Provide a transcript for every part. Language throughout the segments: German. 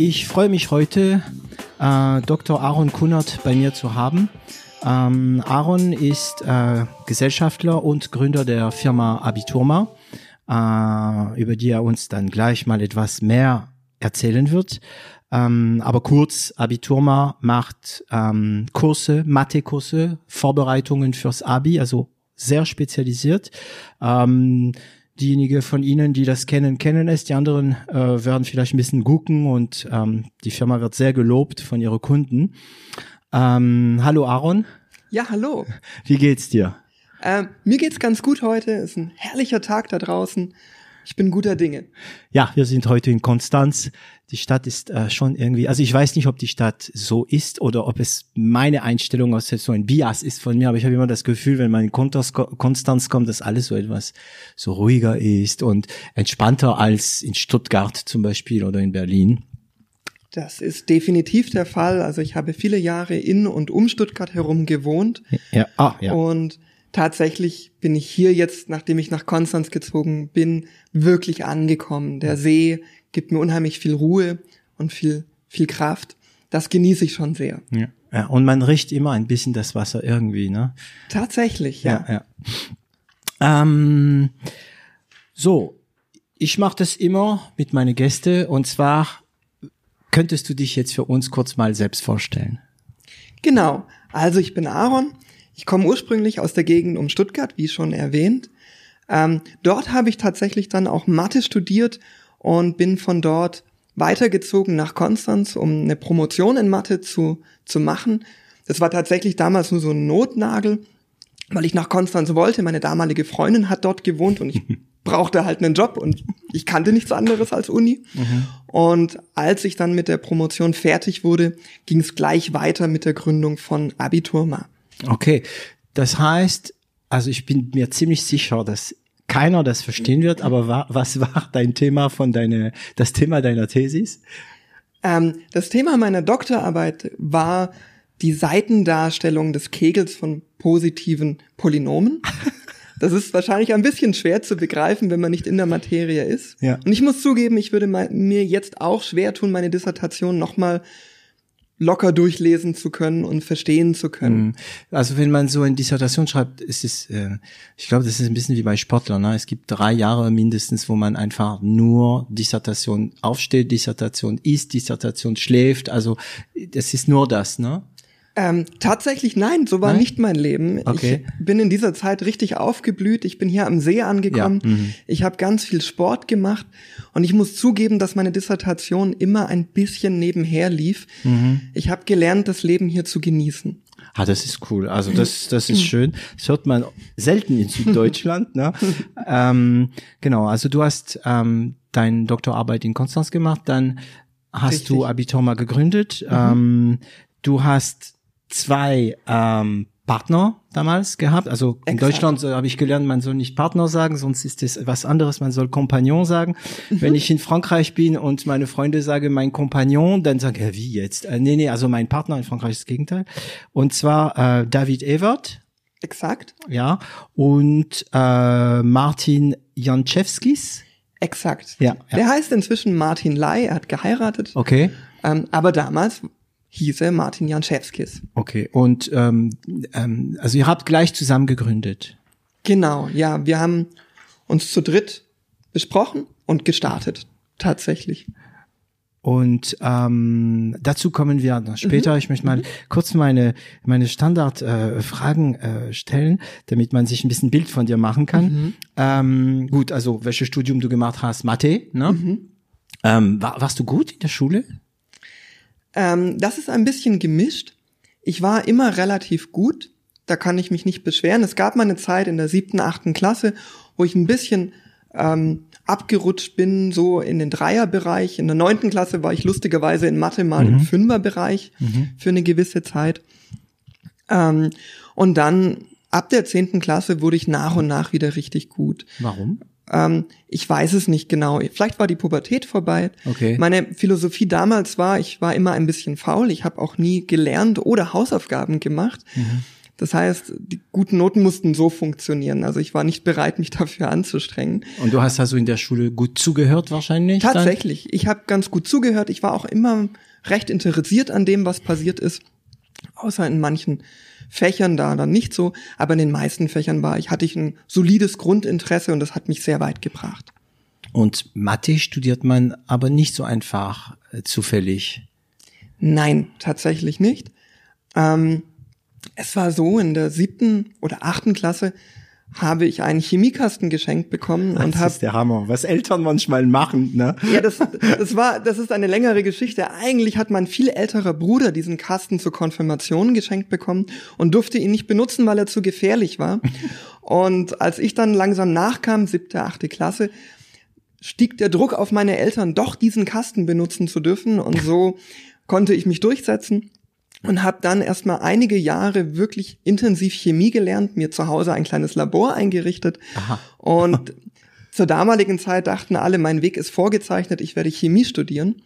Ich freue mich heute, äh, Dr. Aaron Kunnert bei mir zu haben. Ähm, Aaron ist äh, Gesellschaftler und Gründer der Firma Abiturma, äh, über die er uns dann gleich mal etwas mehr erzählen wird. Ähm, aber kurz, Abiturma macht ähm, Kurse, Mathe-Kurse, Vorbereitungen fürs Abi, also sehr spezialisiert. Ähm, diejenigen von Ihnen, die das kennen, kennen es. Die anderen äh, werden vielleicht ein bisschen gucken und ähm, die Firma wird sehr gelobt von ihren Kunden. Ähm, hallo Aaron. Ja, hallo. Wie geht's dir? Ähm, mir geht's ganz gut heute. Es ist ein herrlicher Tag da draußen. Ich bin guter Dinge. Ja, wir sind heute in Konstanz. Die Stadt ist äh, schon irgendwie, also ich weiß nicht, ob die Stadt so ist oder ob es meine Einstellung aus so ein Bias ist von mir, aber ich habe immer das Gefühl, wenn man in Konstanz kommt, dass alles so etwas so ruhiger ist und entspannter als in Stuttgart zum Beispiel oder in Berlin. Das ist definitiv der Fall. Also ich habe viele Jahre in und um Stuttgart herum gewohnt. Ja, ah, ja. Und tatsächlich bin ich hier jetzt, nachdem ich nach Konstanz gezogen bin, wirklich angekommen. Der See gibt mir unheimlich viel Ruhe und viel, viel Kraft. Das genieße ich schon sehr. Ja. ja und man riecht immer ein bisschen das Wasser irgendwie, ne? Tatsächlich, ja. ja, ja. Ähm, so, ich mache das immer mit meinen Gästen und zwar könntest du dich jetzt für uns kurz mal selbst vorstellen? Genau. Also ich bin Aaron. Ich komme ursprünglich aus der Gegend um Stuttgart, wie schon erwähnt. Ähm, dort habe ich tatsächlich dann auch Mathe studiert und bin von dort weitergezogen nach Konstanz, um eine Promotion in Mathe zu, zu machen. Das war tatsächlich damals nur so ein Notnagel, weil ich nach Konstanz wollte. Meine damalige Freundin hat dort gewohnt und ich brauchte halt einen Job und ich kannte nichts anderes als Uni. Mhm. Und als ich dann mit der Promotion fertig wurde, ging es gleich weiter mit der Gründung von Abiturma. Okay, das heißt, also ich bin mir ziemlich sicher, dass keiner das verstehen wird, aber wa was war dein Thema von deiner, das Thema deiner Thesis? Ähm, das Thema meiner Doktorarbeit war die Seitendarstellung des Kegels von positiven Polynomen. Das ist wahrscheinlich ein bisschen schwer zu begreifen, wenn man nicht in der Materie ist. Ja. Und ich muss zugeben, ich würde mir jetzt auch schwer tun, meine Dissertation nochmal locker durchlesen zu können und verstehen zu können. Mhm. Also wenn man so eine Dissertation schreibt, ist es, äh, ich glaube, das ist ein bisschen wie bei Sportlern. Ne? Es gibt drei Jahre mindestens, wo man einfach nur Dissertation aufsteht, Dissertation isst, Dissertation schläft. Also das ist nur das, ne? Ähm, tatsächlich nein, so war nein? nicht mein Leben. Okay. Ich bin in dieser Zeit richtig aufgeblüht. Ich bin hier am See angekommen. Ja. Mhm. Ich habe ganz viel Sport gemacht und ich muss zugeben, dass meine Dissertation immer ein bisschen nebenher lief. Mhm. Ich habe gelernt, das Leben hier zu genießen. Ah, das ist cool. Also das, das ist schön. Das hört man selten in Süddeutschland. ne? ähm, genau. Also du hast ähm, deine Doktorarbeit in Konstanz gemacht, dann hast Richtig. du Abiturma gegründet. Mhm. Ähm, du hast zwei ähm, Partner damals gehabt. Also in Exakt. Deutschland äh, habe ich gelernt, man soll nicht Partner sagen, sonst ist es was anderes, man soll Kompagnon sagen. Mhm. Wenn ich in Frankreich bin und meine Freunde sagen, mein Kompagnon, dann sagen, ja, wie jetzt? Äh, nee, nee, also mein Partner in Frankreich ist das Gegenteil. Und zwar äh, David Evert. Exakt. Ja. Und äh, Martin Janczewskis. Exakt. Ja, ja. Der heißt inzwischen Martin Lai, er hat geheiratet. Okay. Ähm, aber damals hieße Martin Janczewskis. Okay, und ähm, ähm, also ihr habt gleich zusammen gegründet. Genau, ja, wir haben uns zu dritt besprochen und gestartet, tatsächlich. Und ähm, dazu kommen wir später. Mhm. Ich möchte mal kurz meine meine Standardfragen äh, äh, stellen, damit man sich ein bisschen Bild von dir machen kann. Mhm. Ähm, gut, also welches Studium du gemacht hast? Mathe, ne? Mhm. Ähm, war, warst du gut in der Schule? Ähm, das ist ein bisschen gemischt. Ich war immer relativ gut. Da kann ich mich nicht beschweren. Es gab mal eine Zeit in der siebten, achten Klasse, wo ich ein bisschen ähm, abgerutscht bin, so in den Dreierbereich. In der neunten Klasse war ich lustigerweise in Mathe mal Mhm. im Fünferbereich für eine gewisse Zeit. Ähm, und dann ab der zehnten Klasse wurde ich nach und nach wieder richtig gut. Warum? Ähm, ich weiß es nicht genau. Vielleicht war die Pubertät vorbei. Okay. Meine Philosophie damals war, ich war immer ein bisschen faul. Ich habe auch nie gelernt oder Hausaufgaben gemacht. Mhm. Das heißt, die guten Noten mussten so funktionieren. Also ich war nicht bereit, mich dafür anzustrengen. Und du hast also in der Schule gut zugehört wahrscheinlich? dann? Tatsächlich. Ich habe ganz gut zugehört. Ich war auch immer recht interessiert an dem, was passiert ist. Außer in manchen Fächern da dann nicht so. Aber in den meisten Fächern war ich, hatte ich ein solides Grundinteresse und das hat mich sehr weit gebracht. Und Mathe studiert man aber nicht so einfach äh, zufällig. Nein, tatsächlich nicht. Ähm, es war so, in der siebten oder achten Klasse habe ich einen Chemiekasten geschenkt bekommen und habe der Hammer, was Eltern manchmal machen, ne? Ja, das, das war, das ist eine längere Geschichte. Eigentlich hat mein viel älterer Bruder diesen Kasten zur Konfirmation geschenkt bekommen und durfte ihn nicht benutzen, weil er zu gefährlich war. Und als ich dann langsam nachkam, siebte, achte Klasse, stieg der Druck auf meine Eltern, doch diesen Kasten benutzen zu dürfen. Und so konnte ich mich durchsetzen und habe dann erstmal einige Jahre wirklich intensiv Chemie gelernt, mir zu Hause ein kleines Labor eingerichtet Aha. und zur damaligen Zeit dachten alle, mein Weg ist vorgezeichnet, ich werde Chemie studieren.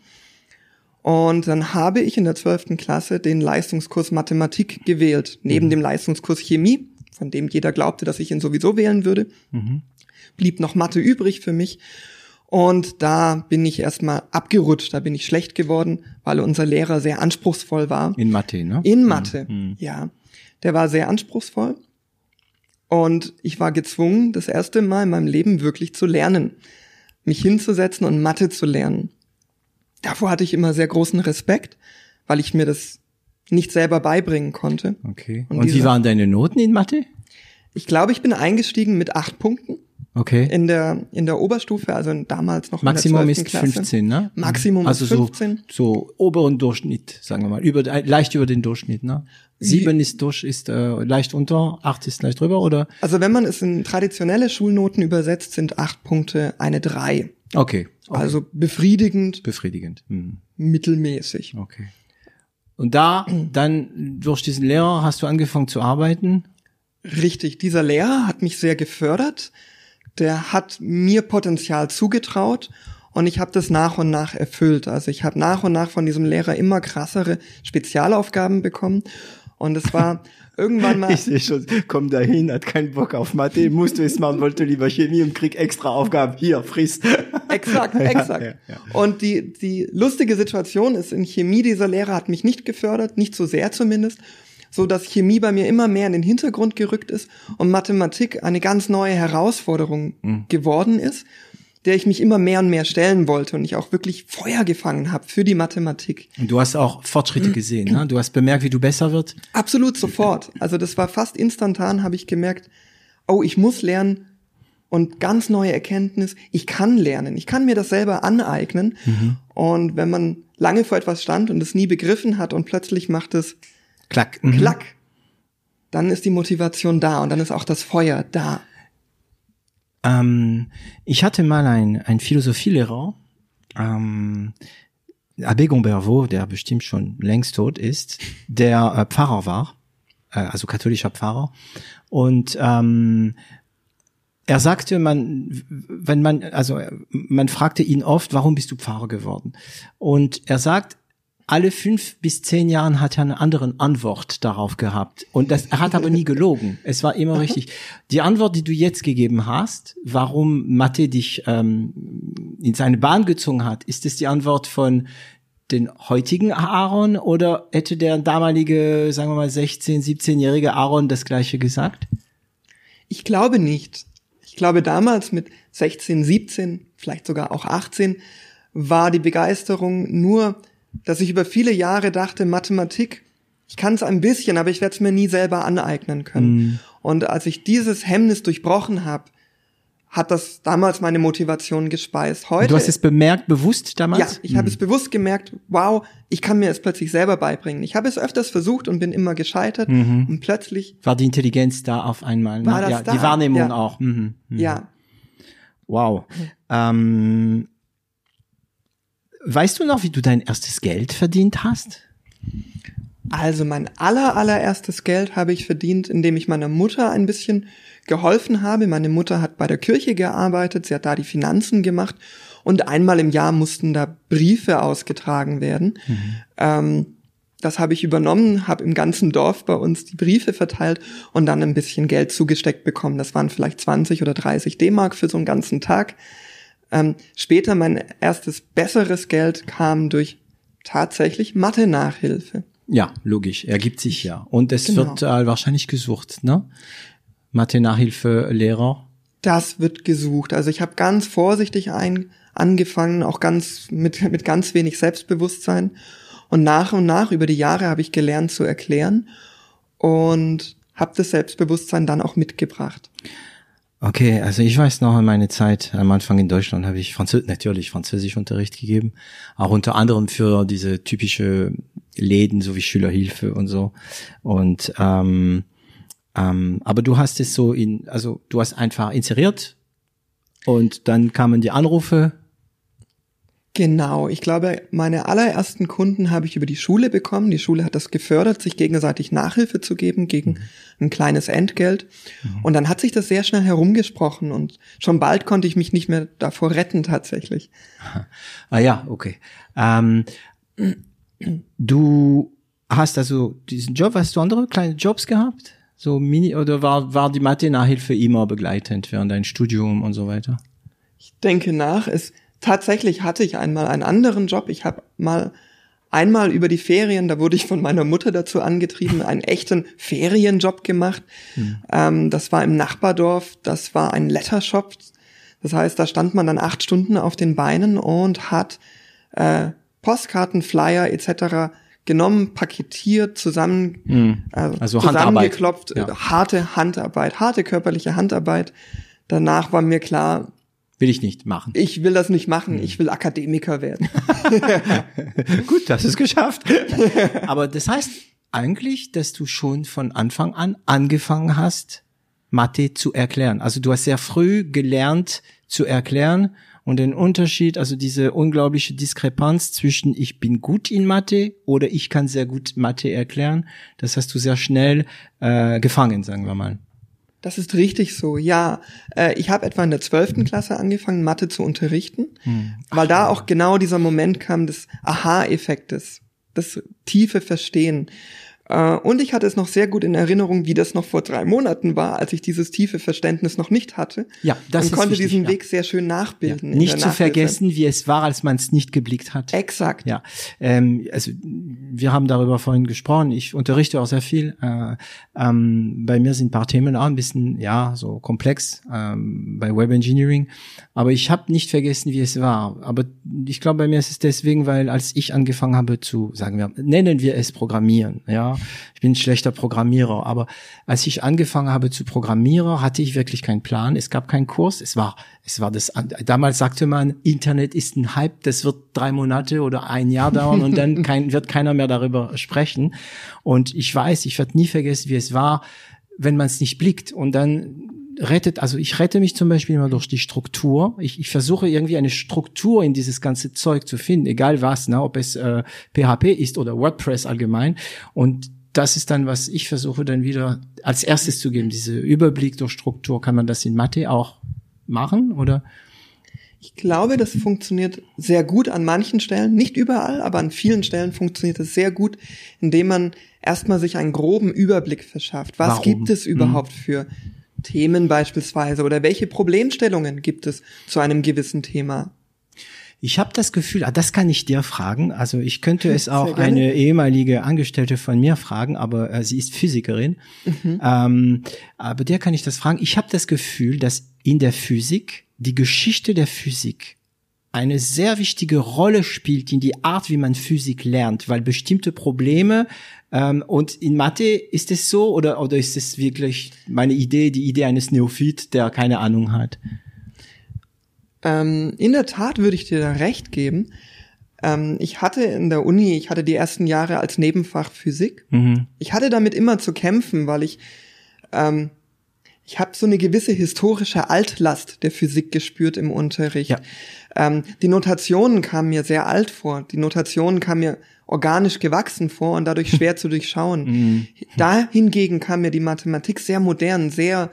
Und dann habe ich in der 12. Klasse den Leistungskurs Mathematik gewählt, neben dem Leistungskurs Chemie, von dem jeder glaubte, dass ich ihn sowieso wählen würde. Blieb noch Mathe übrig für mich. Und da bin ich erstmal abgerutscht, da bin ich schlecht geworden, weil unser Lehrer sehr anspruchsvoll war. In Mathe, ne? In Mathe, ja. Der war sehr anspruchsvoll. Und ich war gezwungen, das erste Mal in meinem Leben wirklich zu lernen. Mich hinzusetzen und Mathe zu lernen. Davor hatte ich immer sehr großen Respekt, weil ich mir das nicht selber beibringen konnte. Okay. Und Und, wie waren deine Noten in Mathe? Ich glaube, ich bin eingestiegen mit acht Punkten Okay. in der, in der Oberstufe, also damals noch Maximum in der ist 12. Klasse. 15, ne? Maximum also ist 15. So, so oberen Durchschnitt, sagen wir mal, über, leicht über den Durchschnitt, ne? Sieben ist durch, ist äh, leicht unter, acht ist leicht drüber, oder? Also wenn man es in traditionelle Schulnoten übersetzt, sind acht Punkte eine drei. Okay. okay. Also befriedigend, befriedigend. Hm. mittelmäßig. Okay. Und da, dann durch diesen Lehrer hast du angefangen zu arbeiten. Richtig, dieser Lehrer hat mich sehr gefördert. Der hat mir Potenzial zugetraut und ich habe das nach und nach erfüllt. Also ich habe nach und nach von diesem Lehrer immer krassere Spezialaufgaben bekommen und es war irgendwann mal sehe schon, komm dahin, hat keinen Bock auf Mathe, musst du es machen, wollte lieber Chemie und krieg extra Aufgaben. Hier, frisst. Exakt, exakt. ja, ja. Und die, die lustige Situation ist, in Chemie, dieser Lehrer hat mich nicht gefördert, nicht so sehr zumindest, so dass Chemie bei mir immer mehr in den Hintergrund gerückt ist und Mathematik eine ganz neue Herausforderung Mhm. geworden ist, der ich mich immer mehr und mehr stellen wollte und ich auch wirklich Feuer gefangen habe für die Mathematik. Und du hast auch Fortschritte gesehen, ne? Du hast bemerkt, wie du besser wird. Absolut sofort. Also das war fast instantan, habe ich gemerkt, oh, ich muss lernen und ganz neue Erkenntnis, ich kann lernen, ich kann mir das selber aneignen. Und wenn man lange vor etwas stand und es nie begriffen hat und plötzlich macht es Klack. Mhm. klack, dann ist die Motivation da und dann ist auch das Feuer da. Ähm, ich hatte mal ein, ein Philosophielehrer, ähm, Abbé Gombervaux, der bestimmt schon längst tot ist, der äh, Pfarrer war, äh, also katholischer Pfarrer. Und ähm, er sagte, man, wenn man, also man fragte ihn oft, warum bist du Pfarrer geworden? Und er sagt, alle fünf bis zehn Jahren hat er eine andere Antwort darauf gehabt. Und das, er hat aber nie gelogen. Es war immer richtig. Die Antwort, die du jetzt gegeben hast, warum Mathe dich ähm, in seine Bahn gezogen hat, ist es die Antwort von den heutigen Aaron oder hätte der damalige, sagen wir mal, 16-, 17-jährige Aaron das gleiche gesagt? Ich glaube nicht. Ich glaube, damals mit 16, 17, vielleicht sogar auch 18, war die Begeisterung nur, dass ich über viele Jahre dachte, Mathematik, ich kann es ein bisschen, aber ich werde es mir nie selber aneignen können. Und als ich dieses Hemmnis durchbrochen habe, hat das damals meine Motivation gespeist. Heute Du hast es bemerkt, bewusst damals? ja, ich habe es bewusst gemerkt, wow, ich kann mir es plötzlich selber beibringen. Ich habe es öfters versucht und bin immer gescheitert und plötzlich, War die Intelligenz da auf einmal? War ne? das ja, da? Die Wahrnehmung Ja. auch. Mhm. Mhm. ja, Wow. Ähm, weißt du noch, wie du dein erstes Geld verdient hast? Also mein aller allererstes Geld habe ich verdient, indem ich meiner Mutter ein bisschen geholfen habe. Meine Mutter hat bei der Kirche gearbeitet, sie hat da die Finanzen gemacht und einmal im Jahr mussten da Briefe ausgetragen werden. Mhm. Ähm, das habe ich übernommen, habe im ganzen Dorf bei uns die Briefe verteilt und dann ein bisschen Geld zugesteckt bekommen. Das waren vielleicht 20 oder 30 D-Mark für so einen ganzen Tag. Ähm, später mein erstes besseres Geld kam durch tatsächlich Mathe-Nachhilfe. Ja, logisch, ergibt sich ja. Und es genau. wird äh, wahrscheinlich gesucht, ne? Mathe-Nachhilfe-Lehrer. Das wird gesucht. Also ich habe ganz vorsichtig ein, angefangen, auch ganz mit, mit ganz wenig Selbstbewusstsein und nach und nach über die Jahre habe ich gelernt zu erklären und habe das Selbstbewusstsein dann auch mitgebracht. Okay, also ich weiß noch in meiner Zeit am Anfang in Deutschland habe ich Französisch, natürlich Französischunterricht gegeben, auch unter anderem für diese typische Läden so wie Schülerhilfe und so. Und ähm, ähm, aber du hast es so in, also du hast einfach inseriert und dann kamen die Anrufe Genau, ich glaube, meine allerersten Kunden habe ich über die Schule bekommen. Die Schule hat das gefördert, sich gegenseitig Nachhilfe zu geben gegen mhm. ein kleines Entgelt. Mhm. Und dann hat sich das sehr schnell herumgesprochen und schon bald konnte ich mich nicht mehr davor retten tatsächlich. Ah ja, okay. Ähm, du hast also diesen Job, hast du andere kleine Jobs gehabt? So mini oder war war die Mathe Nachhilfe immer begleitend während dein Studium und so weiter? Ich denke nach, es tatsächlich hatte ich einmal einen anderen Job. Ich habe mal einmal über die Ferien, da wurde ich von meiner Mutter dazu angetrieben, einen echten Ferienjob gemacht. Mhm. Ähm, das war im Nachbardorf, das war ein Lettershop. Das heißt, da stand man dann acht Stunden auf den Beinen und hat äh, Postkarten, Flyer etc. genommen, paketiert, zusammen, mhm. also zusammengeklopft, Handarbeit. Ja. harte Handarbeit, harte körperliche Handarbeit. Danach war mir klar, Will ich nicht machen. Ich will das nicht machen, hm. ich will Akademiker werden. Gut, das ist geschafft. Aber das heißt eigentlich, dass du schon von Anfang an angefangen hast, Mathe zu erklären. Also du hast sehr früh gelernt zu erklären und den Unterschied, also diese unglaubliche Diskrepanz zwischen ich bin gut in Mathe oder ich kann sehr gut Mathe erklären, das hast du sehr schnell äh, gefangen, sagen wir mal. Das ist richtig so, ja. Äh, ich habe etwa in der zwölften Klasse angefangen, Mathe zu unterrichten, hm. weil da auch genau dieser Moment kam des Aha-Effektes, das tiefe Verstehen. Äh, und ich hatte es noch sehr gut in Erinnerung, wie das noch vor drei Monaten war, als ich dieses tiefe Verständnis noch nicht hatte. Ja, das und ist konnte wichtig, diesen ja. Weg sehr schön nachbilden. Ja, nicht zu vergessen, wie es war, als man es nicht geblickt hat. Exakt. Ja, ähm, also wir haben darüber vorhin gesprochen. Ich unterrichte auch sehr viel. Äh, ähm, bei mir sind ein paar Themen auch ein bisschen ja so komplex ähm, bei Web Engineering, aber ich habe nicht vergessen, wie es war. Aber ich glaube, bei mir ist es deswegen, weil als ich angefangen habe zu, sagen wir, nennen wir es Programmieren, ja, ich bin ein schlechter Programmierer, aber als ich angefangen habe zu programmieren, hatte ich wirklich keinen Plan. Es gab keinen Kurs. Es war, es war das, damals sagte man, Internet ist ein Hype, das wird drei Monate oder ein Jahr dauern und dann kein, wird keiner mehr darüber sprechen. Und ich weiß, ich werde nie vergessen, wie es war, wenn man es nicht blickt und dann rettet, also ich rette mich zum Beispiel immer durch die Struktur. Ich, ich versuche irgendwie eine Struktur in dieses ganze Zeug zu finden, egal was, ne, ob es äh, PHP ist oder WordPress allgemein. Und das ist dann, was ich versuche dann wieder als erstes zu geben. Diese Überblick durch Struktur. Kann man das in Mathe auch machen oder? Ich glaube, das funktioniert sehr gut an manchen Stellen, nicht überall, aber an vielen Stellen funktioniert es sehr gut, indem man erstmal sich einen groben Überblick verschafft. Was Warum? gibt es überhaupt hm. für Themen beispielsweise oder welche Problemstellungen gibt es zu einem gewissen Thema? Ich habe das Gefühl, ah, das kann ich dir fragen. Also ich könnte es auch eine ehemalige Angestellte von mir fragen, aber äh, sie ist Physikerin. Mhm. Ähm, aber der kann ich das fragen. Ich habe das Gefühl, dass in der Physik die Geschichte der Physik eine sehr wichtige Rolle spielt in die Art, wie man Physik lernt, weil bestimmte Probleme ähm, und in Mathe ist es so oder oder ist es wirklich meine Idee, die Idee eines Neophyt, der keine Ahnung hat? Ähm, in der Tat würde ich dir da recht geben. Ähm, ich hatte in der Uni, ich hatte die ersten Jahre als Nebenfach Physik. Mhm. Ich hatte damit immer zu kämpfen, weil ich, ähm, ich habe so eine gewisse historische Altlast der Physik gespürt im Unterricht. Ja. Ähm, die Notationen kamen mir sehr alt vor. Die Notationen kamen mir organisch gewachsen vor und dadurch schwer zu durchschauen. Mhm. Da hingegen kam mir die Mathematik sehr modern, sehr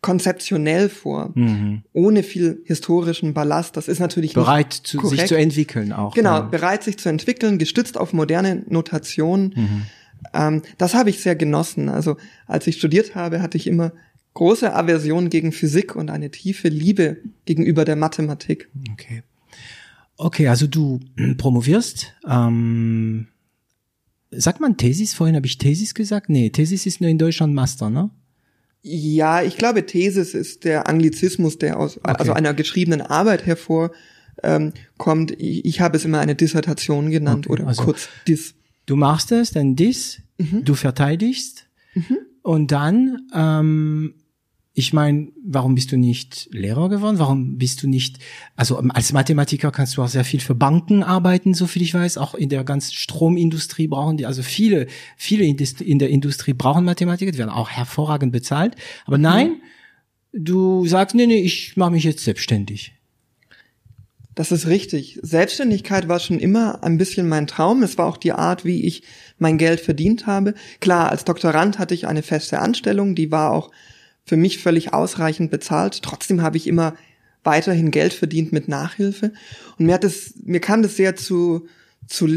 konzeptionell vor, Mhm. ohne viel historischen Ballast. Das ist natürlich Bereit zu, sich zu entwickeln auch. Genau, Ja. bereit sich zu entwickeln, gestützt auf moderne Notationen. Mhm. Ähm, das habe ich sehr genossen. Also als ich studiert habe, hatte ich immer große Aversion gegen Physik und eine tiefe Liebe gegenüber der Mathematik. Okay. Okay, also du promovierst. Ähm, sagt man Thesis? Vorhin habe ich Thesis gesagt. Nee, Thesis ist nur in Deutschland Master, ne? Ja, ich glaube, Thesis ist der Anglizismus, der aus also einer geschriebenen Arbeit hervor ähm, kommt. Ich, ich habe es immer eine Dissertation genannt Okay, oder also- kurz Dis. Du machst es, dann dies, Mhm. du verteidigst und dann, ähm, ich meine, warum bist du nicht Lehrer geworden? Warum bist du nicht, also ähm, als Mathematiker kannst du auch sehr viel für Banken arbeiten, so viel ich weiß, auch in der ganzen Stromindustrie brauchen die, also viele, viele in der Industrie brauchen Mathematiker, die werden auch hervorragend bezahlt. Aber Mhm. nein, du sagst, nee, nee, ich mache mich jetzt selbstständig. Das ist richtig. Selbstständigkeit war schon immer ein bisschen mein Traum. Es war auch die Art, wie ich mein Geld verdient habe. Klar, als Doktorand hatte ich eine feste Anstellung, die war auch für mich völlig ausreichend bezahlt. Trotzdem habe ich immer weiterhin Geld verdient mit Nachhilfe. Und mir hat es, mir kam das sehr zu, zu,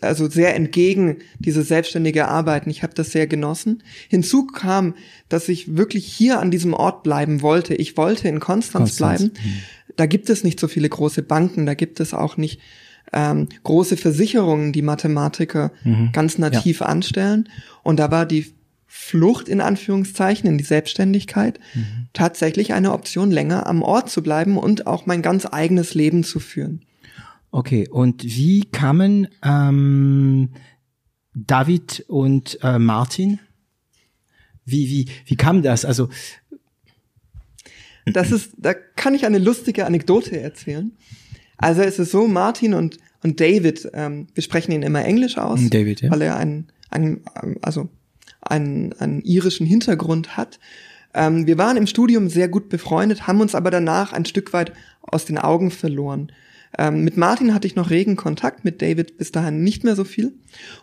also sehr entgegen, diese selbstständige Arbeiten. Ich habe das sehr genossen. Hinzu kam, dass ich wirklich hier an diesem Ort bleiben wollte. Ich wollte in Konstanz, Konstanz, bleiben. Da gibt es nicht so viele große Banken, da gibt es auch nicht ähm, große Versicherungen, die Mathematiker ganz nativ anstellen. Und da war die Flucht in Anführungszeichen in die Selbstständigkeit tatsächlich eine Option, länger am Ort zu bleiben und auch mein ganz eigenes Leben zu führen. Okay, und wie kamen ähm, David und äh, Martin? Wie, wie, wie kam das? Also, Das ist, da kann ich eine lustige Anekdote erzählen. Also es ist so, Martin und, und David, ähm, wir sprechen ihn immer Englisch aus, David, ja. weil er einen ähm, also einen, einen irischen Hintergrund hat. Ähm, wir waren im Studium sehr gut befreundet, haben uns aber danach ein Stück weit aus den Augen verloren. Ähm, mit Martin hatte ich noch regen Kontakt, mit David bis dahin nicht mehr so viel.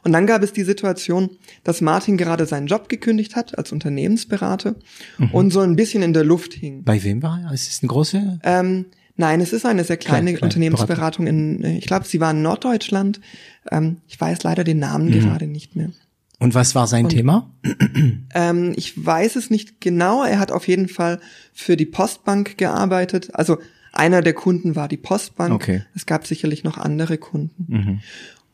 Und dann gab es die Situation, dass Martin gerade seinen Job gekündigt hat als Unternehmensberater und so ein bisschen in der Luft hing. bei wem war er? Ist es eine große? Ähm, nein, es ist eine sehr kleine Klein, klein, Unternehmensberatung in, äh, ich glaube, sie war in Norddeutschland. Ähm, ich weiß leider den Namen Mhm. gerade nicht mehr. Und was war sein Thema? Ähm, ich weiß es nicht genau. Er hat auf jeden Fall für die Postbank gearbeitet. Also einer der Kunden war die Postbank. Okay. Mhm. Es gab sicherlich noch andere Kunden.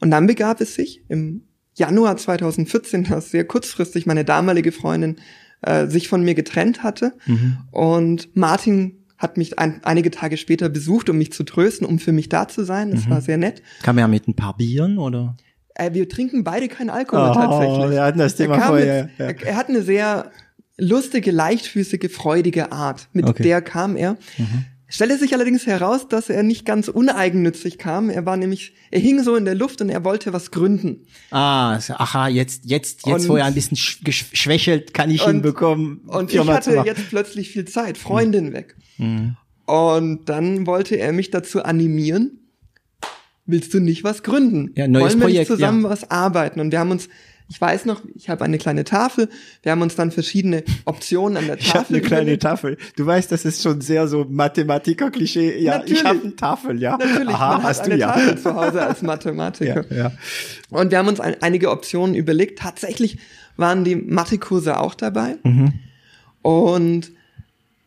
Und dann begab es sich im Januar 2014, dass sehr kurzfristig meine damalige Freundin äh, sich von mir getrennt hatte. Mhm. Und Martin hat mich ein, einige Tage später besucht, um mich zu trösten, um für mich da zu sein. Mhm. Das war sehr nett. Kam er mit ein paar Bieren oder? Äh, wir trinken beide keinen Alkohol Oh, tatsächlich. wir hatten das Thema er vorher, Mit, ja. Er, er hat eine sehr lustige, leichtfüßige, freudige Art. Mit Okay. Mhm. der kam er. Stellte sich allerdings heraus, dass er nicht ganz uneigennützig kam. Er war nämlich, er hing so in der Luft und er wollte was gründen. Ah, aha, jetzt, jetzt, jetzt, Und- wo er ein bisschen sch- geschwächelt, kann ich ihn bekommen. Und ich hatte jetzt plötzlich viel Zeit, Freundin weg. Mhm. Und dann wollte er mich dazu animieren, willst du nicht was gründen? Ja, neues Wollen wir Projekt, nicht zusammen ja. was arbeiten? Und wir haben uns, ich weiß noch, ich habe eine kleine Tafel, wir haben uns dann verschiedene Optionen an der Tafel Ich habe eine kleine überlegt. Tafel. Du weißt, das ist schon sehr so Mathematiker-Klischee. Ja, Natürlich. ich habe eine Tafel, ja. Natürlich, Aha, hast du ja. Tafel zu Hause als Mathematiker. ja, ja. Und wir haben uns ein, einige Optionen überlegt. Tatsächlich waren die Mathekurse auch dabei. Mhm. Und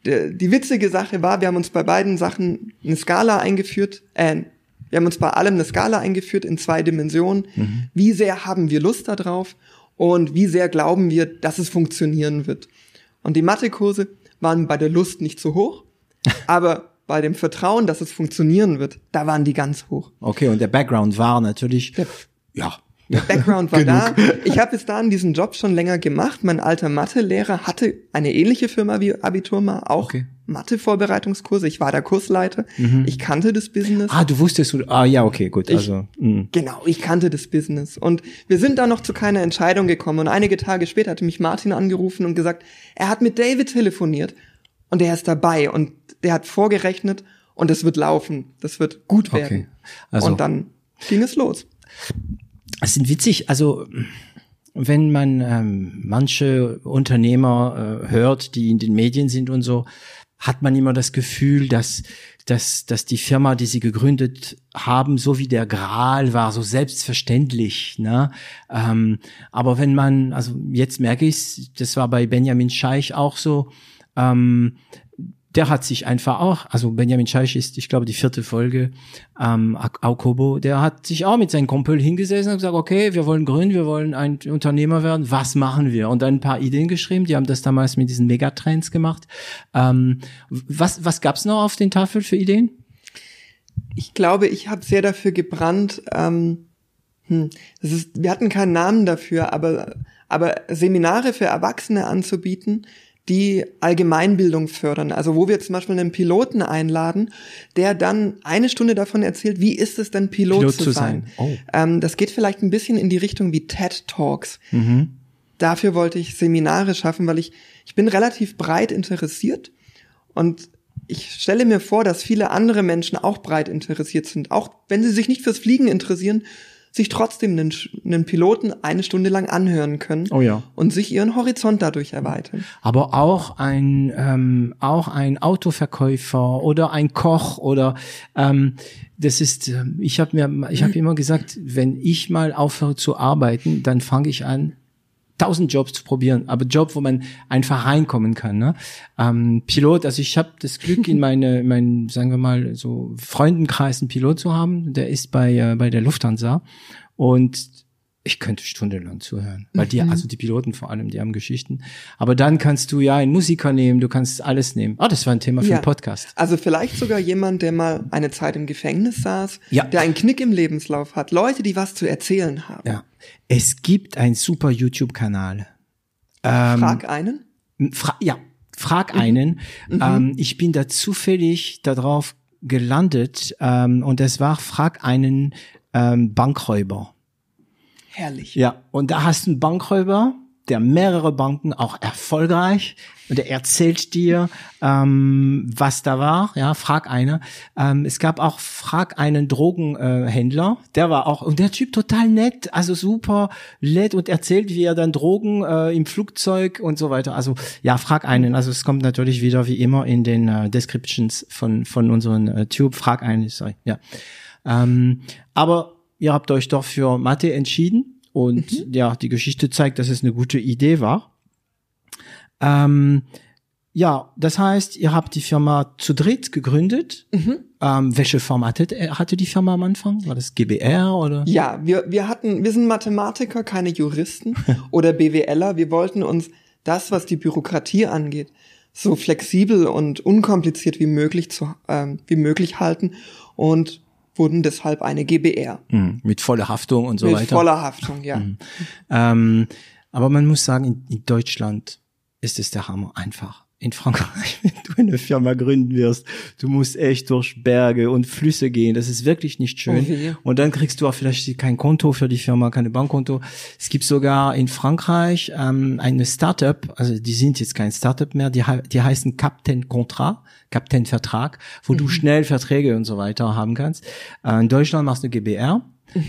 die, die witzige Sache war, wir haben uns bei beiden Sachen eine Skala eingeführt. Äh, wir haben uns bei allem eine Skala eingeführt in zwei Dimensionen. Mhm. Wie sehr haben wir Lust darauf und wie sehr glauben wir, dass es funktionieren wird. Und die Mathekurse waren bei der Lust nicht so hoch, aber bei dem Vertrauen, dass es funktionieren wird, da waren die ganz hoch. Okay, und der Background war natürlich, ja. Der Background war da. Ich habe bis dahin diesen Job schon länger gemacht. Mein alter Mathelehrer hatte eine ähnliche Firma wie Abiturma, auch Okay. Mathe-Vorbereitungskurse. Ich war der Kursleiter. Ich kannte das Business. Ah, du wusstest, du- ah ja, okay, gut. Also, mh. Genau, ich kannte das Business. Und wir sind da noch zu keiner Entscheidung gekommen. Und einige Tage später hatte mich Martin angerufen und gesagt, er hat mit David telefoniert und der ist dabei und der hat vorgerechnet und das wird laufen. Das wird gut werden. Okay. Also- und dann ging es los. Es sind witzig, also wenn man ähm, manche Unternehmer äh, hört, die in den Medien sind und so, hat man immer das Gefühl, dass, dass, dass die Firma, die sie gegründet haben, so wie der Gral war, so selbstverständlich. Ne? Ähm, aber wenn man, also jetzt merke ich das war bei Benjamin Scheich auch so, ähm, der hat sich einfach auch, also Benjamin Scheich ist, ich glaube, die vierte Folge, ähm, Aukobo, der hat sich auch mit seinem Kumpel hingesessen und gesagt, okay, wir wollen gründen, wir wollen ein Unternehmer werden, was machen wir? Und dann ein paar Ideen geschrieben, die haben das damals mit diesen Megatrends gemacht. Ähm, was was gab's noch auf den Tafeln für Ideen? Ich glaube, ich habe sehr dafür gebrannt. Ähm, hm, das ist, wir hatten keinen Namen dafür, aber, aber Seminare für Erwachsene anzubieten, die Allgemeinbildung fördern. Also wo wir zum Beispiel einen Piloten einladen, der dann eine Stunde davon erzählt, wie ist es denn Pilot, Pilot zu, zu sein. sein. Oh. Ähm, das geht vielleicht ein bisschen in die Richtung wie TED Talks. Dafür wollte ich Seminare schaffen, weil ich, ich bin relativ breit interessiert und ich stelle mir vor, dass viele andere Menschen auch breit interessiert sind. Auch wenn sie sich nicht fürs Fliegen interessieren, sich trotzdem einen, einen Piloten eine Stunde lang anhören können Oh ja. und sich ihren Horizont dadurch erweitern. aber auch ein ähm, auch ein Autoverkäufer oder ein Koch oder ähm, das ist ähm, ich habe mir ich habe immer gesagt wenn ich mal aufhöre zu arbeiten dann fange ich an tausend Jobs zu probieren, aber Job, wo man einfach reinkommen kann. Ne? Ähm, Pilot, also ich habe das Glück in meine, mein, sagen wir mal, so Freundenkreis einen Pilot zu haben. Der ist bei äh, bei der Lufthansa und ich könnte stundenlang zuhören, weil die, also die Piloten vor allem, die haben Geschichten. Aber dann kannst du ja einen Musiker nehmen, du kannst alles nehmen. Ah, das war ein Thema für Ja. einen Podcast. Also vielleicht sogar jemand, der mal eine Zeit im Gefängnis saß, Ja. der einen Knick im Lebenslauf hat, Leute, die was zu erzählen haben. Ja, es gibt einen super YouTube-Kanal. Ähm, Frag einen. Fra ja, frag einen. Ähm, ich bin da zufällig darauf gelandet ähm, und es war frag einen ähm, Bankräuber. Herrlich. Ja, und da hast du einen Bankräuber, der mehrere Banken auch erfolgreich und der erzählt dir, ähm, was da war. Ja, frag einer. Ähm, es gab auch frag einen Drogenhändler, äh, der war auch und der Typ total nett, also super nett und erzählt, wie er dann Drogen äh, im Flugzeug und so weiter. Also ja, frag einen. Also es kommt natürlich wieder wie immer in den äh, Descriptions von von unseren äh, Tube. Frag einen, sorry. Ja, ähm, aber ihr habt euch doch für Mathe entschieden und ja, die Geschichte zeigt, dass es eine gute Idee war. Ähm, ja, das heißt, ihr habt die Firma zu dritt gegründet. Ähm, welche Form hatte, hatte die Firma am Anfang? War das GBR oder? Ja, wir, wir hatten, wir sind Mathematiker, keine Juristen oder BWLer. Wir wollten uns das, was die Bürokratie angeht, so flexibel und unkompliziert wie möglich zu, ähm, wie möglich halten und wurden deshalb eine GBR. Hm, mit voller Haftung und so mit weiter. voller Haftung, ja. Ähm, aber man muss sagen, in, in Deutschland ist es der Hammer einfach. In Frankreich, wenn du eine Firma gründen wirst, du musst echt durch Berge und Flüsse gehen. Das ist wirklich nicht schön. Oh und dann kriegst du auch vielleicht kein Konto für die Firma, keine Bankkonto. Es gibt sogar in Frankreich ähm, eine Startup, also die sind jetzt kein Startup mehr, die, die heißen Captain Contrat, Captain Vertrag, wo du schnell Verträge und so weiter haben kannst. Äh, in Deutschland machst du GBR.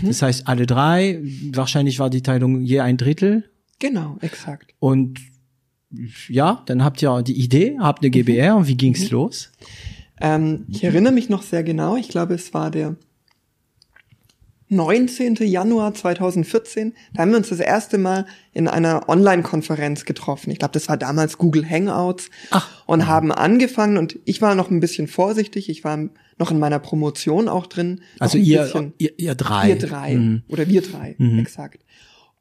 Das heißt, alle drei, wahrscheinlich war die Teilung je ein Drittel. Genau, exakt. Und ja, dann habt ihr die Idee, habt eine GBR und wie ging's los? Ähm, ich erinnere mich noch sehr genau, ich glaube, es war der 19. Januar 2014. Da haben wir uns das erste Mal in einer Online-Konferenz getroffen. Ich glaube, das war damals Google Hangouts. Ach. Und haben angefangen und ich war noch ein bisschen vorsichtig. Ich war noch in meiner Promotion auch drin. Also ihr, bisschen- ihr, ihr drei. wir drei. Mhm. Oder wir drei, exakt.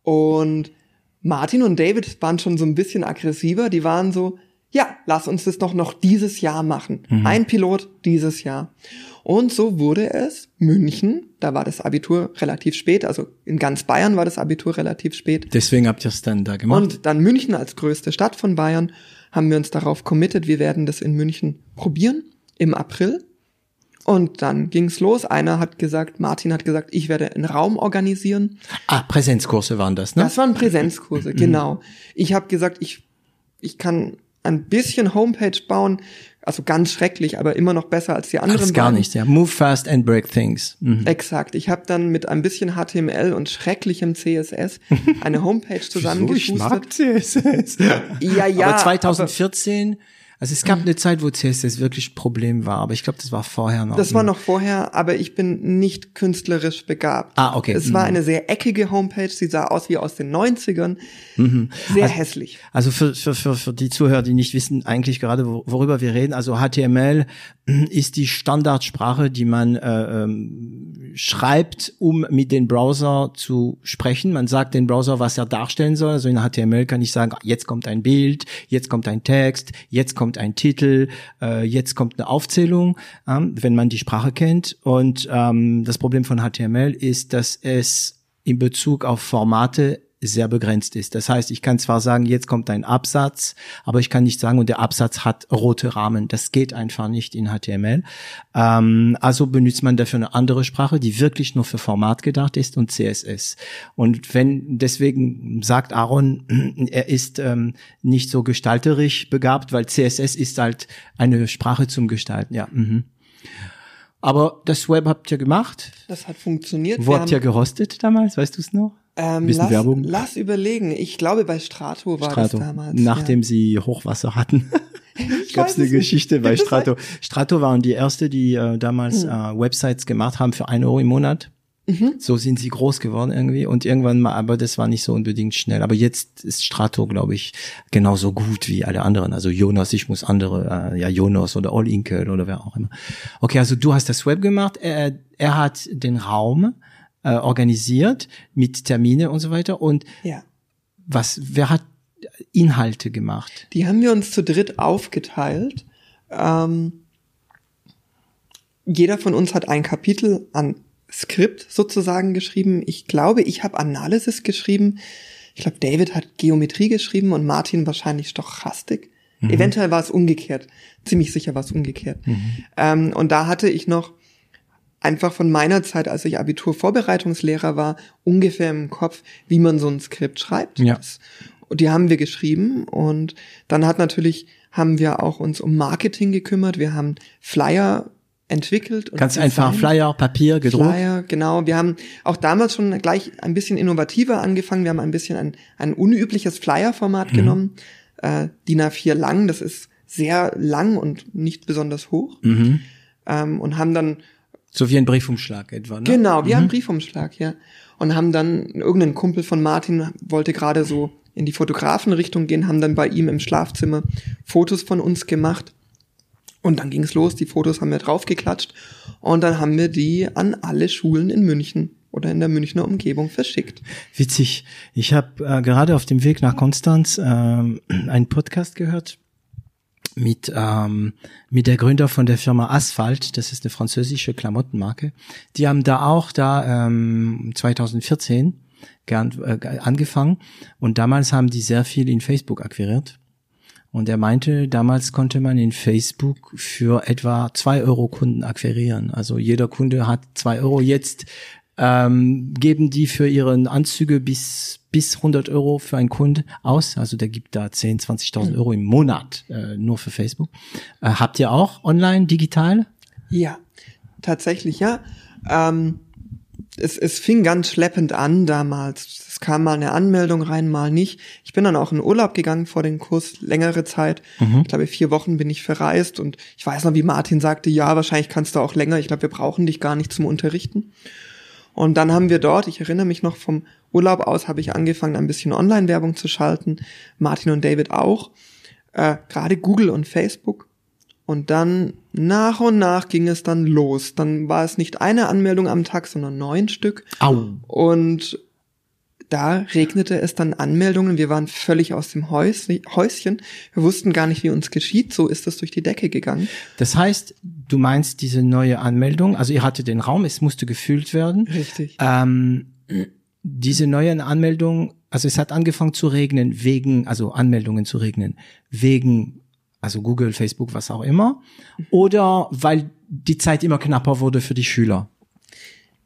Und Martin und David waren schon so ein bisschen aggressiver. Die waren so, ja, lass uns das doch noch dieses Jahr machen. Ein Pilot dieses Jahr. Und so wurde es München. Da war das Abitur relativ spät. Also in ganz Bayern war das Abitur relativ spät. Deswegen habt ihr es dann da gemacht. Und dann München als größte Stadt von Bayern haben wir uns darauf committed, wir werden das in München probieren im April. Und dann ging's los. Einer hat gesagt, Martin hat gesagt, ich werde einen Raum organisieren. Ah, Präsenzkurse waren das, ne? Das waren Präsenzkurse, genau. Ich habe gesagt, ich, ich kann ein bisschen Homepage bauen, also ganz schrecklich, aber immer noch besser als die anderen. Das ist gar nichts, ja. Move fast and break things. Mhm. Exakt. Ich habe dann mit ein bisschen HTML und schrecklichem CSS eine Homepage Wieso? Ich zusammengeschustert. mag CSS. Ja, ja. Aber 2014, also es gab eine Zeit, wo CSS wirklich ein Problem war, aber ich glaube, das war vorher noch. Das war noch vorher, aber ich bin nicht künstlerisch begabt. Ah, okay. Es war Mhm. eine sehr eckige Homepage, sie sah aus wie aus den 90ern. Mhm. Sehr hässlich. Also für, für, für, für die Zuhörer, die nicht wissen eigentlich gerade, wo- worüber wir reden, also HTML ist die Standardsprache, die man äh, ähm, schreibt, um mit dem Browser zu sprechen. Man sagt den Browser, was er darstellen soll. Also in HTML kann ich sagen, jetzt kommt ein Bild, jetzt kommt ein Text, jetzt kommt ein Titel, äh, jetzt kommt eine Aufzählung, ähm, wenn man die Sprache kennt. Und ähm, das Problem von HTML ist, dass es in Bezug auf Formate sehr begrenzt ist. Das heißt, ich kann zwar sagen, jetzt kommt ein Absatz, aber ich kann nicht sagen, und der Absatz hat rote Rahmen. Das geht einfach nicht in HTML. Ähm, also benutzt man dafür eine andere Sprache, die wirklich nur für Format gedacht ist und CSS. Und wenn deswegen sagt Aaron, er ist ähm, nicht so gestalterisch begabt, weil CSS ist halt eine Sprache zum Gestalten. Ja. Mhm. Aber das Web habt ihr gemacht. Das hat funktioniert. Wo habt ihr gehostet damals? Weißt du es noch? Ähm, bisschen lass, Werbung? lass überlegen. Ich glaube, bei Strato war Strato, das damals. nachdem sie Hochwasser hatten. Ich Gab es eine nicht. Geschichte bei Strato. Strato waren die erste, die äh, damals Hm. äh, Websites gemacht haben für ein Euro im Monat. Mhm. So sind sie groß geworden irgendwie und irgendwann mal, aber das war nicht so unbedingt schnell. Aber jetzt ist Strato, glaube ich, genauso gut wie alle anderen. Also Jonas, ich muss andere, äh, ja Jonas oder All Inkel oder wer auch immer. Okay, also du hast das Web gemacht. Er, er hat den Raum äh, organisiert mit Termine und so weiter. Und Ja. was, wer hat Inhalte gemacht? Die haben wir uns zu dritt aufgeteilt. Ähm, jeder von uns hat ein Kapitel an Skript sozusagen geschrieben. Ich glaube, ich habe Analysis geschrieben. Ich glaube, David hat Geometrie geschrieben und Martin wahrscheinlich Stochastik. Eventuell war es umgekehrt. Ziemlich sicher war es umgekehrt. Ähm, und da hatte ich noch einfach von meiner Zeit, als ich Abiturvorbereitungslehrer war, ungefähr im Kopf, wie man so ein Skript schreibt. Ja. Das, und die haben wir geschrieben und dann hat natürlich, haben wir auch uns um Marketing gekümmert. Wir haben Flyer entwickelt. Und Ganz einfach. Flyer, Papier, gedruckt. Flyer, genau. Wir haben auch damals schon gleich ein bisschen innovativer angefangen. Wir haben ein bisschen ein, ein unübliches Mhm. Flyer-Format genommen. Äh, DIN A4 lang, das ist sehr lang und nicht besonders hoch. Mhm. Ähm, und haben dann So wie ein Briefumschlag etwa, ne? Genau, wir haben einen Briefumschlag, ja. Und haben dann, irgendein Kumpel von Martin wollte gerade so in die Fotografenrichtung gehen, haben dann bei ihm im Schlafzimmer Fotos von uns gemacht. Und dann ging's los, die Fotos haben wir draufgeklatscht und dann haben wir die an alle Schulen in München oder in der Münchner Umgebung verschickt. Witzig. Ich habe äh, gerade auf dem Weg nach Konstanz ähm, einen Podcast gehört mit ähm, mit der Gründer von der Firma Asphalt. Das ist eine französische Klamottenmarke. Die haben da auch da ähm, 2014 gern, äh, angefangen und damals haben die sehr viel in Facebook akquiriert. Und er meinte, damals konnte man in Facebook für etwa zwei Euro Kunden akquirieren. Also jeder Kunde hat zwei Euro. Jetzt ähm, geben die für ihren Anzüge bis bis 100 Euro für einen Kunden aus. Also der gibt da 10, 20.000 Euro im Monat äh, nur für Facebook. Äh, habt ihr auch online, digital? Ja, tatsächlich, ja. Ähm, es, es fing ganz schleppend an damals. Es kam mal eine Anmeldung rein, mal nicht. Ich bin dann auch in Urlaub gegangen vor den Kurs, längere Zeit. Ich glaube, vier Wochen bin ich verreist und ich weiß noch, wie Martin sagte, ja, wahrscheinlich kannst du auch länger. Ich glaube, wir brauchen dich gar nicht zum Unterrichten. Und dann haben wir dort, ich erinnere mich noch vom Urlaub aus, habe ich angefangen, ein bisschen Online-Werbung zu schalten. Martin und David auch. Äh, Gerade Google und Facebook. Und dann nach und nach ging es dann los. Dann war es nicht eine Anmeldung am Tag, sondern neun Stück. Au. Und da regnete es dann Anmeldungen. Wir waren völlig aus dem Häus Häuschen. Wir wussten gar nicht, wie uns geschieht. So ist es durch die Decke gegangen. Das heißt, du meinst diese neue Anmeldung, also ihr hattet den Raum, es musste gefüllt werden. Richtig. Ähm, diese neue Anmeldung also es hat angefangen zu regnen wegen, also Anmeldungen zu regnen, wegen, also Google, Facebook, was auch immer, oder weil die Zeit immer knapper wurde für die Schüler?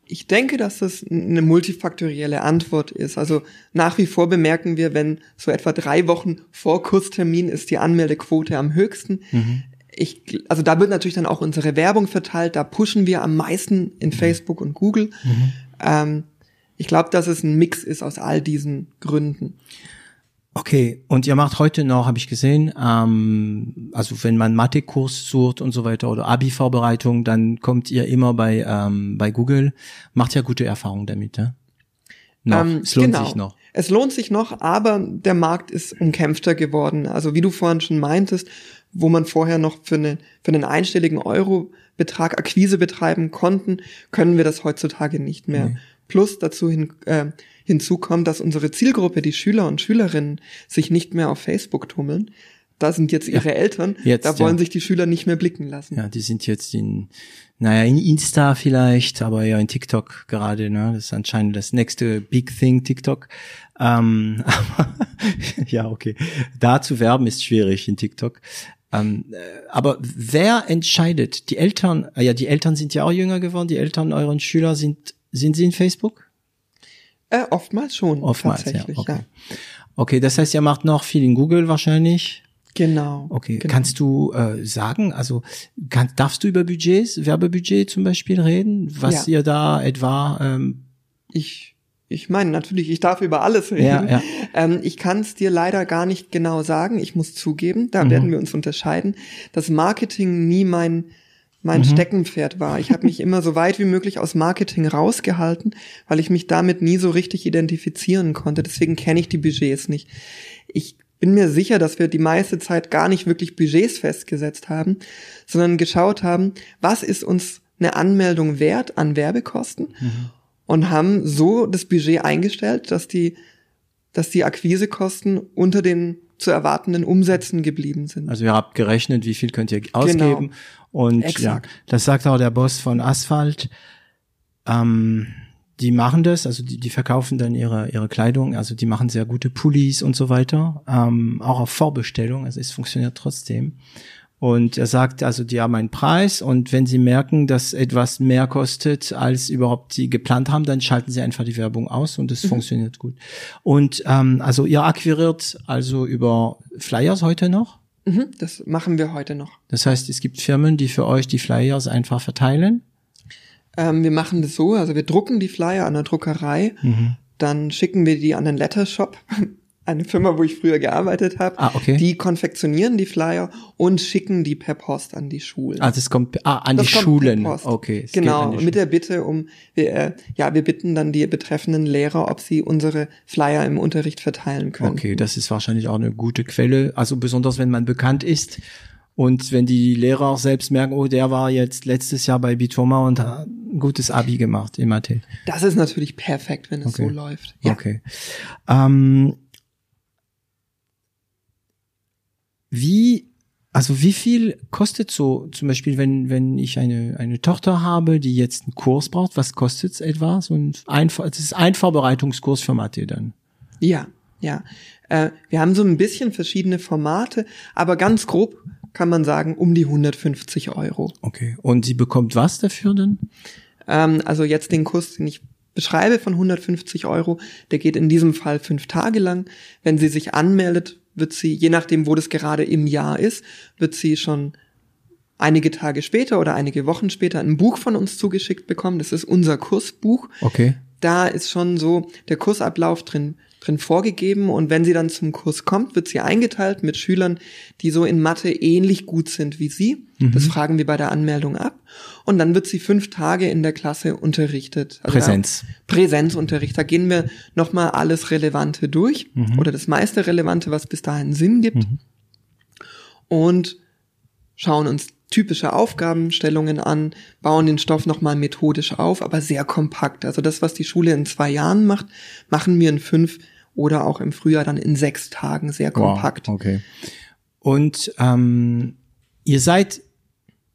Ich denke, dass das eine multifaktorielle Antwort ist. Also nach wie vor bemerken wir, wenn so etwa drei Wochen vor Kurstermin ist die Anmeldequote am höchsten. Mhm. Ich, also da wird natürlich dann auch unsere Werbung verteilt. Da pushen wir am meisten in mhm. Facebook und Google. Mhm. Ähm, ich glaube, dass es ein Mix ist aus all diesen Gründen. Okay, und ihr macht heute noch, habe ich gesehen, ähm, also wenn man Mathe-Kurs sucht und so weiter oder Abi-Vorbereitung, dann kommt ihr immer bei ähm, bei Google. Macht ja gute Erfahrungen damit, ne? Noch. Ähm, es lohnt genau. sich noch. Es lohnt sich noch, aber der Markt ist umkämpfter geworden. Also wie du vorhin schon meintest, wo man vorher noch für, eine, für einen einstelligen Euro-Betrag Akquise betreiben konnten, können wir das heutzutage nicht mehr. Nee. Plus dazu hin, äh, hinzu kommt, dass unsere Zielgruppe, die Schüler und Schülerinnen, sich nicht mehr auf Facebook tummeln. Da sind jetzt ihre ja, Eltern, jetzt, da wollen ja. sich die Schüler nicht mehr blicken lassen. Ja, die sind jetzt in, naja, in Insta vielleicht, aber ja in TikTok gerade, ne? Das ist anscheinend das nächste Big Thing, TikTok. Ähm, ja, okay. Da zu werben ist schwierig in TikTok. Ähm, äh, aber wer entscheidet? Die Eltern, ja, die Eltern sind ja auch jünger geworden, die Eltern euren Schüler sind sind Sie in Facebook? Äh, oftmals schon. Oftmals, ja. Okay. ja. okay, das heißt, ihr macht noch viel in Google wahrscheinlich. Genau. Okay, genau. kannst du äh, sagen, also kann, darfst du über Budgets, Werbebudget zum Beispiel reden, was ja. ihr da etwa? Ähm, ich ich meine, natürlich, ich darf über alles reden. Ja, ja. Ähm, ich kann es dir leider gar nicht genau sagen. Ich muss zugeben, da mhm. werden wir uns unterscheiden, dass Marketing nie mein mein mhm. Steckenpferd war. Ich habe mich immer so weit wie möglich aus Marketing rausgehalten, weil ich mich damit nie so richtig identifizieren konnte. Deswegen kenne ich die Budgets nicht. Ich bin mir sicher, dass wir die meiste Zeit gar nicht wirklich Budgets festgesetzt haben, sondern geschaut haben, was ist uns eine Anmeldung wert an Werbekosten mhm. Und haben so das Budget eingestellt, dass die, dass die Akquisekosten unter den zu erwartenden Umsätzen geblieben sind. Also ihr habt gerechnet, wie viel könnt ihr ausgeben genau. und Exakt. ja, das sagt auch der Boss von Asphalt. Ähm, die machen das, also die, die verkaufen dann ihre ihre Kleidung, also die machen sehr gute Pullis und so weiter, ähm, auch auf Vorbestellung, also es funktioniert trotzdem. Und er sagt, also die haben einen Preis und wenn sie merken, dass etwas mehr kostet, als überhaupt sie geplant haben, dann schalten sie einfach die Werbung aus und es mhm. funktioniert gut. Und ähm, also ihr akquiriert also über Flyers heute noch? Mhm, das machen wir heute noch. Das heißt, es gibt Firmen, die für euch die Flyers einfach verteilen? Ähm, wir machen das so, also wir drucken die Flyer an der Druckerei, mhm. dann schicken wir die an den Lettershop eine Firma, wo ich früher gearbeitet habe, ah, okay. die konfektionieren die Flyer und schicken die per Post an die Schulen. Ah, das kommt ah, an das die Schulen. Okay. Genau, mit der Bitte um, wir, äh, ja, wir bitten dann die betreffenden Lehrer, ob sie unsere Flyer im Unterricht verteilen können. Okay, das ist wahrscheinlich auch eine gute Quelle, also besonders wenn man bekannt ist. Und wenn die Lehrer auch selbst merken, oh, der war jetzt letztes Jahr bei Bitoma und hat ein gutes Abi gemacht im Mathe. Das ist natürlich perfekt, wenn es okay. so läuft. Ja. Okay. Ähm, wie, also wie viel kostet so, zum Beispiel, wenn, wenn ich eine, eine Tochter habe, die jetzt einen Kurs braucht, was kostet es etwa? So ein, ein, das ist ein Vorbereitungskurs für Mathe dann. Ja, ja. Äh, wir haben so ein bisschen verschiedene Formate, aber ganz grob kann man sagen, um die 150 Euro. Okay. Und sie bekommt was dafür denn? Ähm, also jetzt den Kurs, den ich beschreibe von 150 Euro, der geht in diesem Fall fünf Tage lang. Wenn sie sich anmeldet, wird sie, je nachdem, wo das gerade im Jahr ist, wird sie schon einige Tage später oder einige Wochen später ein Buch von uns zugeschickt bekommen. Das ist unser Kursbuch. Okay. Da ist schon so der Kursablauf drin drin vorgegeben und wenn sie dann zum Kurs kommt, wird sie eingeteilt mit Schülern, die so in Mathe ähnlich gut sind wie sie. Mhm. Das fragen wir bei der Anmeldung ab. Und dann wird sie fünf Tage in der Klasse unterrichtet. Also Präsenz. Präsenzunterricht. Da gehen wir nochmal alles Relevante durch mhm. oder das meiste Relevante, was bis dahin Sinn gibt. Mhm. Und schauen uns typische Aufgabenstellungen an, bauen den Stoff nochmal methodisch auf, aber sehr kompakt. Also das, was die Schule in zwei Jahren macht, machen wir in fünf oder auch im Frühjahr dann in sechs Tagen sehr kompakt. Wow, okay. Und ähm, ihr seid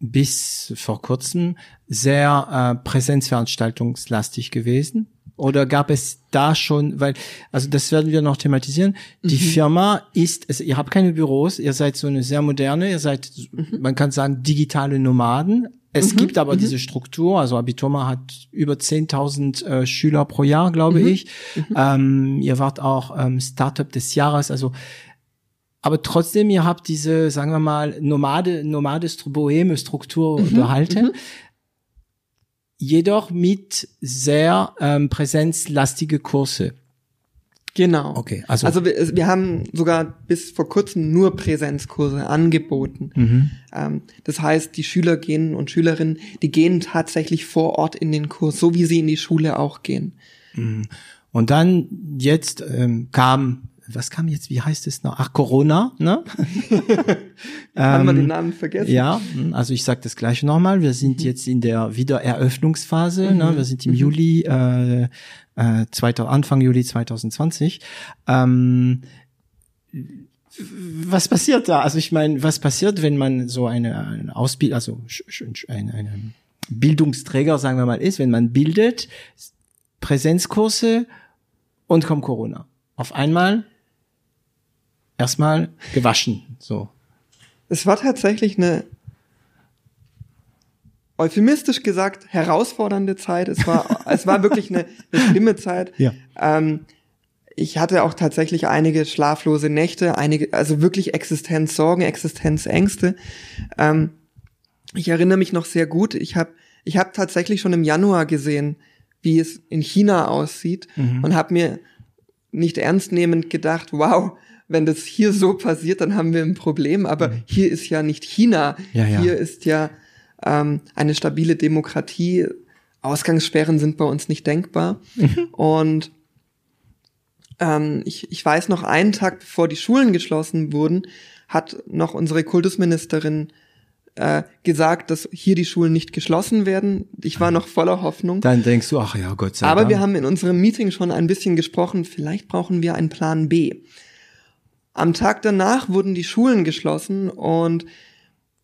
bis vor kurzem sehr äh, präsenzveranstaltungslastig gewesen. Oder gab es da schon, weil, also das werden wir noch thematisieren. Die Mhm. Firma ist, also ihr habt keine Büros, ihr seid so eine sehr moderne, ihr seid, Mhm. man kann sagen, digitale Nomaden. Es gibt aber diese Struktur, also Abiturma hat über 10.000 äh, Schüler pro Jahr, Mhm. glaube ich. Ähm, ihr wart auch ähm, Startup des Jahres, also aber trotzdem, ihr habt diese, sagen wir mal, nomade, nomade, boheme Struktur Mhm. behalten. Jedoch mit sehr ähm, präsenzlastige Kurse. Genau. Okay, also- also wir, wir haben sogar bis vor kurzem nur Präsenzkurse angeboten. Mhm. Ähm, das heißt, die Schüler gehen und Schülerinnen, die gehen tatsächlich vor Ort in den Kurs, so wie sie in die Schule auch gehen. Und dann jetzt ähm, kam, was kam jetzt, wie heißt es noch? Ach, Corona, ne? Haben wir den Namen vergessen? Ja, hm, also ich sage das gleiche nochmal. Wir sind jetzt in der Wiedereröffnungsphase. Ne? Wir sind im Juli, äh, äh, 2000, Anfang Juli 2020. Ähm, was passiert da? Also ich meine, was passiert, wenn man so eine, eine Ausbildung, also eine, eine Bildungsträger, sagen wir mal, ist, wenn man bildet, Präsenzkurse und kommt Corona. Auf einmal erstmal gewaschen, so. Es war tatsächlich eine euphemistisch gesagt herausfordernde Zeit. Es war, es war wirklich eine, eine schlimme Zeit. Ja. Ähm, ich hatte auch tatsächlich einige schlaflose Nächte, einige, also wirklich Existenzsorgen, Existenzängste. Ähm, ich erinnere mich noch sehr gut. Ich habe ich hab tatsächlich schon im Januar gesehen, wie es in China aussieht und habe mir nicht ernstnehmend gedacht, wow, wenn das hier so passiert, dann haben wir ein Problem. Aber hier ist ja nicht China. Ja, ja. Hier ist ja ähm, eine stabile Demokratie. Ausgangssperren sind bei uns nicht denkbar. Und ähm, ich, ich weiß noch, einen Tag bevor die Schulen geschlossen wurden, hat noch unsere Kultusministerin äh, gesagt, dass hier die Schulen nicht geschlossen werden. Ich war noch voller Hoffnung. Dann denkst du, ach ja, Gott sei Aber Dank. wir haben in unserem Meeting schon ein bisschen gesprochen, vielleicht brauchen wir einen Plan B. Am Tag danach wurden die Schulen geschlossen und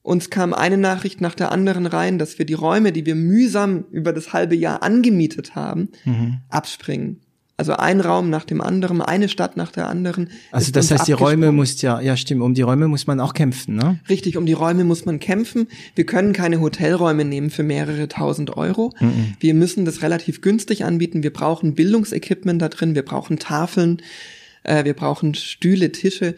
uns kam eine Nachricht nach der anderen rein, dass wir die Räume, die wir mühsam über das halbe Jahr angemietet haben, Mhm. abspringen. Also ein Raum nach dem anderen, eine Stadt nach der anderen. Also das heißt, die Räume muss ja, ja stimmt, um die Räume muss man auch kämpfen, ne? Richtig, um die Räume muss man kämpfen. Wir können keine Hotelräume nehmen für mehrere tausend Euro. Wir müssen das relativ günstig anbieten. Wir brauchen Bildungsequipment da drin, wir brauchen Tafeln, äh, wir brauchen Stühle, Tische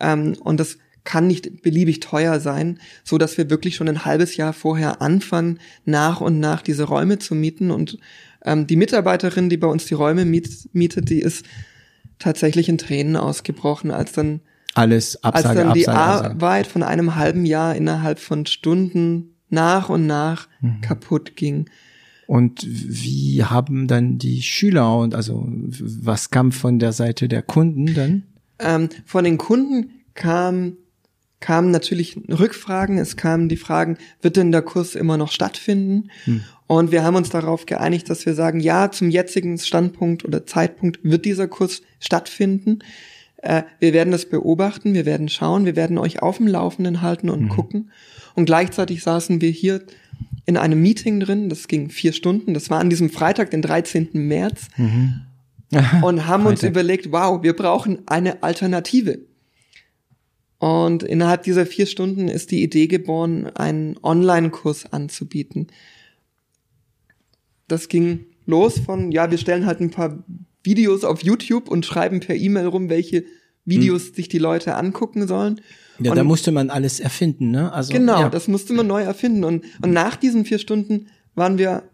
ähm, und das kann nicht beliebig teuer sein, so dass wir wirklich schon ein halbes Jahr vorher anfangen, nach und nach diese Räume zu mieten und ähm, die Mitarbeiterin, die bei uns die Räume miet, mietet, die ist tatsächlich in Tränen ausgebrochen, als dann Alles als Absage, dann die Absage. Arbeit von einem halben Jahr innerhalb von Stunden nach und nach Mhm. kaputt ging. Und wie haben dann die Schüler und also was kam von der Seite der Kunden dann? Ähm, von den Kunden kam kamen natürlich Rückfragen. Es kamen die Fragen, wird denn der Kurs immer noch stattfinden? Hm. Und wir haben uns darauf geeinigt, dass wir sagen, ja, zum jetzigen Standpunkt oder Zeitpunkt wird dieser Kurs stattfinden. Äh, wir werden das beobachten, wir werden schauen, wir werden euch auf dem Laufenden halten und gucken. Und gleichzeitig saßen wir hier in einem Meeting drin, das ging vier Stunden, das war an diesem Freitag, den 13. März, und haben uns Freitag. überlegt, wow, wir brauchen eine Alternative. Und innerhalb dieser vier Stunden ist die Idee geboren, einen Online-Kurs anzubieten. Das ging los von, ja, wir stellen halt ein paar Videos auf YouTube und schreiben per E-Mail rum, welche Videos sich die Leute angucken sollen. Ja, und da musste man alles erfinden, ne? Also Genau, ja. das musste man neu erfinden. Und, und nach diesen vier Stunden waren wir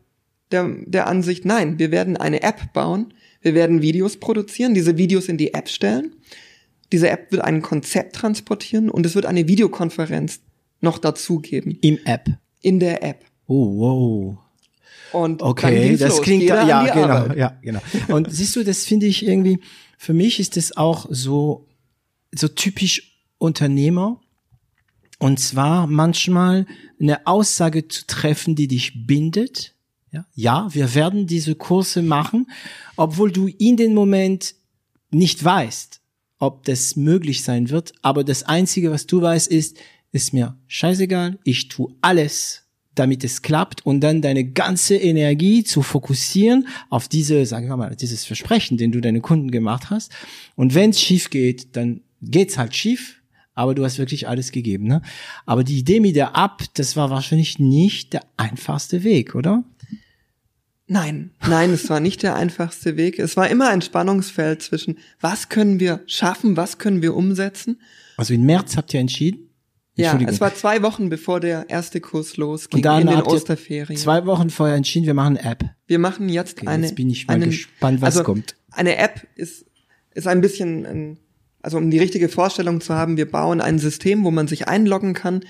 der, der Ansicht, nein, wir werden eine App bauen, wir werden Videos produzieren, diese Videos in die App stellen. Diese App wird ein Konzept transportieren und es wird eine Videokonferenz noch dazugeben im App. in der App. Oh, wow. Und Okay, das los. klingt Jeder ja genau, Arbeit. ja genau. Und siehst du, das finde ich irgendwie für mich ist es auch so so typisch Unternehmer und zwar manchmal eine Aussage zu treffen, die dich bindet. Ja, ja, wir werden diese Kurse machen, obwohl du in dem Moment nicht weißt, ob das möglich sein wird. Aber das Einzige, was du weißt, ist, ist mir scheißegal. Ich tu alles, damit es klappt und dann deine ganze Energie zu fokussieren auf diese, sagen wir mal, dieses Versprechen, den du deinen Kunden gemacht hast. Und wenn es schief geht, dann geht's halt schief, aber du hast wirklich alles gegeben. Ne? Aber die Idee mit der App, das war wahrscheinlich nicht der einfachste Weg, oder? Nein, nein, es war nicht der einfachste Weg. Es war immer ein Spannungsfeld zwischen, was können wir schaffen, was können wir umsetzen. Also im März habt ihr entschieden? Ja, es war zwei Wochen bevor der erste Kurs losging Und dann in den habt ihr Osterferien. Zwei Wochen vorher entschieden, wir machen eine App. Wir machen jetzt Okay, eine. jetzt bin ich mal einen- gespannt, was also kommt. Eine App ist ist ein bisschen, ein, also um die richtige Vorstellung zu haben, wir bauen ein System, wo man sich einloggen kann.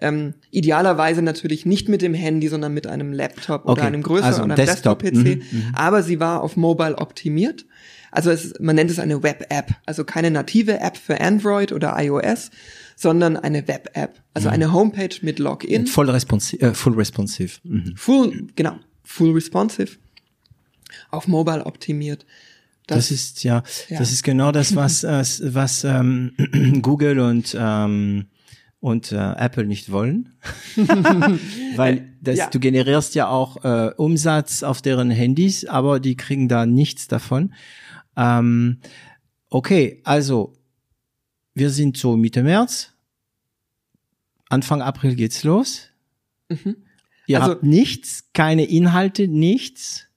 Ähm, idealerweise natürlich nicht mit dem Handy, sondern mit einem Laptop oder Okay, einem größeren also oder einem Desktop. Desktop-PC. Mhm, Aber sie war auf Mobile optimiert. Also es, man nennt es eine Web-App, also keine native App für Android oder iOS, sondern eine Web-App, also Mhm. eine Homepage mit Login. Voll responsive, äh, full responsive. Mhm. Full, genau, full responsive, auf mobile optimiert. Das, ist ja, ja. das ist genau das, was äh, was ähm, Google und ähm, und äh, Apple nicht wollen, weil das, Ja. du generierst ja auch äh, Umsatz auf deren Handys, aber die kriegen da nichts davon. Ähm, okay, also wir sind so Mitte März, Anfang April geht's los. Ihr Also- habt nichts, keine Inhalte, nichts.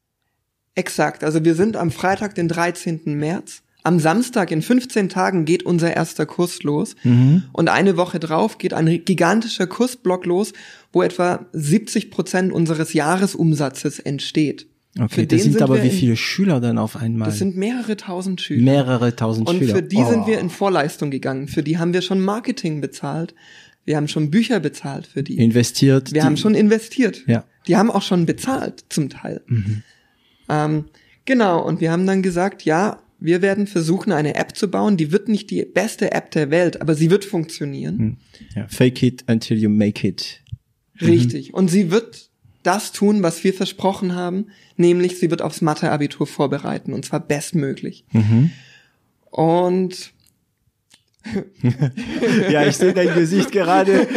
Exakt, also wir sind am Freitag, den 13. März. Am Samstag in 15 Tagen geht unser erster Kurs los. Mhm. Und eine Woche drauf geht ein gigantischer Kursblock los, wo etwa 70 Prozent unseres Jahresumsatzes entsteht. Okay, Für das den sind aber wie in- viele Schüler dann auf einmal? Das sind mehrere tausend Schüler. mehrere tausend Und Schüler. für die Oh. sind wir in Vorleistung gegangen. Für die haben wir schon Marketing bezahlt. Wir haben schon Bücher bezahlt für die. investiert. Wir die, haben schon investiert. Ja. Die haben auch schon bezahlt, zum Teil. Ähm, genau, und wir haben dann gesagt, ja, wir werden versuchen, eine App zu bauen. Die wird nicht die beste App der Welt, aber sie wird funktionieren. ja, Fake it until you make it. Richtig. Und sie wird das tun, was wir versprochen haben, nämlich sie wird aufs Mathe-Abitur vorbereiten, und zwar bestmöglich. Und Ja, ich sehe dein Gesicht gerade.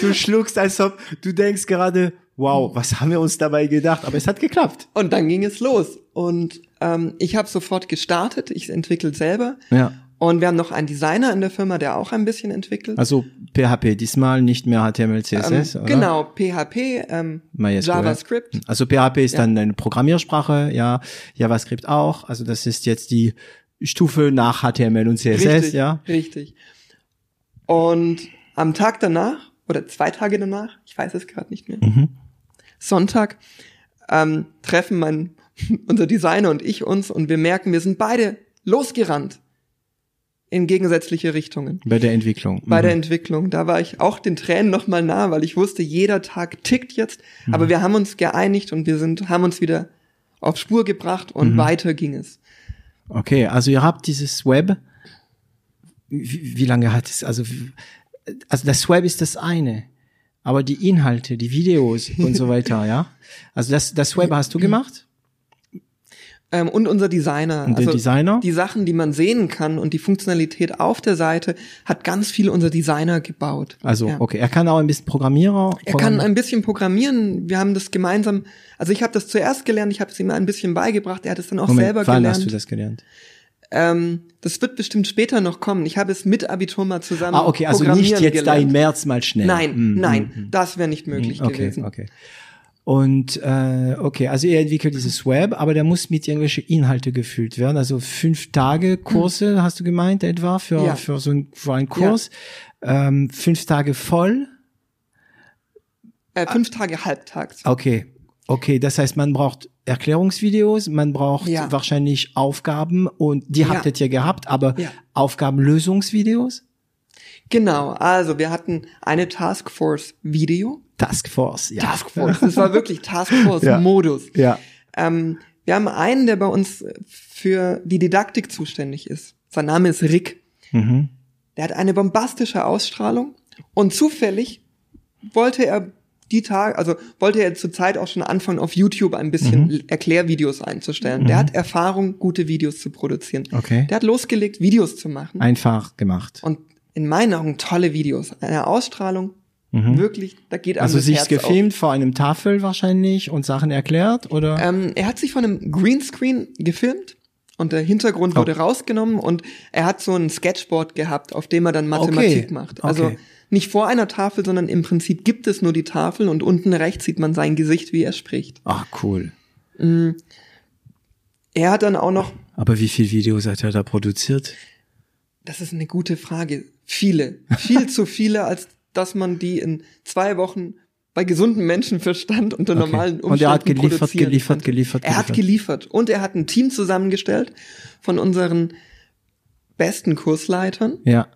Du schluckst, als ob du denkst gerade, wow, was haben wir uns dabei gedacht? Aber es hat geklappt. Und dann ging es los. Und ähm, ich habe sofort gestartet. Ich entwickle selber. Ja. Und wir haben noch einen Designer in der Firma, der auch ein bisschen entwickelt. Also PHP diesmal nicht mehr HTML, CSS, ähm, oder? genau, PHP, ähm. JavaScript. Also PHP ist dann eine Programmiersprache, ja, JavaScript auch. Also das ist jetzt die Stufe nach HTML und CSS, Richtig, ja. richtig. Und am Tag danach, oder zwei Tage danach, ich weiß es gerade nicht mehr, Mhm. Sonntag, ähm, treffen mein, unser Designer und ich uns und wir merken, wir sind beide losgerannt in gegensätzliche Richtungen. Bei der Entwicklung. bei Mhm. der Entwicklung. Da war ich auch den Tränen noch mal nah, weil ich wusste, jeder Tag tickt jetzt. Mhm. Aber wir haben uns geeinigt und wir sind, haben uns wieder auf Spur gebracht und Mhm. weiter ging es. Okay, also ihr habt dieses Web. Wie, wie lange hat es? Also, also das Web ist das eine, aber die Inhalte, die Videos und so weiter, ja. Also das, das Web hast du gemacht Ähm, und unser Designer. und der Designer. Die Sachen, die man sehen kann und die Funktionalität auf der Seite, hat ganz viel unser Designer gebaut. Also Ja. okay, er kann auch ein bisschen Programmierer. Er kann ein bisschen programmieren. Wir haben das gemeinsam, also ich habe das zuerst gelernt, ich habe es ihm ein bisschen beigebracht, er hat es dann auch Moment, selber wann gelernt. hast du das gelernt? Ähm, das wird bestimmt später noch kommen. Ich habe es mit Abitur mal zusammen Ah, okay, also nicht jetzt da im März mal schnell. Nein, Mm, nein, mm, mm. das wäre nicht möglich Okay, gewesen. okay. Und äh, okay, also ihr entwickelt dieses Web, aber der muss mit irgendwelche Inhalte gefüllt werden. Also fünf Tage Kurse, hast du gemeint etwa für Ja. für so ein, für einen Kurs. Ähm, fünf Tage voll. Äh, fünf Tage halbtags. Okay, okay. Das heißt, man braucht Erklärungsvideos, man braucht Ja. wahrscheinlich Aufgaben und die Ja. habt ihr ja gehabt, aber Ja. Aufgabenlösungsvideos. Genau, also wir hatten eine Taskforce Video. Taskforce, ja. Taskforce, das war wirklich Taskforce-Modus. Ja. Ähm, wir haben einen, der bei uns für die Didaktik zuständig ist. Sein Name ist Rick. Mhm. Der hat eine bombastische Ausstrahlung und zufällig wollte er die Tag, also wollte er zur Zeit auch schon anfangen, auf YouTube ein bisschen Mhm. Erklärvideos einzustellen. Der hat Erfahrung, gute Videos zu produzieren. Okay. Der hat losgelegt, Videos zu machen. Einfach gemacht. Und in meinen Augen tolle Videos. Eine Ausstrahlung Wirklich, da geht einem Mhm. Also sich Herz gefilmt vor einem Tafel wahrscheinlich und Sachen erklärt oder? auf. Ähm, er hat sich von einem Greenscreen gefilmt und der Hintergrund Oh. wurde rausgenommen und er hat so ein Sketchboard gehabt, auf dem er dann Mathematik Okay, macht. Also okay. Nicht vor einer Tafel, sondern im Prinzip gibt es nur die Tafel und unten rechts sieht man sein Gesicht, wie er spricht. Ach cool. Er hat dann auch noch Aber wie viel Videos hat er da produziert? Das ist eine gute Frage. Viele. Viel zu viele, als dass man die in zwei Wochen bei gesundem Menschenverstand unter Okay. normalen Umständen Und er hat geliefert, geliefert, konnte. geliefert, Er hat geliefert. geliefert. Und er hat ein Team zusammengestellt von unseren besten Kursleitern, Ja.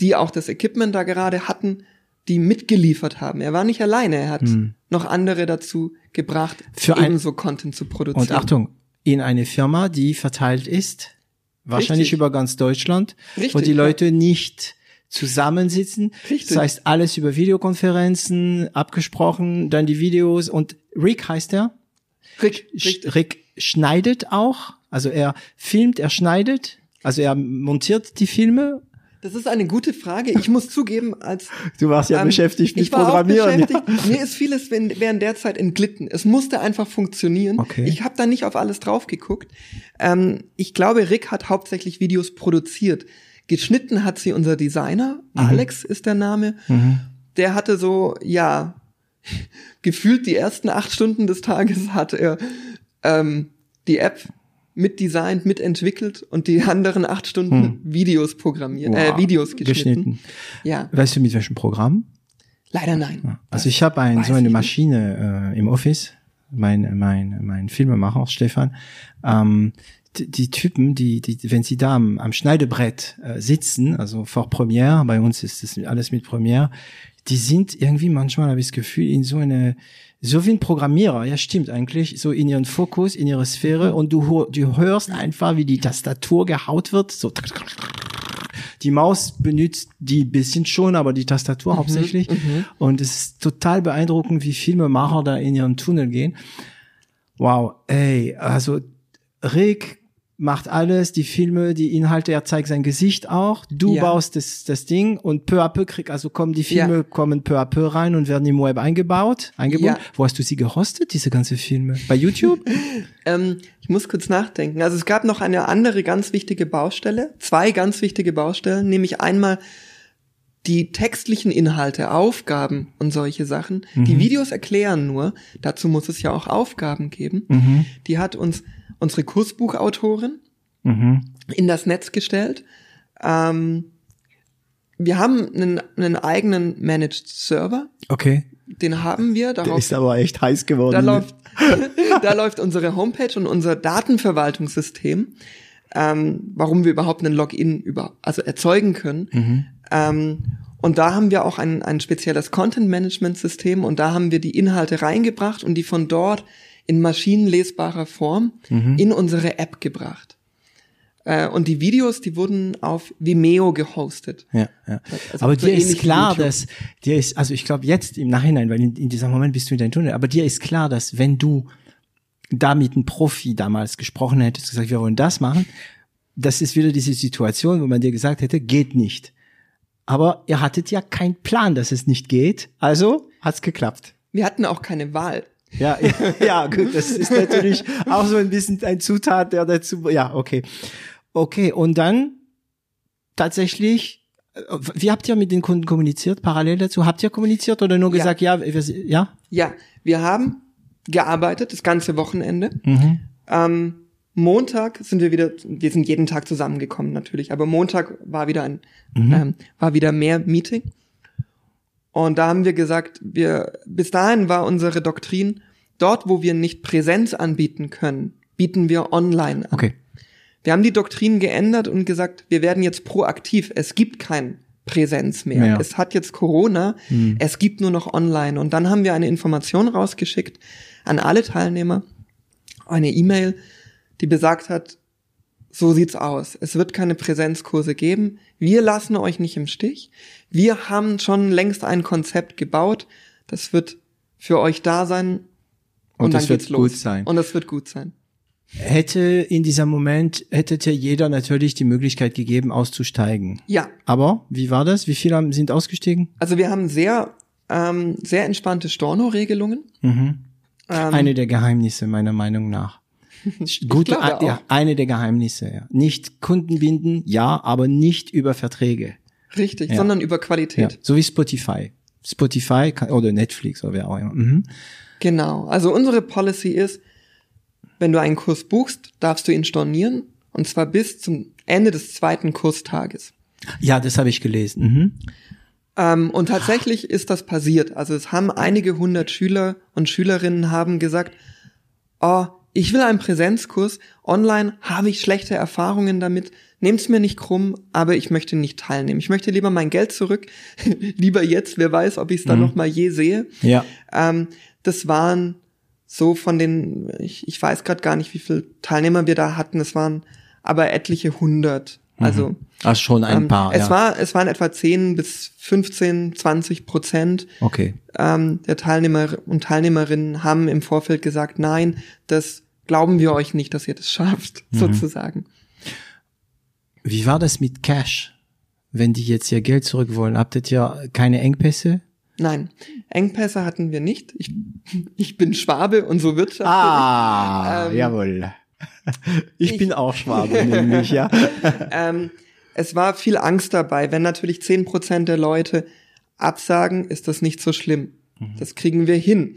Die auch das Equipment da gerade hatten, die mitgeliefert haben. Er war nicht alleine, er hat noch andere dazu gebracht, Hm. Für ebenso Content zu produzieren. Und Achtung, in eine Firma, die verteilt ist, wahrscheinlich Richtig. über ganz Deutschland, Richtig, wo die ja. Leute nicht zusammensitzen. Richtig. Das heißt, alles über Videokonferenzen, abgesprochen, dann die Videos und Rick heißt er. Rick, richtig. Rick schneidet auch, also er filmt, er schneidet, also er montiert die Filme. Das ist eine gute Frage. Ich muss zugeben, als Du warst ja Ähm, beschäftigt mit ich war Programmieren. Auch beschäftigt. Mir ist vieles während der Zeit entglitten. Es musste einfach funktionieren. Okay. Ich habe da nicht auf alles drauf geguckt. Ähm, ich glaube, Rick hat hauptsächlich Videos produziert. Geschnitten hat sie unser Designer. Mhm. Alex ist der Name. Der hatte so, ja, gefühlt die ersten acht Stunden des Tages hat er ähm, die App mitdesignt, mitentwickelt und die anderen acht Stunden Videos programmiert, äh, Hm. Wow. Videos geschnitten. Geschnitten. Ja, Weißt du mit welchem Programm? leider nein. Also ich habe ein, weiß so eine. Maschine äh, im Office, mein, mein, mein Filmemacher, Stefan. Ähm, die, die Typen, die, die, wenn sie da am, am Schneidebrett äh, sitzen, also vor Premiere, bei uns ist das alles mit Premiere, die sind irgendwie manchmal, habe ich das Gefühl, in so eine, so wie ein Programmierer, ja stimmt eigentlich, so in ihren Fokus, in ihre Sphäre und du, du hörst einfach, wie die Tastatur gehaut wird, so die Maus benutzt die bisschen schon, aber die Tastatur hauptsächlich. Und es ist total beeindruckend, wie Filmemacher da in ihren Tunnel gehen. Wow, ey, also Rick macht alles, die Filme, die Inhalte, er zeigt sein Gesicht auch. Du Ja. baust das, das Ding und peu à peu krieg, also kommen die Filme, Ja. kommen peu à peu rein und werden im Web eingebaut, eingebunden. Ja. Wo hast du sie gehostet, diese ganze Filme? Bei YouTube? Ähm, ich muss kurz nachdenken. Also es gab noch eine andere ganz wichtige Baustelle, zwei ganz wichtige Baustellen, nämlich einmal die textlichen Inhalte, Aufgaben und solche Sachen. Die Videos erklären nur, dazu muss es ja auch Aufgaben geben. Die hat uns unsere Kursbuchautorin mhm. in das Netz gestellt. Ähm, wir haben einen, einen eigenen Managed Server, Okay. den haben wir. Der Darauf ist aber echt heiß geworden. da läuft, da läuft unsere Homepage und unser Datenverwaltungssystem, ähm, warum wir überhaupt einen Login über, also erzeugen können. Ähm, und da haben wir auch ein, ein spezielles Content-Management-System und da haben wir die Inhalte reingebracht und die von dort in maschinenlesbarer Form in unsere App gebracht. Äh, und die Videos, die wurden auf Vimeo gehostet. Ja, ja. Also aber so dir ist klar, YouTube. dass dir ist, also ich glaube jetzt im Nachhinein, weil in, in diesem Moment bist du in deinem Tunnel, aber dir ist klar, dass wenn du da mit einem Profi damals gesprochen hättest, gesagt, wir wollen das machen, das ist wieder diese Situation, wo man dir gesagt hätte, geht nicht. Aber ihr hattet ja keinen Plan, dass es nicht geht, also hat's geklappt. Wir hatten auch keine Wahl. Ja, ja, ja, gut, das ist natürlich auch so ein bisschen ein Zutat, der dazu, ja, okay. Okay, und dann tatsächlich, äh, wie habt ihr mit den Kunden kommuniziert, parallel dazu? Habt ihr kommuniziert oder nur Ja. gesagt, ja, wir, ja? Ja, wir haben gearbeitet, das ganze Wochenende. Mhm. Ähm, Montag sind wir wieder, wir sind jeden Tag zusammengekommen natürlich, aber Montag war wieder ein, ähm, war wieder mehr Meeting. Und da haben wir gesagt, wir, bis dahin war unsere Doktrin, dort wo wir nicht Präsenz anbieten können, bieten wir online an. Okay. Wir haben die Doktrin geändert und gesagt, wir werden jetzt proaktiv. Es gibt kein Präsenz mehr. Mehr. Es hat jetzt Corona. Es gibt nur noch online. Und dann haben wir eine Information rausgeschickt an alle Teilnehmer. Eine E-Mail, die besagt hat, so sieht's aus. Es wird keine Präsenzkurse geben. Wir lassen euch nicht im Stich. Wir haben schon längst ein Konzept gebaut. Das wird für euch da sein. Und, Und dann es wird geht's los. gut sein. Und es wird gut sein. Hätte in diesem Moment, hätte jeder natürlich die Möglichkeit gegeben, auszusteigen. Ja, Aber wie war das? Wie viele haben, sind ausgestiegen? Also wir haben sehr ähm, sehr entspannte Storno-Regelungen. Mhm. Ähm, eine der Geheimnisse meiner Meinung nach. Gute, auch. ja, eine der Geheimnisse. Ja. Nicht Kunden binden, ja, aber nicht über Verträge. Richtig, Ja. sondern über Ja. Qualität. So wie Spotify. Spotify kann, oder Netflix oder wer auch immer. Mhm. Genau. Also unsere Policy ist, wenn du einen Kurs buchst, darfst du ihn stornieren und zwar bis zum Ende des zweiten Kurstages. Ja, das habe ich gelesen. Mhm. Ähm, und tatsächlich ist das passiert. Also es haben einige hundert Schüler und Schülerinnen haben gesagt, oh, ich will einen Präsenzkurs. Online habe ich schlechte Erfahrungen damit. Nehmt's mir nicht krumm, aber ich möchte nicht teilnehmen. Ich möchte lieber mein Geld zurück. lieber jetzt, wer weiß, ob ich es dann noch mal je sehe. Ja. Ähm, das waren so von den, ich, ich weiß gerade gar nicht, wie viele Teilnehmer wir da hatten. Es waren aber etliche hundert. Also Ach, schon ein ähm, paar. es ja. war es waren etwa 10 bis 15, 20 Prozent okay. ähm, der Teilnehmer und Teilnehmerinnen haben im Vorfeld gesagt, nein, das glauben wir euch nicht, dass ihr das schafft, Mhm. sozusagen. Wie war das mit Cash? Wenn die jetzt ihr Geld zurück wollen, habt ihr ja keine Engpässe? Nein, Engpässe hatten wir nicht. Ich, ich bin Schwabe und so wirtschaftlich. Ah, Ähm, jawohl. Ich, ich- bin auch Schwabe, nämlich, ja. Ähm, es war viel Angst dabei. Wenn natürlich 10% der Leute absagen, ist das nicht so schlimm. Das kriegen wir hin.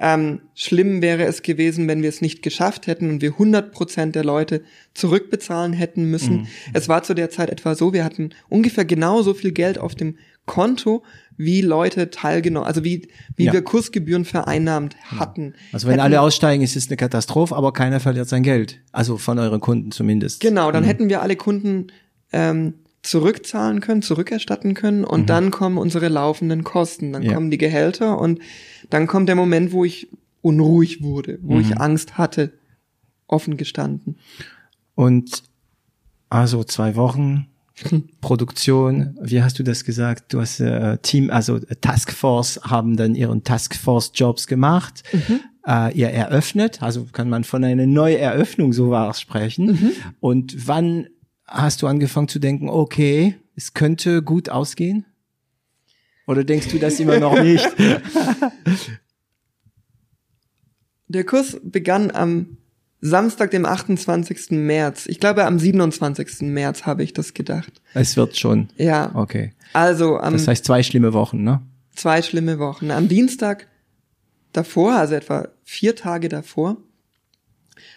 Ähm, schlimm wäre es gewesen, wenn wir es nicht geschafft hätten und wir 100% der Leute zurückbezahlen hätten müssen. Es war zu der Zeit etwa so, wir hatten ungefähr genauso viel Geld auf dem Konto, wie Leute teilgenommen, also wie, wie Ja. wir Kursgebühren vereinnahmt hatten. Also wenn Hätten- alle aussteigen, ist es eine Katastrophe, aber keiner verliert sein Geld. Also von euren Kunden zumindest. Genau, dann hätten wir alle Kunden ähm, zurückzahlen können, zurückerstatten können und dann kommen unsere laufenden Kosten, dann Ja. kommen die Gehälter und dann kommt der Moment, wo ich unruhig wurde, wo ich Angst hatte, offen gestanden. Und also zwei Wochen Produktion, wie hast du das gesagt? Du hast äh, Team, also äh, Taskforce haben dann ihren Taskforce-Jobs gemacht, äh, ihr eröffnet, also kann man von einer Neueröffnung sowas sprechen. Und wann hast du angefangen zu denken, okay, es könnte gut ausgehen? Oder denkst du das immer noch nicht? Der Kurs begann am Samstag, dem 28. März. Ich glaube, am 27. März habe ich das gedacht. es wird schon. Ja. Okay. Also am Das heißt zwei schlimme Wochen, ne? zwei schlimme Wochen. Am Dienstag davor, also etwa vier Tage davor,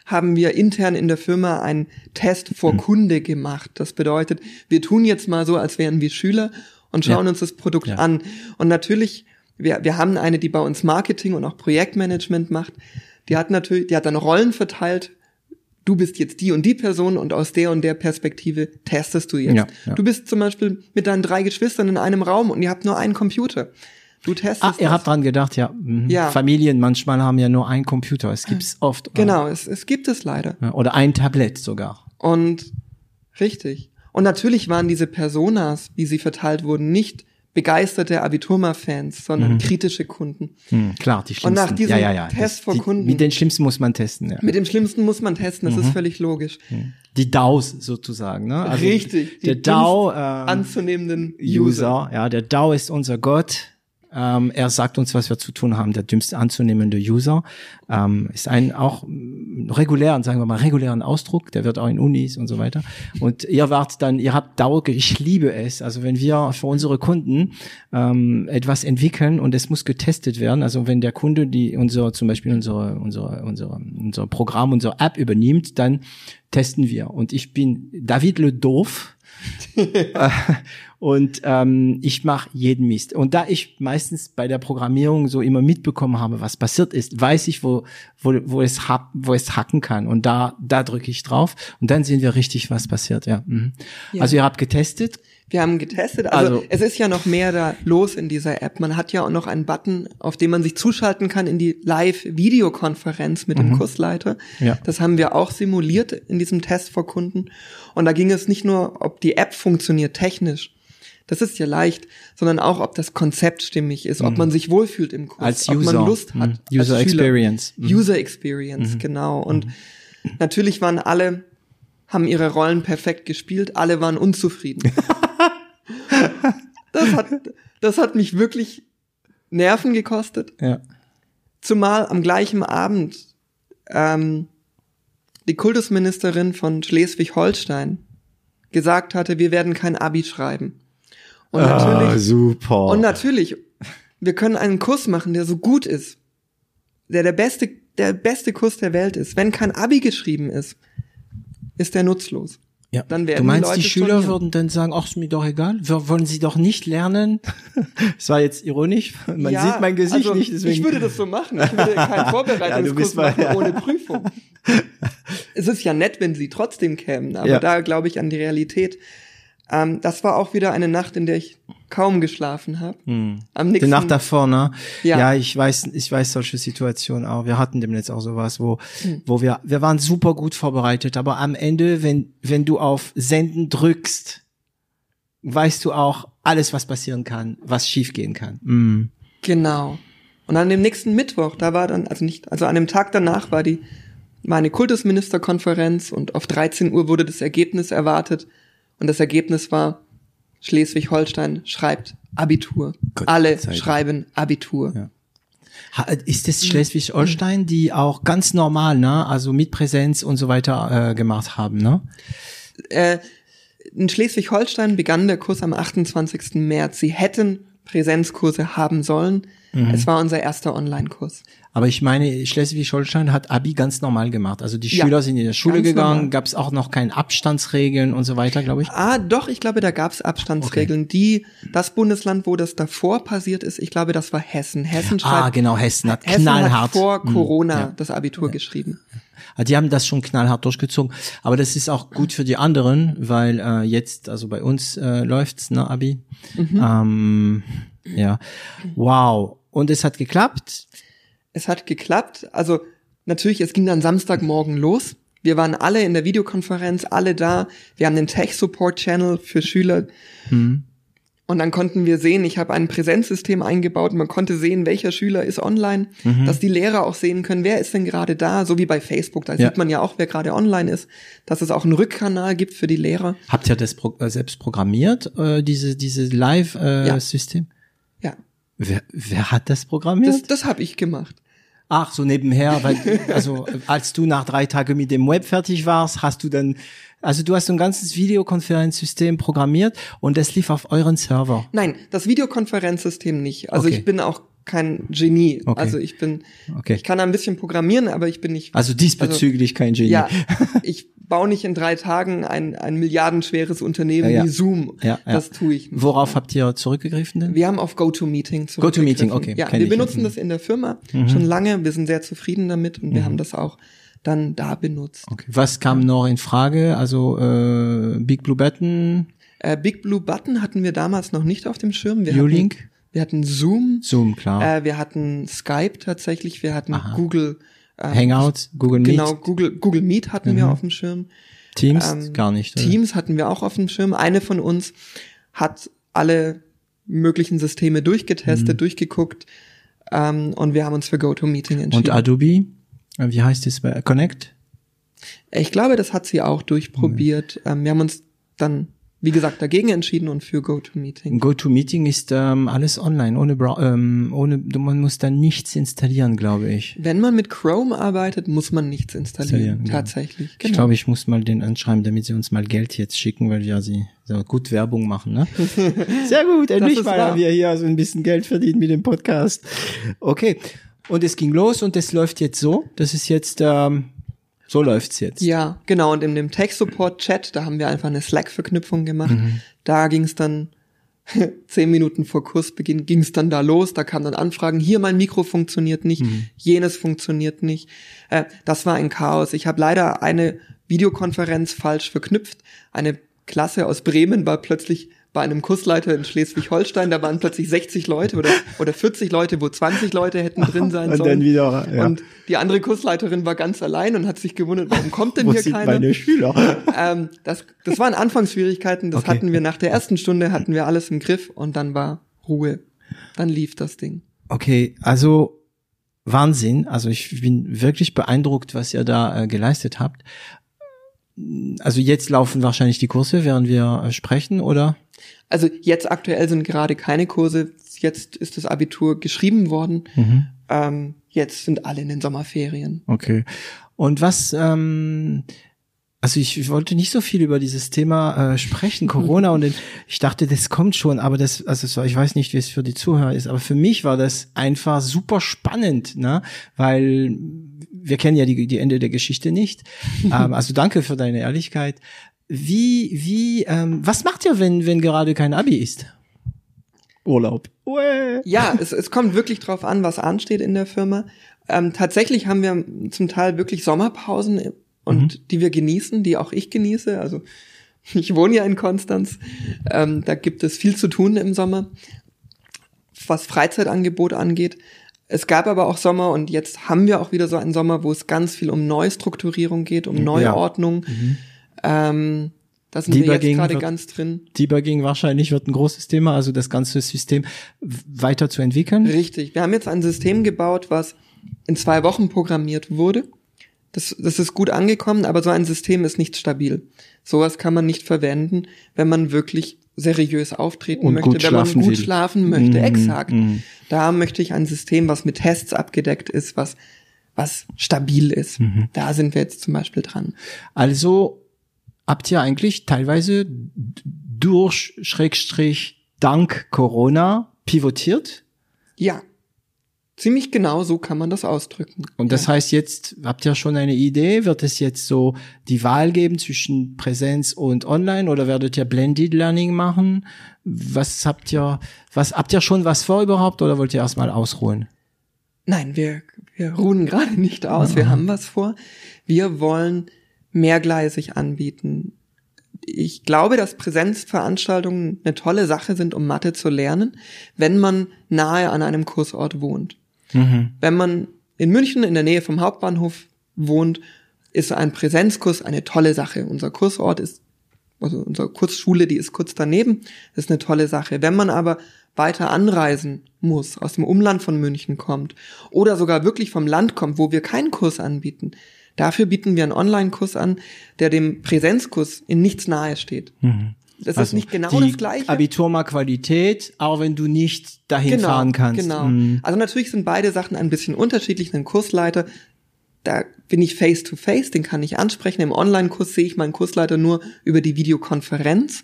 haben wir intern in der Firma einen Test Hm. vor Kunde gemacht. Das bedeutet, wir tun jetzt mal so, als wären wir Schüler und schauen Ja. uns das Produkt Ja. an. Und natürlich, wir, wir haben eine, die bei uns Marketing und auch Projektmanagement macht. Die hat natürlich, die hat dann Rollen verteilt. Du bist jetzt die und die Person und aus der und der Perspektive testest du jetzt. Ja, ja. Du bist zum Beispiel mit deinen drei Geschwistern in einem Raum und ihr habt nur einen Computer. Du testest Ah, ihr das. habt dran gedacht, ja. mhm. Ja. Familien manchmal haben ja nur einen Computer. Es gibt's oft. Genau, es, es gibt es leider. Oder ein Tablet sogar. Und richtig. Und natürlich waren diese Personas, wie sie verteilt wurden, nicht begeisterte Abiturma-Fans, sondern kritische Kunden. Hm, klar, die schlimmsten. nach diesem ja, ja, ja. Test vor die, Kunden- Mit den schlimmsten muss man testen, ja. Mit dem Schlimmsten muss man testen, das ist völlig logisch. Die DAOs sozusagen, ne? Also Richtig. Der die DAO, ähm, anzunehmenden User. User, ja, der DAO ist unser Gott. Ähm, er sagt uns, was wir zu tun haben. Der dümmste anzunehmende User ähm, ist ein auch regulären, sagen wir mal regulären Ausdruck. Der wird auch in Unis und so weiter. Und ihr wart dann, ihr habt DAO, ich liebe es. Also wenn wir für unsere Kunden ähm, etwas entwickeln und es muss getestet werden. Also wenn der Kunde die unser zum Beispiel unsere unsere unsere unser Programm, unsere App übernimmt, dann testen wir. Und ich bin David Le Doof. Und ähm, ich mache jeden Mist. Und da ich meistens bei der Programmierung so immer mitbekommen habe, was passiert ist, weiß ich, wo, wo, wo, es, wo es hacken kann. Und da, da drücke ich drauf und dann sehen wir richtig, was passiert. Ja. Mhm. Ja. Also ihr habt getestet. Wir haben getestet, also, Also- es ist ja noch mehr da los in dieser App. Man hat ja auch noch einen Button, auf dem man sich zuschalten kann in die Live-Videokonferenz mit dem Kursleiter. Ja. Das haben wir auch simuliert in diesem Test vor Kunden. Und da ging es nicht nur, ob die App funktioniert technisch. Das ist ja leicht, sondern auch, ob das Konzept stimmig ist, ob man sich wohlfühlt im Kurs, Mhm. Als ob User. man Lust hat. Mhm. als User. Experience. Mhm. User Experience, genau. Und natürlich waren alle, haben ihre Rollen perfekt gespielt, alle waren unzufrieden. das hat, das hat mich wirklich Nerven gekostet. Ja. Zumal am gleichen Abend ähm, die Kultusministerin von Schleswig-Holstein gesagt hatte, wir werden kein Abi schreiben. Und natürlich, ah, super. und natürlich, wir können einen Kurs machen, der so gut ist, der der beste, der beste Kurs der Welt ist. Wenn kein Abi geschrieben ist, ist der nutzlos. Ja. Dann werden du meinst, die, die, Leute Schüler stornieren. würden dann sagen, ach, ist mir doch egal, wir wollen sie doch nicht lernen. Das war jetzt ironisch, man Ja, sieht mein Gesicht also nicht, deswegen. Ich würde das so machen. Ich würde keinen Ja, Vorbereitungskurs mal- machen ja. ohne Prüfung. es ist ja nett, wenn sie trotzdem kämen, aber Ja. da glaube ich an die Realität. Ähm, das war auch wieder eine Nacht, in der ich kaum geschlafen habe. Am Die nächsten Nacht davor, ne? Ja. Ja. ich weiß, ich weiß solche Situationen auch. Wir hatten demnächst auch sowas, wo, Hm. wo wir, wir waren super gut vorbereitet, aber am Ende, wenn, wenn du auf Senden drückst, weißt du auch alles, was passieren kann, was schiefgehen kann. Mm. Genau. Und an dem nächsten Mittwoch, da war dann, also nicht, also an dem Tag danach war die, war eine Kultusministerkonferenz und auf 13 Uhr wurde das Ergebnis erwartet. Und das Ergebnis war, Schleswig-Holstein schreibt Abitur. Gott Alle schreiben Abitur. Ja. Ist das Schleswig-Holstein, die auch ganz normal, ne, also mit Präsenz und so weiter äh, gemacht haben, ne? Äh, in Schleswig-Holstein begann der Kurs am 28. März. Sie hätten Präsenzkurse haben sollen. Es war unser erster Online-Kurs. Aber ich meine, Schleswig-Holstein hat Abi ganz normal gemacht. Also die Ja, Schüler sind in der Schule gegangen, gab es auch noch keine Abstandsregeln und so weiter, glaube ich. Ah, doch, ich glaube, da gab es Abstandsregeln. Die, das Bundesland, wo das davor passiert ist, ich glaube, das war Hessen. Hessen schreibt, Ah, genau, Hessen hat Hessen knallhart. hat vor Hm, Corona ja. das Abitur geschrieben. Also Die haben das schon knallhart durchgezogen. Aber das ist auch gut für die anderen, weil äh, jetzt, also bei uns äh, läuft's, ne, Abi. Mhm. Ähm, ja. Wow. Und es hat geklappt. Es hat geklappt. Also natürlich, es ging dann Samstagmorgen los. Wir waren alle in der Videokonferenz, alle da. Wir haben den Tech Support Channel für Schüler. Hm. Und dann konnten wir sehen, ich habe ein Präsenzsystem eingebaut. Man konnte sehen, welcher Schüler ist online, Mhm. dass die Lehrer auch sehen können, wer ist denn gerade da, so wie bei Facebook. Da Ja. sieht man ja auch, wer gerade online ist, dass es auch einen Rückkanal gibt für die Lehrer. Habt ihr das pro äh, selbst programmiert, äh, diese, diese Ja. Live-System? Ja, wer, wer hat das programmiert? das, das habe ich gemacht. Ach, so nebenher, weil, also, als du nach drei Tagen mit dem Web fertig warst, hast du dann, also du hast so ein ganzes Videokonferenzsystem programmiert und das lief auf euren Server. Nein, das Videokonferenzsystem nicht. Also Okay. ich bin auch kein Genie. Okay. Also ich bin, Okay. ich kann ein bisschen programmieren, aber ich bin nicht. Also diesbezüglich kein Genie. ja, ich baue nicht in drei Tagen ein, ein milliardenschweres Unternehmen Ja, ja. wie Zoom. Ja, ja. Das tue ich nicht. Worauf habt ihr zurückgegriffen denn? Wir haben auf GoToMeeting GoToMeeting, zurückgegriffen. okay, Ja, wir benutzen. Mhm. das in der Firma schon lange. Wir sind sehr zufrieden damit und wir haben das auch dann da benutzt. Okay. Was kam noch in Frage? Also äh, Big Blue Button, Äh, Big Blue Button hatten wir damals noch nicht auf dem Schirm. Wir Viewlink? Wir hatten Zoom, Zoom, klar. äh, wir hatten Skype tatsächlich, wir hatten Aha. Google, äh, Hangout, Google Meet, genau, Google, Google Meet hatten wir auf dem Schirm. Teams, ähm, gar nicht. oder? Teams hatten wir auch auf dem Schirm. Eine von uns hat alle möglichen Systeme durchgetestet, Mhm. durchgeguckt ähm, und wir haben uns für GoToMeeting entschieden. Und Adobe, Äh, wie heißt es? bei Connect? ich glaube, das hat sie auch durchprobiert. Mhm. Ähm, wir haben uns dann, wie gesagt, dagegen entschieden und für GoToMeeting. GoToMeeting ist ähm, alles online, ohne, ähm, ohne, man muss da nichts installieren, glaube ich. Wenn man mit Chrome arbeitet, muss man nichts installieren. Installieren, ja. Tatsächlich. Genau. Ich glaube, ich muss mal den anschreiben, damit sie uns mal Geld jetzt schicken, weil ja sie so gut Werbung machen, ne? Sehr gut, endlich mal wahr. haben wir hier so ein bisschen Geld verdient mit dem Podcast. Okay. Und es ging los und es läuft jetzt so. Das ist jetzt, ähm, so läuft's jetzt. Ja, genau. Und in dem Tech-Support-Chat, da haben wir einfach eine Slack-Verknüpfung gemacht. Mhm. Da ging es dann zehn Minuten vor Kursbeginn ging es dann da los. Da kamen dann Anfragen, hier mein Mikro funktioniert nicht, Mhm. jenes funktioniert nicht. Äh, das war ein Chaos. Ich habe leider eine Videokonferenz falsch verknüpft. Eine Klasse aus Bremen war plötzlich bei einem Kursleiter in Schleswig-Holstein, da waren plötzlich 60 Leute oder, oder 40 Leute, wo 20 Leute hätten drin sein Und sollen. dann wieder, ja. Und die andere Kursleiterin war ganz allein und hat sich gewundert, warum kommt denn Wo hier sind keiner? meine Schüler? ähm, das, das waren Anfangsschwierigkeiten, das Okay. hatten wir nach der ersten Stunde, hatten wir alles im Griff und dann war Ruhe. Dann lief das Ding. Okay, also Wahnsinn. Also ich bin wirklich beeindruckt, was ihr da äh, geleistet habt. Also jetzt laufen wahrscheinlich die Kurse, während wir äh, sprechen, oder? Also jetzt aktuell sind gerade keine Kurse. Jetzt ist das Abitur geschrieben worden. Mhm. Ähm, jetzt sind alle in den Sommerferien. Okay. Und was, ähm, also ich, wollte nicht so viel über dieses Thema äh, sprechen, Corona, und ich dachte, das kommt schon, aber das, also ich weiß nicht, wie es für die Zuhörer ist, aber für mich war das einfach super spannend, ne? Weil wir kennen ja die, die Ende der Geschichte nicht. ähm, also danke für deine Ehrlichkeit. Wie, wie, ähm, was macht ihr, wenn, wenn gerade kein Abi ist? Urlaub. Uäh. Ja, es, es kommt wirklich drauf an, was ansteht in der Firma. Ähm, tatsächlich haben wir zum Teil wirklich Sommerpausen und mhm. die wir genießen, die auch ich genieße. Also ich wohne ja in Konstanz. Ähm, da gibt es viel zu tun im Sommer, was Freizeitangebot angeht. Es gab aber auch Sommer und jetzt haben wir auch wieder so einen Sommer, wo es ganz viel um Neustrukturierung geht, um Neuordnung. Ja. Mhm. Ähm, da sind Debugging wir jetzt gerade ganz drin. Debugging wahrscheinlich wird ein großes Thema, also das ganze System weiter zu entwickeln. Richtig. Wir haben jetzt ein System gebaut, was in zwei Wochen programmiert wurde. Das, das ist gut angekommen, aber so ein System ist nicht stabil. Sowas kann man nicht verwenden, wenn man wirklich seriös auftreten und möchte, wenn man gut will. schlafen möchte. Mm, Exakt. Mm. Da möchte ich ein System, was mit Tests abgedeckt ist, was, was stabil ist. Mhm. Da sind wir jetzt zum Beispiel dran. Also habt ihr eigentlich teilweise durch Schrägstrich dank Corona pivotiert? Ja. Ziemlich genau so kann man das ausdrücken. Und das ja. heißt jetzt, habt ihr schon eine Idee? Wird es jetzt so die Wahl geben zwischen Präsenz und Online oder werdet ihr Blended Learning machen? Was habt ihr, was, habt ihr schon was vor überhaupt oder wollt ihr erstmal ausruhen? Nein, wir, wir ruhen gerade nicht aus. Wir haben was vor. Wir wollen mehrgleisig anbieten. Ich glaube, dass Präsenzveranstaltungen eine tolle Sache sind, um Mathe zu lernen, wenn man nahe an einem Kursort wohnt. Mhm. Wenn man in München in der Nähe vom Hauptbahnhof wohnt, ist ein Präsenzkurs eine tolle Sache. Unser Kursort ist, also unsere Kursschule, die ist kurz daneben, ist eine tolle Sache. Wenn man aber weiter anreisen muss, aus dem Umland von München kommt oder sogar wirklich vom Land kommt, wo wir keinen Kurs anbieten, dafür bieten wir einen Online-Kurs an, der dem Präsenzkurs in nichts nahe steht. Mhm. Das also ist nicht genau das gleiche. Abiturma Qualität, auch wenn du nicht dahin genau, fahren kannst. Genau. Mhm. Also natürlich sind beide Sachen ein bisschen unterschiedlich. Ein Kursleiter, da bin ich face to face, den kann ich ansprechen. Im Online-Kurs sehe ich meinen Kursleiter nur über die Videokonferenz.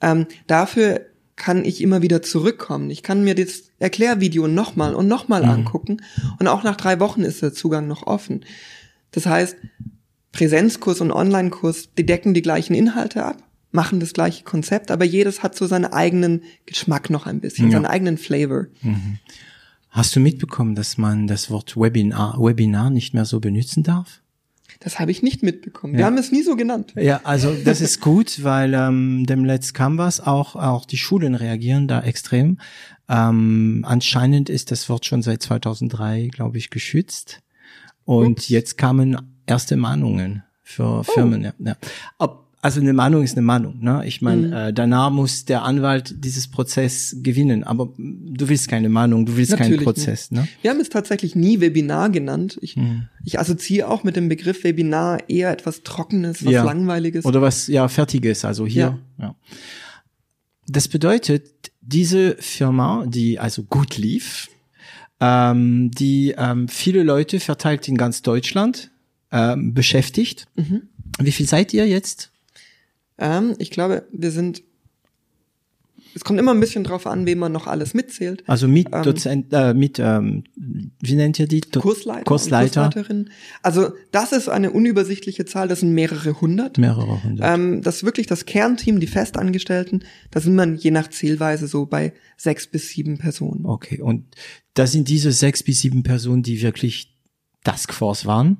Ähm, dafür kann ich immer wieder zurückkommen. Ich kann mir das Erklärvideo nochmal und nochmal mhm. angucken. Und auch nach drei Wochen ist der Zugang noch offen. Das heißt, Präsenzkurs und Online-Kurs, die decken die gleichen Inhalte ab machen das gleiche Konzept, aber jedes hat so seinen eigenen Geschmack noch ein bisschen, ja. seinen eigenen Flavor. Mhm. Hast du mitbekommen, dass man das Wort Webinar, Webinar nicht mehr so benutzen darf? Das habe ich nicht mitbekommen. Wir ja. haben es nie so genannt. Ja, also das ist gut, weil ähm, dem Let's Canvas auch auch die Schulen reagieren da extrem. Ähm, anscheinend ist das Wort schon seit 2003, glaube ich, geschützt. Und Ups. jetzt kamen erste Mahnungen für oh. Firmen. Ja. ja. Ob also eine Mahnung ist eine Mahnung. Ne? Ich meine, mhm. äh, danach muss der Anwalt dieses Prozess gewinnen. Aber du willst keine Mahnung, du willst Natürlich keinen Prozess. Nicht. Ne? Wir haben es tatsächlich nie Webinar genannt. Ich, mhm. ich assoziiere auch mit dem Begriff Webinar eher etwas Trockenes, was ja. Langweiliges. Oder was ja Fertiges, also hier. Ja. ja. Das bedeutet, diese Firma, die also gut lief, ähm, die ähm, viele Leute verteilt in ganz Deutschland ähm, beschäftigt. Mhm. Wie viel seid ihr jetzt? Ähm, ich glaube, wir sind es kommt immer ein bisschen drauf an, wem man noch alles mitzählt. Also mit ähm, Dozent, äh, mit, ähm, wie nennt ihr die? Do Kursleiter. Kursleiter. Also das ist eine unübersichtliche Zahl, das sind mehrere hundert. Mehrere hundert. Ähm, das ist wirklich das Kernteam, die Festangestellten, da sind man je nach Zählweise so bei sechs bis sieben Personen. Okay, und das sind diese sechs bis sieben Personen, die wirklich Taskforce waren?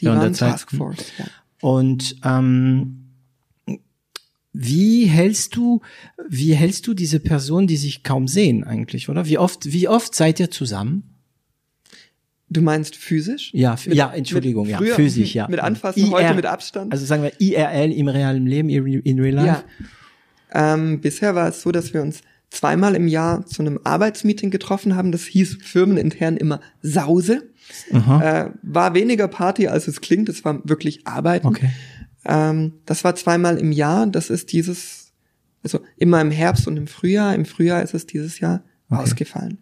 Die waren Taskforce, ja. Und ähm, wie hältst du, wie hältst du diese Personen, die sich kaum sehen eigentlich, oder? Wie oft, wie oft seid ihr zusammen? Du meinst physisch? Ja, mit, ja, Entschuldigung, ja, physisch, ja. Mit Anfassen, IR, heute mit Abstand. Also sagen wir IRL im realen Leben, in real life. Ja. Ähm, bisher war es so, dass wir uns zweimal im Jahr zu einem Arbeitsmeeting getroffen haben. Das hieß firmenintern immer Sause. Äh, war weniger Party, als es klingt. Es war wirklich Arbeiten. Okay. Ähm, das war zweimal im Jahr. Das ist dieses, also immer im Herbst und im Frühjahr. Im Frühjahr ist es dieses Jahr okay. ausgefallen.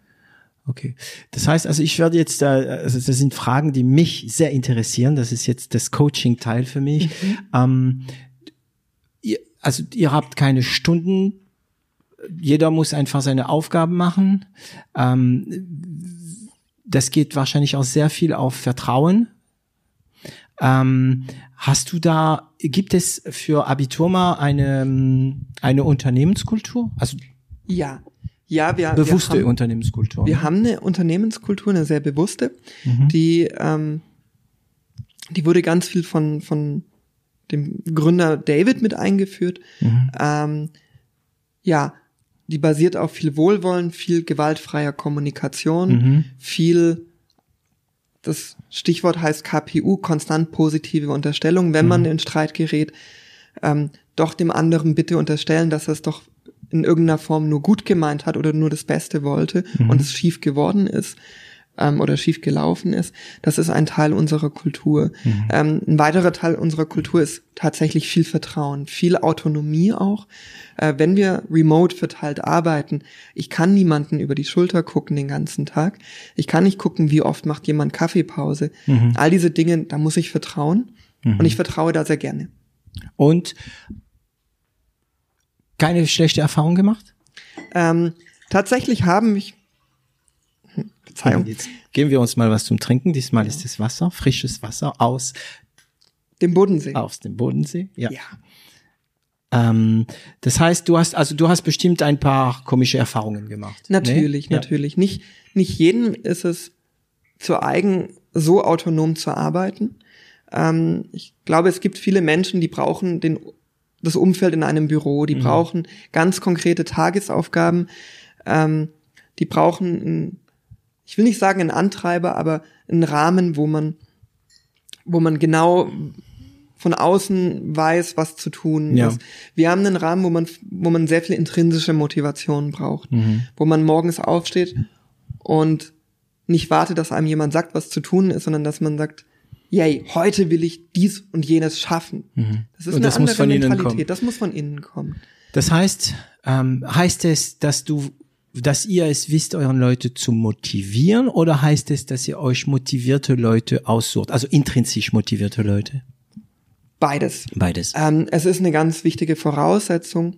Okay. Das heißt, also ich werde jetzt also das sind Fragen, die mich sehr interessieren. Das ist jetzt das Coaching-Teil für mich. Mhm. Ähm, ihr, also ihr habt keine Stunden. Jeder muss einfach seine Aufgaben machen. Ähm, das geht wahrscheinlich auch sehr viel auf Vertrauen. Ähm, hast du da, gibt es für Abiturma eine, eine Unternehmenskultur? Also ja, ja, wir bewusste wir haben, Unternehmenskultur. Wir ne? haben eine Unternehmenskultur, eine sehr bewusste, mhm. die ähm, die wurde ganz viel von von dem Gründer David mit eingeführt. Mhm. Ähm, ja, die basiert auf viel Wohlwollen, viel gewaltfreier Kommunikation, mhm. viel das Stichwort heißt KPU, konstant positive Unterstellung, wenn man mhm. in Streit gerät, ähm, doch dem anderen bitte unterstellen, dass er es doch in irgendeiner Form nur gut gemeint hat oder nur das Beste wollte mhm. und es schief geworden ist ähm, oder schief gelaufen ist, das ist ein Teil unserer Kultur. Mhm. Ähm, ein weiterer Teil unserer Kultur ist tatsächlich viel Vertrauen, viel Autonomie auch. Äh, wenn wir remote verteilt arbeiten, ich kann niemanden über die Schulter gucken den ganzen Tag. Ich kann nicht gucken, wie oft macht jemand Kaffeepause. Mhm. All diese Dinge, da muss ich vertrauen mhm. und ich vertraue da sehr gerne. Und keine schlechte Erfahrung gemacht? Ähm, tatsächlich haben mich Verzeihung. Jetzt geben wir uns mal was zum Trinken. Diesmal ja. ist es Wasser, frisches Wasser aus dem Bodensee. Aus dem Bodensee, ja. ja. Ähm, das heißt, du hast also du hast bestimmt ein paar komische Erfahrungen gemacht. Natürlich, nee? natürlich. Ja. Nicht nicht jedem ist es zu eigen, so autonom zu arbeiten. Ähm, ich glaube, es gibt viele Menschen, die brauchen den das Umfeld in einem Büro, die mhm. brauchen ganz konkrete Tagesaufgaben, ähm, die brauchen, ein, ich will nicht sagen einen Antreiber, aber einen Rahmen, wo man, wo man genau von außen weiß, was zu tun ja. ist. Wir haben einen Rahmen, wo man, wo man sehr viel intrinsische Motivation braucht, mhm. wo man morgens aufsteht und nicht wartet, dass einem jemand sagt, was zu tun ist, sondern dass man sagt, yay, heute will ich dies und jenes schaffen. Mhm. Das ist und eine das andere Mentalität. Das muss von innen kommen. Das heißt, ähm, heißt es, dass du, dass ihr es wisst, euren Leute zu motivieren, oder heißt es, dass ihr euch motivierte Leute aussucht, also intrinsisch motivierte Leute? Beides. Beides. Ähm, es ist eine ganz wichtige Voraussetzung,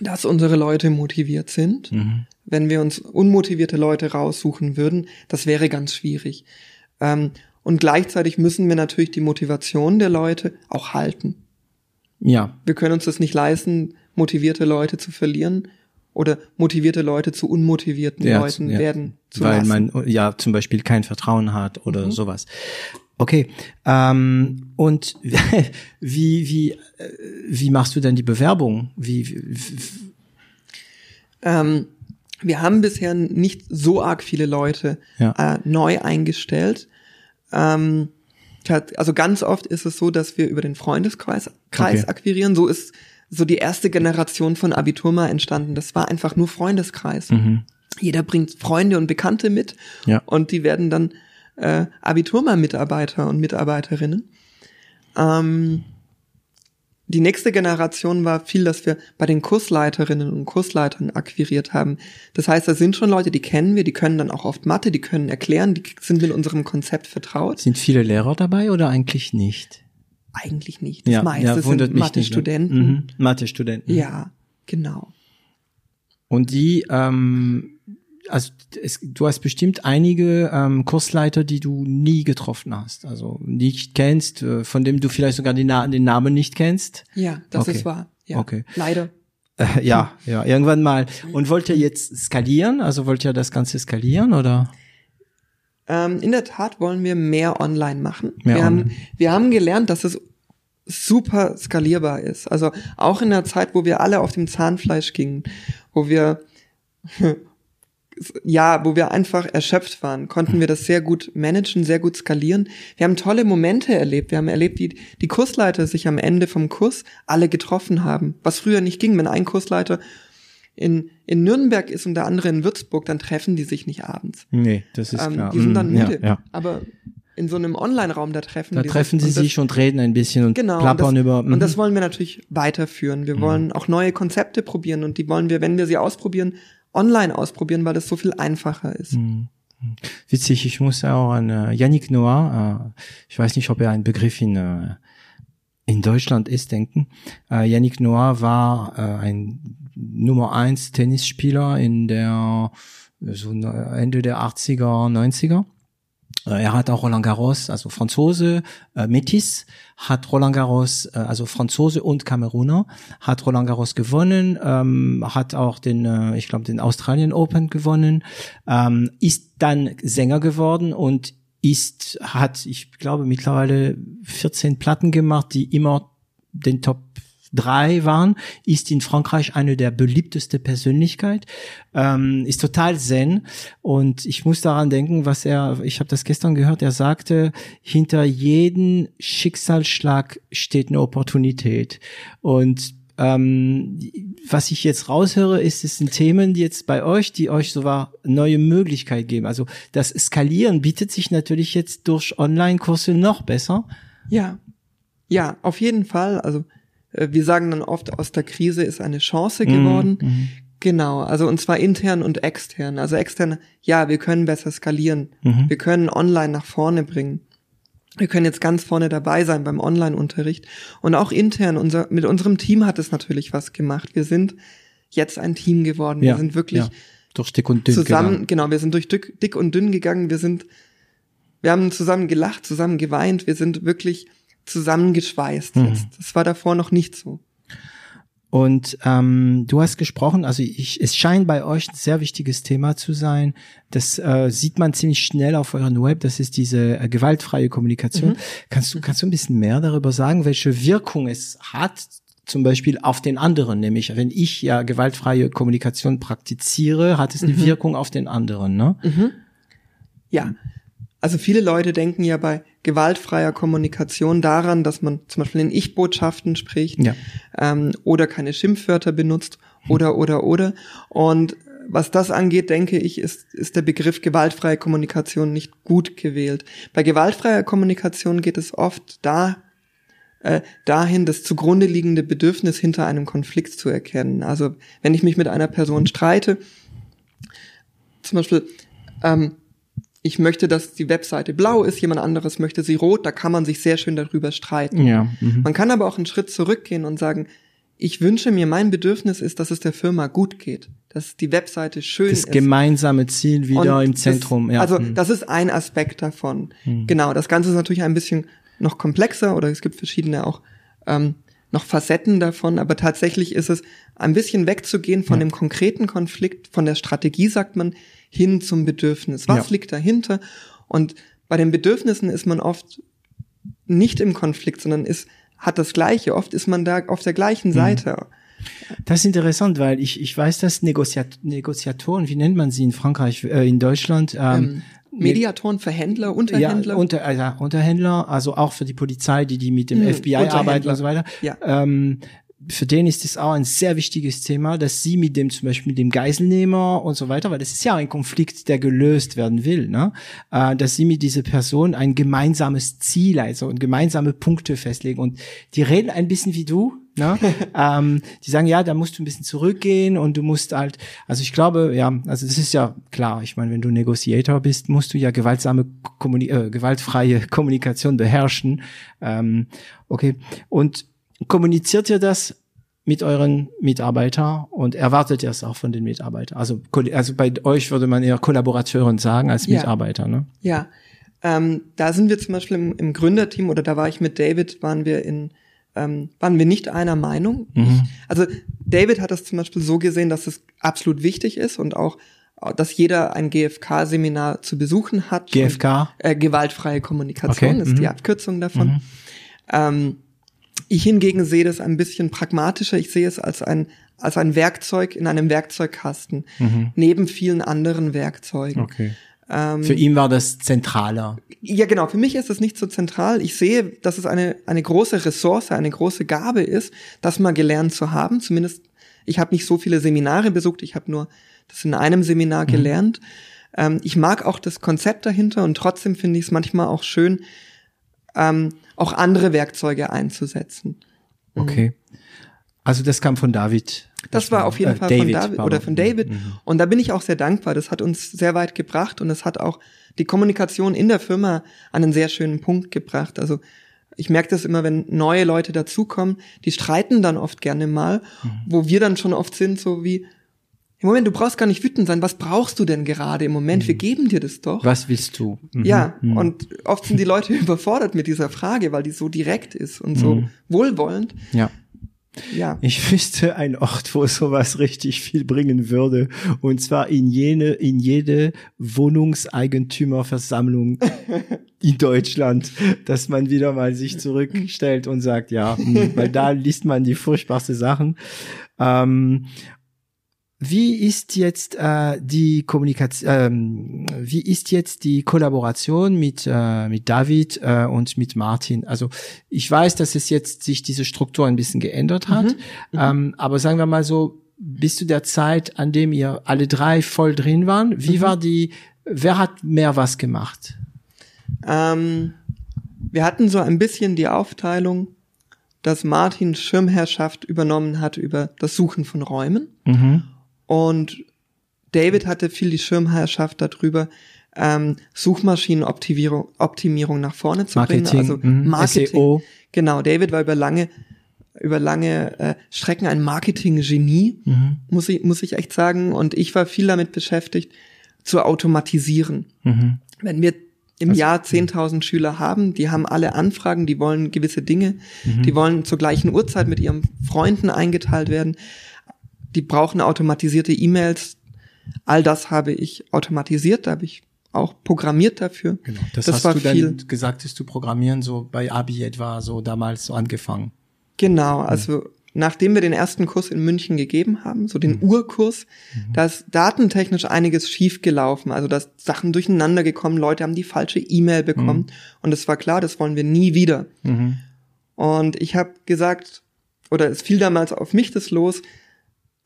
dass unsere Leute motiviert sind. Mhm. Wenn wir uns unmotivierte Leute raussuchen würden, das wäre ganz schwierig. Ähm, und gleichzeitig müssen wir natürlich die Motivation der Leute auch halten. Ja. Wir können uns das nicht leisten, motivierte Leute zu verlieren oder motivierte Leute zu unmotivierten ja, Leuten ja. werden zu Weil lassen. man ja zum Beispiel kein Vertrauen hat oder mhm. sowas. Okay. Ähm, und wie wie äh, wie machst du denn die Bewerbung? Wie, wie, wie ähm, wir haben bisher nicht so arg viele Leute ja. äh, neu eingestellt. Ähm, also ganz oft ist es so, dass wir über den Freundeskreis Kreis okay. akquirieren. So ist so die erste Generation von Abiturma entstanden. Das war einfach nur Freundeskreis. Mhm. Jeder bringt Freunde und Bekannte mit ja. und die werden dann äh, Abiturma-Mitarbeiter und Mitarbeiterinnen. Ähm, die nächste Generation war viel, dass wir bei den Kursleiterinnen und Kursleitern akquiriert haben. Das heißt, da sind schon Leute, die kennen wir, die können dann auch oft Mathe, die können erklären, die sind mit unserem Konzept vertraut. Sind viele Lehrer dabei oder eigentlich nicht? Eigentlich nicht. Das ja, meiste ja, sind ne? Mathe-Studenten. Mhm. Mathe-Studenten. Ja, genau. Und die ähm, also es, du hast bestimmt einige ähm, Kursleiter, die du nie getroffen hast, also nicht kennst, äh, von dem du vielleicht sogar den, Na den Namen nicht kennst. Ja, das okay. ist wahr. Ja, okay. Leider. Äh, ja, ja, irgendwann mal. Und wollt ihr jetzt skalieren? Also wollt ihr das Ganze skalieren oder? Ähm, in der Tat wollen wir mehr online machen. Mehr wir, online. Haben, wir haben gelernt, dass es super skalierbar ist. Also auch in der Zeit, wo wir alle auf dem Zahnfleisch gingen, wo wir ja, wo wir einfach erschöpft waren, konnten wir das sehr gut managen, sehr gut skalieren. Wir haben tolle Momente erlebt. Wir haben erlebt, wie die Kursleiter sich am Ende vom Kurs alle getroffen haben, was früher nicht ging. Wenn ein Kursleiter in, in Nürnberg ist und der andere in Würzburg, dann treffen die sich nicht abends. Nee, das ist ähm, klar. Die sind dann mhm, müde. Ja, ja. Aber in so einem Online-Raum da treffen. Da treffen sie und sich und reden ein bisschen und genau, plappern und das, über. Und das mhm. wollen wir natürlich weiterführen. Wir wollen auch neue Konzepte probieren und die wollen wir, wenn wir sie ausprobieren, online ausprobieren, weil das so viel einfacher ist. Mhm. Witzig, ich muss auch an äh, Yannick Noah, äh, ich weiß nicht, ob er ein Begriff in, äh, in Deutschland ist, denken. Äh, Yannick Noah war äh, ein Nummer eins Tennisspieler in der so Ende der 80er, 90er. Äh, Er hat auch Roland Garros, also Franzose, äh, Metis, hat Roland Garros, äh, also Franzose und Kameruner, hat Roland Garros gewonnen, ähm, hat auch den, äh, ich glaube, den Australian Open gewonnen, ähm, ist dann Sänger geworden und ist, hat, ich glaube, mittlerweile 14 Platten gemacht, die immer den Top drei waren, ist in Frankreich eine der beliebteste Persönlichkeit, ähm, ist total zen und ich muss daran denken, was er, ich habe das gestern gehört, er sagte, hinter jedem Schicksalsschlag steht eine Opportunität und ähm, was ich jetzt raushöre, ist, es sind Themen, die jetzt bei euch, die euch sogar neue Möglichkeit geben. Also das Skalieren bietet sich natürlich jetzt durch Online-Kurse noch besser. Ja, ja, auf jeden Fall. Also wir sagen dann oft, aus der Krise ist eine Chance geworden. Mhm. Genau, also und zwar intern und extern. Also extern, ja, wir können besser skalieren. Mhm. Wir können online nach vorne bringen. Wir können jetzt ganz vorne dabei sein beim Online-Unterricht. Und auch intern, unser, mit unserem Team hat es natürlich was gemacht. Wir sind jetzt ein Team geworden. Ja, wir sind wirklich ja. durch dick und dünn zusammen, gegangen. genau, wir sind durch dick, dick und dünn gegangen. Wir sind, wir haben zusammen gelacht, zusammen geweint. Wir sind wirklich zusammengeschweißt Mhm. jetzt. Das war davor noch nicht so. Und ähm, du hast gesprochen, also ich, es scheint bei euch ein sehr wichtiges Thema zu sein. Das äh, sieht man ziemlich schnell auf euren Web. Das ist diese äh, gewaltfreie Kommunikation. Mhm. Kannst du kannst du ein bisschen mehr darüber sagen, welche Wirkung es hat? Zum Beispiel auf den anderen, nämlich wenn ich ja gewaltfreie Kommunikation praktiziere, hat es eine Mhm. Wirkung auf den anderen, ne? Ja. Also viele Leute denken ja bei gewaltfreier Kommunikation daran, dass man zum Beispiel in Ich-Botschaften spricht Ja. ähm, oder keine Schimpfwörter benutzt oder oder oder. Und was das angeht, denke ich, ist, ist der Begriff gewaltfreie Kommunikation nicht gut gewählt. Bei gewaltfreier Kommunikation geht es oft da äh, dahin, das zugrunde liegende Bedürfnis hinter einem Konflikt zu erkennen. Also wenn ich mich mit einer Person streite, zum Beispiel, ähm, ich möchte, dass die Webseite blau ist, jemand anderes möchte sie rot, da kann man sich sehr schön darüber streiten. Ja. Mhm. Man kann aber auch einen Schritt zurückgehen und sagen, ich wünsche mir, mein Bedürfnis ist, dass es der Firma gut geht, dass die Webseite schön Das ist. gemeinsame Ziel wieder Und im Zentrum. Das, ja. Also Mhm. das ist ein Aspekt davon. Genau, das Ganze ist natürlich ein bisschen noch komplexer oder es gibt verschiedene auch ähm, noch Facetten davon, aber tatsächlich ist es ein bisschen wegzugehen von dem konkreten Konflikt, von der Strategie, sagt man, hin zum Bedürfnis. Was Ja. liegt dahinter? Und bei den Bedürfnissen ist man oft nicht im Konflikt, sondern ist, hat das Gleiche. Oft ist man da auf der Mhm. gleichen Seite. Das ist interessant, weil ich, ich weiß, dass Negoziat Negoziatoren, wie nennt man sie in Frankreich, äh, in Deutschland, ähm, Ähm, Mediatoren für Händler, Unterhändler. Ja, unter, also Unterhändler, also auch für die Polizei, die die mit dem Hm, FBI arbeiten und so weiter. Ja. Ähm, für den ist es auch ein sehr wichtiges Thema, dass sie mit dem zum Beispiel mit dem Geiselnehmer und so weiter, weil das ist ja ein Konflikt, der gelöst werden will, ne? Äh, dass sie mit dieser Person ein gemeinsames Ziel, also und gemeinsame Punkte festlegen und die reden ein bisschen wie du, ne? ähm, die sagen ja, da musst du ein bisschen zurückgehen und du musst halt, also ich glaube, ja, also das ist ja klar. Ich meine, wenn du Negotiator bist, musst du ja gewaltsame, Kommuni äh, gewaltfreie Kommunikation beherrschen. Ähm, okay, und kommuniziert ihr das mit euren Mitarbeitern und erwartet ihr es auch von den Mitarbeitern? Also, also bei euch würde man eher Kollaborateuren sagen als Ja. Mitarbeiter, ne? Ja, ähm, da sind wir zum Beispiel im, im Gründerteam oder da war ich mit David, waren wir in, ähm, waren wir nicht einer Meinung. Mhm. Also David hat das zum Beispiel so gesehen, dass es absolut wichtig ist und auch, dass jeder ein GFK-Seminar zu besuchen hat. GFK? Und, äh, gewaltfreie Kommunikation Okay, ist mhm. die Abkürzung davon. Ähm, ich hingegen sehe das ein bisschen pragmatischer. Ich sehe es als ein, als ein Werkzeug in einem Werkzeugkasten, neben vielen anderen Werkzeugen. Mhm. Okay. Ähm, Für ihn war das zentraler. ja, genau. Für mich ist es nicht so zentral. Ich sehe, dass es eine, eine große Ressource, eine große Gabe ist, das mal gelernt zu haben. Zumindest, ich habe nicht so viele Seminare besucht. Ich habe nur das in einem Seminar gelernt. Ähm, ich mag auch das Konzept dahinter und trotzdem finde ich es manchmal auch schön, ähm, auch andere Werkzeuge einzusetzen. Mhm. Okay. Also das kam von David. Das war auf jeden äh, Fall David, von David oder von David. Mhm. Und da bin ich auch sehr dankbar. Das hat uns sehr weit gebracht und es hat auch die Kommunikation in der Firma an einen sehr schönen Punkt gebracht. Also ich merke das immer, wenn neue Leute dazukommen, die streiten dann oft gerne mal, mhm. wo wir dann schon oft sind, so wie, im Moment, du brauchst gar nicht wütend sein. Was brauchst du denn gerade im Moment? Mhm. Wir geben dir das doch. Was willst du? Mhm. Ja, mhm. und oft sind die Leute überfordert mit dieser Frage, weil die so direkt ist und so mhm. wohlwollend. Ja. Ja. Ich wüsste ein Ort, wo sowas richtig viel bringen würde. Und zwar in jene, in jede Wohnungseigentümerversammlung in Deutschland, dass man wieder mal sich zurückstellt und sagt, ja, hm, weil da liest man die furchtbarste Sachen. Ähm, wie ist jetzt äh, die Kommunikation, ähm, wie ist jetzt die Kollaboration mit äh, mit David äh, und mit Martin? Also ich weiß, dass es jetzt sich diese Struktur ein bisschen geändert hat, mhm. Mhm. Ähm, aber sagen wir mal so, bis zu der Zeit, an dem ihr alle drei voll drin waren, wie mhm. war die? Wer hat mehr was gemacht? Ähm, wir hatten so ein bisschen die Aufteilung, dass Martin Schirmherrschaft übernommen hat über das Suchen von Räumen. Mhm und David hatte viel die Schirmherrschaft darüber, ähm, Suchmaschinenoptimierung Optimierung nach vorne zu Marketing, bringen. Also mhm. Marketing. SEO. Genau, David war über lange über lange äh, Strecken ein Marketing-Genie, mhm. muss ich muss ich echt sagen. Und ich war viel damit beschäftigt, zu automatisieren. Mhm. Wenn wir im also, Jahr 10.000 Schüler haben, die haben alle Anfragen, die wollen gewisse Dinge, mhm. die wollen zur gleichen Uhrzeit mit ihren Freunden eingeteilt werden die brauchen automatisierte E-Mails. All das habe ich automatisiert, da habe ich auch programmiert dafür. Genau. Das, das hast war du viel. dann gesagt, dass du programmieren so bei Abi etwa so damals so angefangen. Genau, also mhm. nachdem wir den ersten Kurs in München gegeben haben, so den mhm. Urkurs, mhm. da ist datentechnisch einiges schiefgelaufen, also da Sachen durcheinander gekommen, Leute haben die falsche E-Mail bekommen mhm. und es war klar, das wollen wir nie wieder. Mhm. Und ich habe gesagt, oder es fiel damals auf mich das los,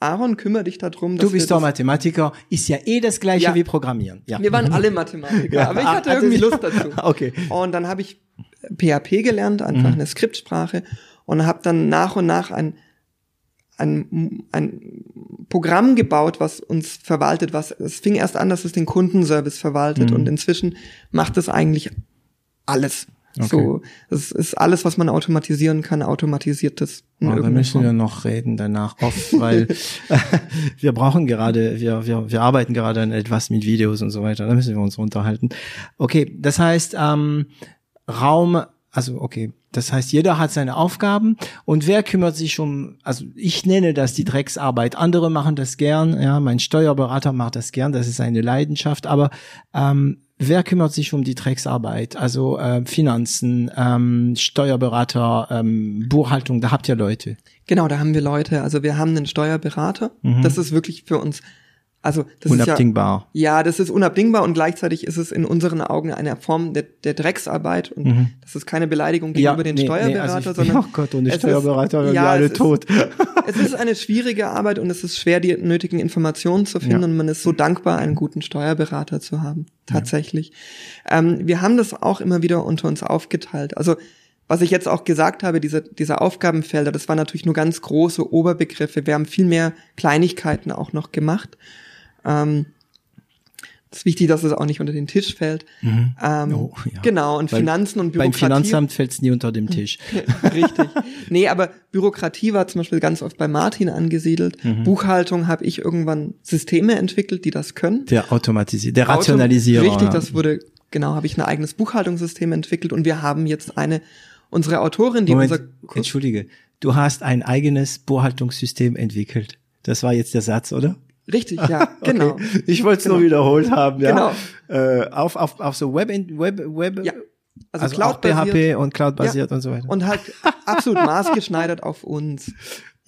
Aaron, kümmere dich darum, dass Du bist doch Mathematiker, ist ja eh das gleiche ja. wie Programmieren. Ja. Wir waren alle Mathematiker, ja. aber ich hatte irgendwie Lust dazu. okay. Und dann habe ich PHP gelernt, einfach mhm. eine Skriptsprache und habe dann nach und nach ein, ein, ein Programm gebaut, was uns verwaltet, was es fing erst an, dass es den Kundenservice verwaltet mhm. und inzwischen macht es eigentlich alles. Okay. So, es ist alles, was man automatisieren kann, automatisiert das. Oh, da müssen wir noch reden danach oft, weil wir brauchen gerade, wir, wir, wir arbeiten gerade an etwas mit Videos und so weiter. Da müssen wir uns unterhalten. Okay, das heißt, ähm, Raum, also okay, das heißt, jeder hat seine Aufgaben und wer kümmert sich um, also ich nenne das die Drecksarbeit. Andere machen das gern, ja, mein Steuerberater macht das gern, das ist eine Leidenschaft, aber ähm, Wer kümmert sich um die Drecksarbeit? Also äh, Finanzen, ähm, Steuerberater, ähm, Buchhaltung, da habt ihr Leute. Genau, da haben wir Leute. Also wir haben einen Steuerberater. Mhm. Das ist wirklich für uns also das unabdingbar. Ist ja, ja, das ist unabdingbar und gleichzeitig ist es in unseren Augen eine Form der, der Drecksarbeit und mhm. das ist keine Beleidigung gegenüber ja, den nee, Steuerberater, nee, also sondern oh Gott, ohne Steuerberater wären ja, alle es tot. Ist, es ist eine schwierige Arbeit und es ist schwer, die nötigen Informationen zu finden ja. und man ist so dankbar, einen guten Steuerberater zu haben. Tatsächlich. Ähm, wir haben das auch immer wieder unter uns aufgeteilt. Also was ich jetzt auch gesagt habe, diese, diese Aufgabenfelder, das waren natürlich nur ganz große Oberbegriffe. Wir haben viel mehr Kleinigkeiten auch noch gemacht. Ähm, es ist wichtig, dass es auch nicht unter den Tisch fällt. Mhm. Ähm, oh, ja. Genau, und Weil Finanzen und Bürokratie. Beim Finanzamt fällt es nie unter dem Tisch. Richtig. Nee, aber Bürokratie war zum Beispiel ganz oft bei Martin angesiedelt. Mhm. Buchhaltung habe ich irgendwann Systeme entwickelt, die das können. Der automatisiert, der Rationalisierer. Richtig, das wurde, genau, habe ich ein eigenes Buchhaltungssystem entwickelt und wir haben jetzt eine, unsere Autorin, die Moment, unser... Entschuldige, du hast ein eigenes Buchhaltungssystem entwickelt. Das war jetzt der Satz, oder? Richtig, ja, genau. Okay. Ich wollte es genau. nur wiederholt haben, ja. Genau. Äh, auf, auf, auf so Web, Web, Web. Ja. Also, also Cloud PHP und Cloud basiert ja. und so weiter. Und halt absolut maßgeschneidert auf uns.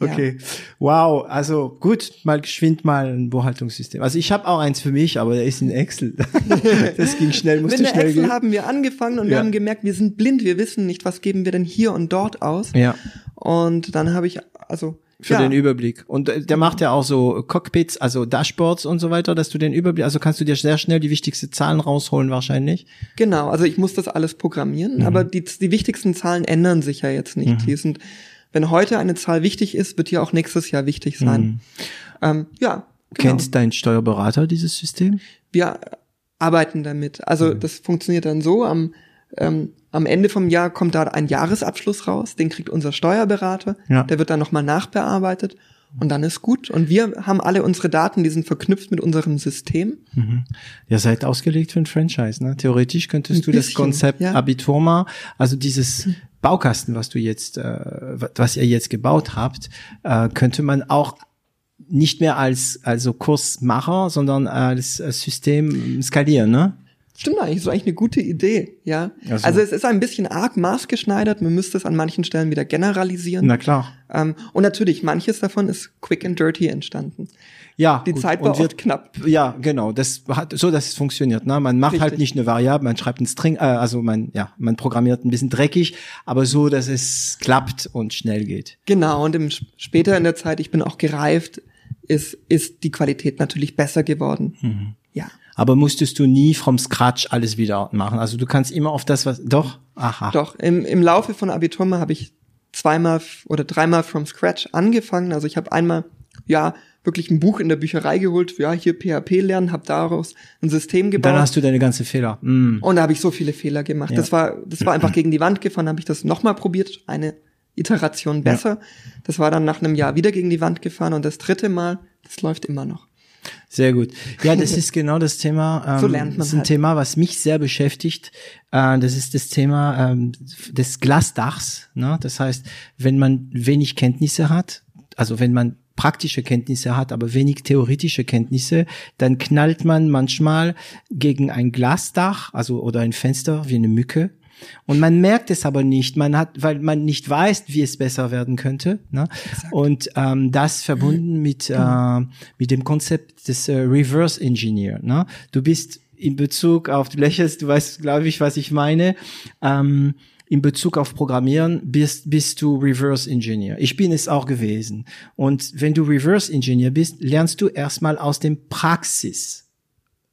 Okay. Ja. Wow, also gut, mal geschwind mal ein Buchhaltungssystem. Also ich habe auch eins für mich, aber der ist in Excel. das ging schnell, musste Mit schnell Excel gehen. haben wir angefangen und ja. wir haben gemerkt, wir sind blind, wir wissen nicht, was geben wir denn hier und dort aus. Ja. Und dann habe ich also für Ja. den Überblick. Und äh, der macht ja auch so Cockpits, also Dashboards und so weiter, dass du den Überblick, also kannst du dir sehr schnell die wichtigsten Zahlen rausholen wahrscheinlich. Genau, also ich muss das alles programmieren, Mhm. aber die, die wichtigsten Zahlen ändern sich ja jetzt nicht. Die sind, wenn heute eine Zahl wichtig ist, wird die auch nächstes Jahr wichtig sein. Ähm, ja, genau. Kennt dein Steuerberater dieses System? wir arbeiten damit. Mhm. Also das funktioniert dann so, am, ähm, am Ende vom Jahr kommt da ein Jahresabschluss raus, den kriegt unser Steuerberater, Ja. der wird dann nochmal nachbearbeitet und dann ist gut. Und wir haben alle unsere Daten, die sind verknüpft mit unserem System. Ihr seid ausgelegt für ein Franchise, ne? Theoretisch könntest Ein du das bisschen, Konzept ja. Abiturma, also dieses Baukasten, was du jetzt, äh, was ihr jetzt gebaut habt, äh, könnte man auch nicht mehr als also Kursmacher, sondern als äh, System skalieren, ne? Stimmt eigentlich, ist eigentlich eine gute Idee, ja. Also- Also, es ist ein bisschen arg maßgeschneidert, man müsste es an manchen Stellen wieder generalisieren. Na klar. Ähm, und natürlich, manches davon ist quick and dirty entstanden. Ja, Die gut. Zeit war Und oft knapp. Ja, genau. Das hat so, dass es funktioniert. Ne? Man macht halt Richtig. nicht eine Variable, man schreibt einen String, äh, also man, ja, man programmiert ein bisschen dreckig, aber so, dass es klappt und schnell geht. Genau, und im, später in der Zeit, ich bin auch gereift, ist, ist die Qualität natürlich besser geworden. Mhm. Ja. Aber musstest du nie from scratch alles wieder machen? Also du kannst immer auf das, was, doch? Aha. Doch, im, im Laufe von Abiturma habe ich zweimal oder dreimal from scratch angefangen. Also ich habe einmal, ja, wirklich ein Buch in der Bücherei geholt, ja, hier PHP lernen, habe daraus ein System gebaut. Dann hast du deine ganze Fehler. Mm. Und da habe ich so viele Fehler gemacht. Ja. Das war, das war einfach gegen die Wand gefahren, habe ich das nochmal probiert, eine Iteration besser. Das war dann nach einem Jahr wieder gegen die Wand gefahren und das dritte Mal, das läuft immer noch. Sehr gut. Ja, das ist genau das Thema. Ähm, So lernt man Das ist ein halt. Thema, was mich sehr beschäftigt. Äh, das ist das Thema ähm, des Glasdachs. Ne? Das heißt, wenn man wenig Kenntnisse hat, also wenn man praktische Kenntnisse hat, aber wenig theoretische Kenntnisse, dann knallt man manchmal gegen ein Glasdach, also oder ein Fenster wie eine Mücke. Und man merkt es aber nicht, man hat, weil man nicht weiß, wie es besser werden könnte. Ne? Und ähm, das verbunden mit äh, mit dem Konzept des äh, Reverse Engineer. Ne? Du bist in Bezug auf, du lächelst, du weißt, glaube ich, was ich meine. Ähm, in Bezug auf Programmieren bist, bist du Reverse Engineer. Ich bin es auch gewesen. Und wenn du Reverse Engineer bist, lernst du erstmal aus dem Praxis.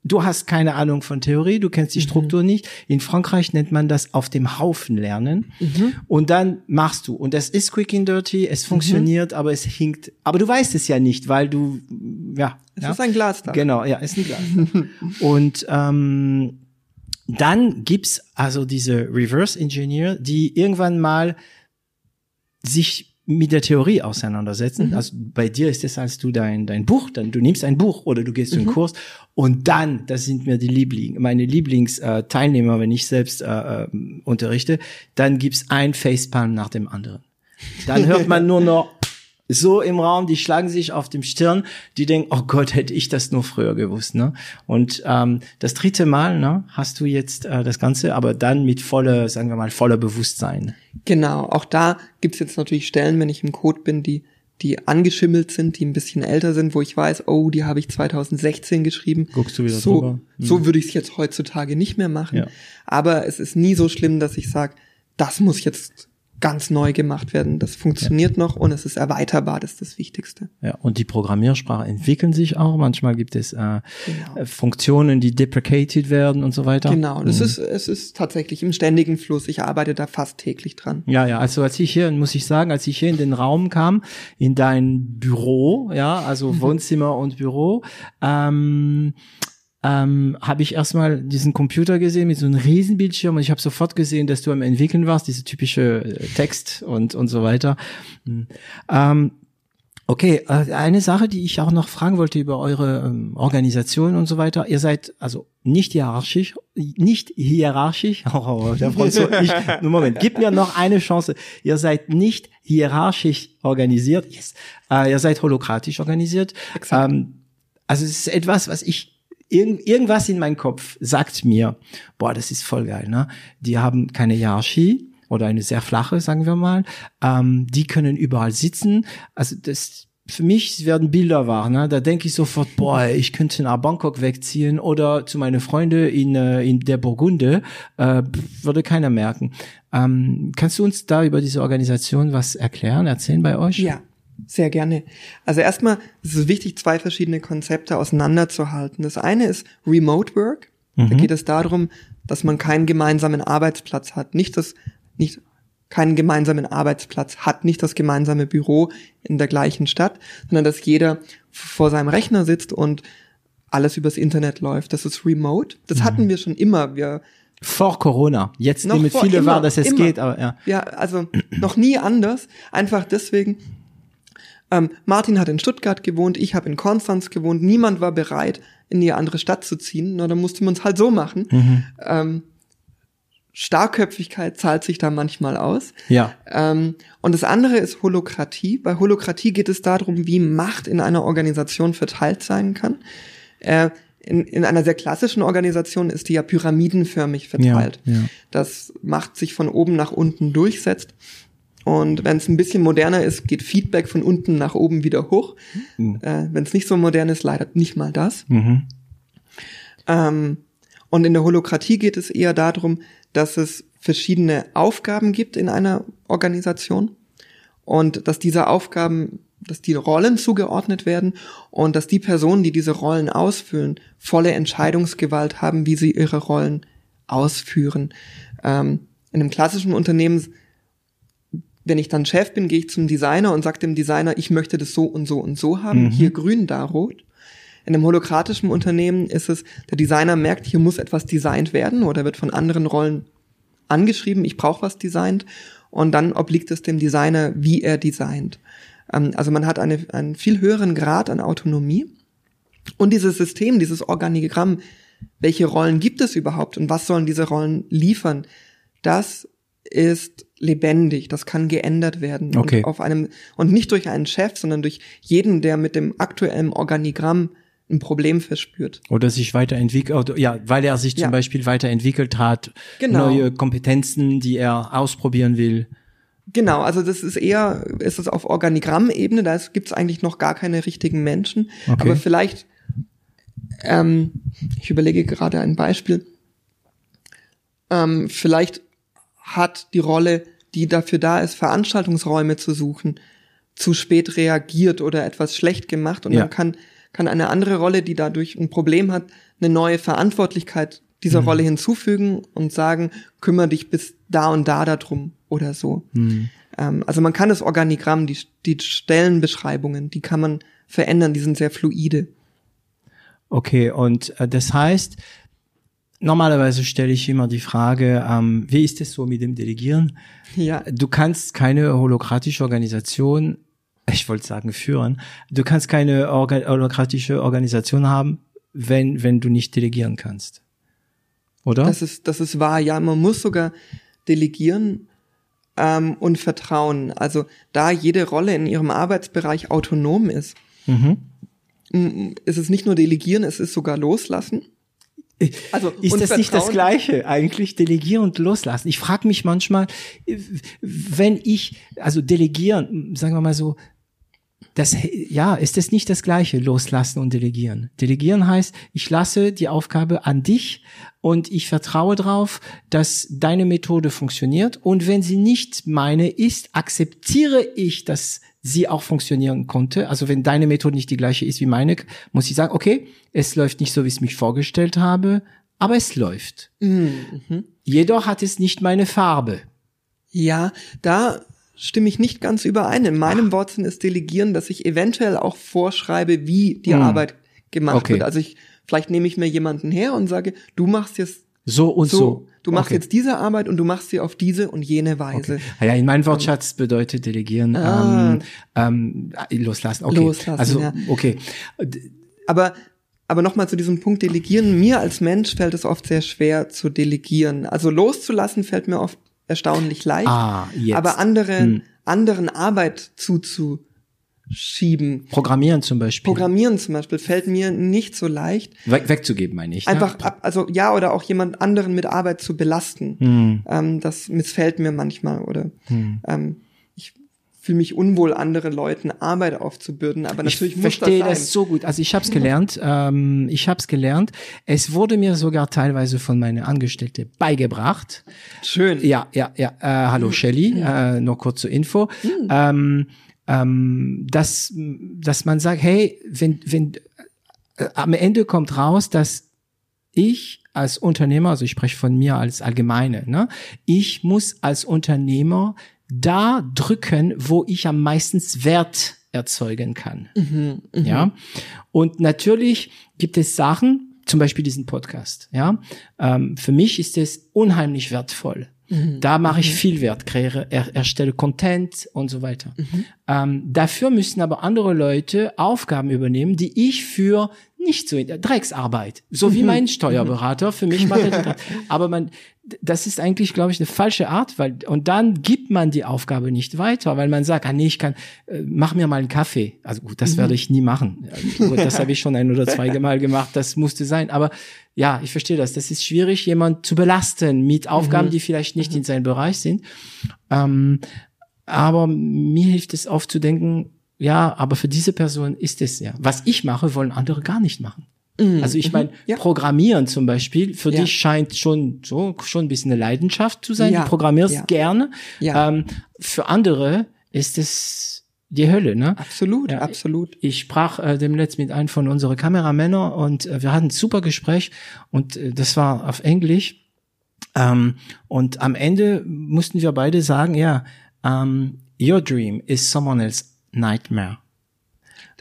Du hast keine Ahnung von Theorie, du kennst die Struktur nicht. In Frankreich nennt man das auf dem Haufen lernen. Und dann machst du. Und das ist quick and dirty, es funktioniert, aber es hinkt. Aber du weißt es ja nicht, weil du, ja. Es ja. ist ein Glasdach. Genau, ja, ist ein Glas. und ähm, dann gibt's also diese Reverse Engineer, die irgendwann mal sich mit der Theorie auseinandersetzen. Also bei dir ist es, als du dein, dein Buch, dann du nimmst ein Buch oder du gehst zu einem Kurs und dann, das sind mir die Liebling, meine Lieblingsteilnehmer, äh, Teilnehmer, wenn ich selbst äh, äh, unterrichte, dann gibt's ein Facepalm nach dem anderen. Dann hört man nur noch so im Raum, die schlagen sich auf dem Stirn, die denken, oh Gott, hätte ich das nur früher gewusst, ne? Und ähm, das dritte Mal, ne, hast du jetzt äh, das Ganze, aber dann mit voller, sagen wir mal, voller Bewusstsein. Genau, auch da gibt's jetzt natürlich Stellen, wenn ich im Code bin, die, die angeschimmelt sind, die ein bisschen älter sind, wo ich weiß, oh, die habe ich 2016 geschrieben. Guckst du wieder so, drüber? Mhm. So würde ich es jetzt heutzutage nicht mehr machen. Ja. Aber es ist nie so schlimm, dass ich sage, das muss jetzt ganz neu gemacht werden. Das funktioniert noch und es ist erweiterbar, das ist das Wichtigste. Ja, und die Programmiersprache entwickeln sich auch. Manchmal gibt es äh, Genau. äh, Funktionen, die deprecated werden und so weiter. Genau, das ist, es ist tatsächlich im ständigen Fluss. Ich arbeite da fast täglich dran. Ja, ja, also als ich hier, muss ich sagen, als ich hier in den Raum kam, in dein Büro, ja, also Wohnzimmer und Büro, ähm, ähm, habe ich erstmal diesen Computer gesehen mit so einem riesen Bildschirm und ich habe sofort gesehen, dass du am entwickeln warst, diese typische äh, Text und und so weiter. Hm. Ähm, Okay, äh, eine Sache, die ich auch noch fragen wollte über eure ähm, Organisation und so weiter. Ihr seid also nicht hierarchisch, nicht hierarchisch. Oh, der Franzose. Ich, nur Moment, gib mir noch eine Chance. Ihr seid nicht hierarchisch organisiert. Yes. Äh, ihr seid holokratisch organisiert. Exakt. Ähm, also es ist etwas, was ich irgend, irgendwas in meinem Kopf sagt mir, boah, das ist voll geil. Ne? Die haben keine Hierarchie oder eine sehr flache, sagen wir mal. Ähm, die können überall sitzen. Also das für mich werden Bilder wahr. Ne? Da denke ich sofort, boah, ich könnte nach Bangkok wegziehen oder zu meine Freunde in äh, in der Burgunde. Äh, würde keiner merken. Ähm, kannst du uns da über diese Organisation was erklären, erzählen bei euch? Ja, Sehr gerne. Also erstmal ist es wichtig, zwei verschiedene Konzepte auseinanderzuhalten. Das eine ist Remote Work. Mhm. Da geht es darum, dass man keinen gemeinsamen Arbeitsplatz hat. Nicht das, nicht keinen gemeinsamen Arbeitsplatz hat, nicht das gemeinsame Büro in der gleichen Stadt, sondern dass jeder vor seinem Rechner sitzt und alles übers Internet läuft. Das ist remote. Das mhm. hatten wir schon immer. Wir vor Corona. Jetzt nehmen viele wahr, dass es immer. geht, aber ja. Ja, also noch nie anders. Einfach deswegen. Ähm, Martin hat in Stuttgart gewohnt, ich habe in Konstanz gewohnt. Niemand war bereit, in die andere Stadt zu ziehen. Na, dann musste man es halt so machen. Mhm. Ähm, Starkköpfigkeit zahlt sich da manchmal aus. Ja. Ähm, und das andere ist Holokratie. Bei Holokratie geht es darum, wie Macht in einer Organisation verteilt sein kann. Äh, in, in einer sehr klassischen Organisation ist die ja pyramidenförmig verteilt. Ja, ja. Das Macht sich von oben nach unten durchsetzt. Und wenn es ein bisschen moderner ist, geht Feedback von unten nach oben wieder hoch. Mhm. Äh, wenn es nicht so modern ist, leider nicht mal das. Mhm. Ähm, und in der Holokratie geht es eher darum, dass es verschiedene Aufgaben gibt in einer Organisation und dass diese Aufgaben, dass die Rollen zugeordnet werden und dass die Personen, die diese Rollen ausfüllen, volle Entscheidungsgewalt haben, wie sie ihre Rollen ausführen. Ähm, in einem klassischen Unternehmen, wenn ich dann Chef bin, gehe ich zum Designer und sage dem Designer, ich möchte das so und so und so haben, mhm. hier grün, da rot. In einem holokratischen Unternehmen ist es, der Designer merkt, hier muss etwas designt werden oder wird von anderen Rollen angeschrieben, ich brauche was designt und dann obliegt es dem Designer, wie er designt. Ähm, also man hat eine, einen viel höheren Grad an Autonomie und dieses System, dieses Organigramm, welche Rollen gibt es überhaupt und was sollen diese Rollen liefern, das ist lebendig, das kann geändert werden okay. und auf einem und nicht durch einen Chef, sondern durch jeden, der mit dem aktuellen Organigramm ein Problem verspürt. Oder sich weiterentwickelt, ja, weil er sich zum ja. Beispiel weiterentwickelt hat, genau. neue Kompetenzen, die er ausprobieren will. Genau, also das ist eher, ist es auf Organigrammebene, da gibt es eigentlich noch gar keine richtigen Menschen. Okay. Aber vielleicht, ähm, ich überlege gerade ein Beispiel, ähm, vielleicht hat die Rolle, die dafür da ist, Veranstaltungsräume zu suchen, zu spät reagiert oder etwas schlecht gemacht und ja. dann kann kann eine andere Rolle, die dadurch ein Problem hat, eine neue Verantwortlichkeit dieser mhm. Rolle hinzufügen und sagen, kümmere dich bis da und da darum oder so. Mhm. Ähm, also man kann das Organigramm, die, die Stellenbeschreibungen, die kann man verändern, die sind sehr fluide. Okay, und äh, das heißt, normalerweise stelle ich immer die Frage, ähm, wie ist es so mit dem Delegieren? Ja. Du kannst keine holokratische Organisation ich wollte sagen führen. Du kannst keine orga holokratische Organisation haben, wenn, wenn du nicht delegieren kannst. Oder? Das ist, das ist wahr, ja. Man muss sogar delegieren ähm, und vertrauen. Also da jede Rolle in ihrem Arbeitsbereich autonom ist, mhm. ist es nicht nur delegieren, es ist sogar loslassen. Also, ist das nicht das Gleiche eigentlich, delegieren und loslassen? Ich frage mich manchmal, wenn ich, also delegieren, sagen wir mal so, das, ja, ist es nicht das Gleiche, loslassen und delegieren. Delegieren heißt, ich lasse die Aufgabe an dich und ich vertraue darauf, dass deine Methode funktioniert. Und wenn sie nicht meine ist, akzeptiere ich, dass sie auch funktionieren konnte. Also wenn deine Methode nicht die gleiche ist wie meine, muss ich sagen, okay, es läuft nicht so, wie ich es mich vorgestellt habe, aber es läuft. Mhm. Jedoch hat es nicht meine Farbe. Ja, da stimme ich nicht ganz überein. In meinem Ach. Wortsinn ist Delegieren, dass ich eventuell auch vorschreibe, wie die hm. Arbeit gemacht okay. wird. Also ich, vielleicht nehme ich mir jemanden her und sage, du machst jetzt so und so. so. Du machst okay. jetzt diese Arbeit und du machst sie auf diese und jene Weise. Okay. Ja, in meinem Wortschatz bedeutet delegieren ah. ähm, ähm, loslassen. Okay. Loslassen, also ja. okay. Aber aber nochmal zu diesem Punkt delegieren. Mir als Mensch fällt es oft sehr schwer zu delegieren. Also loszulassen fällt mir oft erstaunlich leicht. Ah, jetzt. Aber andere, hm. anderen Arbeit zuzuschieben. Programmieren zum Beispiel. Programmieren zum Beispiel fällt mir nicht so leicht. We wegzugeben, meine ich. Einfach, ja. ab, also ja, oder auch jemand anderen mit Arbeit zu belasten. Hm. Ähm, das missfällt mir manchmal oder hm. ähm, fühle mich unwohl, anderen Leuten Arbeit aufzubürden, aber natürlich ich muss verstehe das, sein. das so gut. Also ich habe es gelernt. Ähm, ich habe es gelernt. Es wurde mir sogar teilweise von meiner Angestellte beigebracht. Schön. Ja, ja, ja. Äh, hallo Shelly, äh, noch kurz zur Info. Mhm. Ähm, ähm, dass, dass man sagt, hey, wenn, wenn äh, am Ende kommt raus, dass ich als Unternehmer, also ich spreche von mir als Allgemeine, ne, ich muss als Unternehmer da drücken, wo ich am meisten Wert erzeugen kann. Mhm, mh. Ja. Und natürlich gibt es Sachen, zum Beispiel diesen Podcast. Ja, ähm, für mich ist es unheimlich wertvoll. Mhm. Da mache ich mhm. viel Wert, kreiere, er, erstelle Content und so weiter. Mhm. Ähm, dafür müssen aber andere Leute Aufgaben übernehmen, die ich für nicht so in der Drecksarbeit, so wie mhm. mein Steuerberater für mich macht. aber man, das ist eigentlich, glaube ich, eine falsche Art, weil und dann gibt man die Aufgabe nicht weiter, weil man sagt, ah nee, ich kann, äh, mach mir mal einen Kaffee. Also gut, das mhm. werde ich nie machen. Also, gut, das habe ich schon ein oder zwei Mal gemacht, das musste sein. Aber ja, ich verstehe das. Das ist schwierig, jemand zu belasten mit Aufgaben, mhm. die vielleicht nicht in seinem Bereich sind. Ähm, aber mir hilft es oft zu denken, ja, aber für diese Person ist es ja. Was ich mache, wollen andere gar nicht machen. Mhm. Also ich meine, ja. Programmieren zum Beispiel, für ja. dich scheint schon so schon ein bisschen eine Leidenschaft zu sein. Ja. Du programmierst gerne. Ähm, für andere ist es die Hölle, ne? Absolut, ja, absolut. Ich sprach äh, demnächst mit einem von unseren Kameramänner und äh, wir hatten ein super Gespräch und äh, das war auf Englisch. Ähm, und am Ende mussten wir beide sagen, ja, um, ähm, your dream is someone else's nightmare.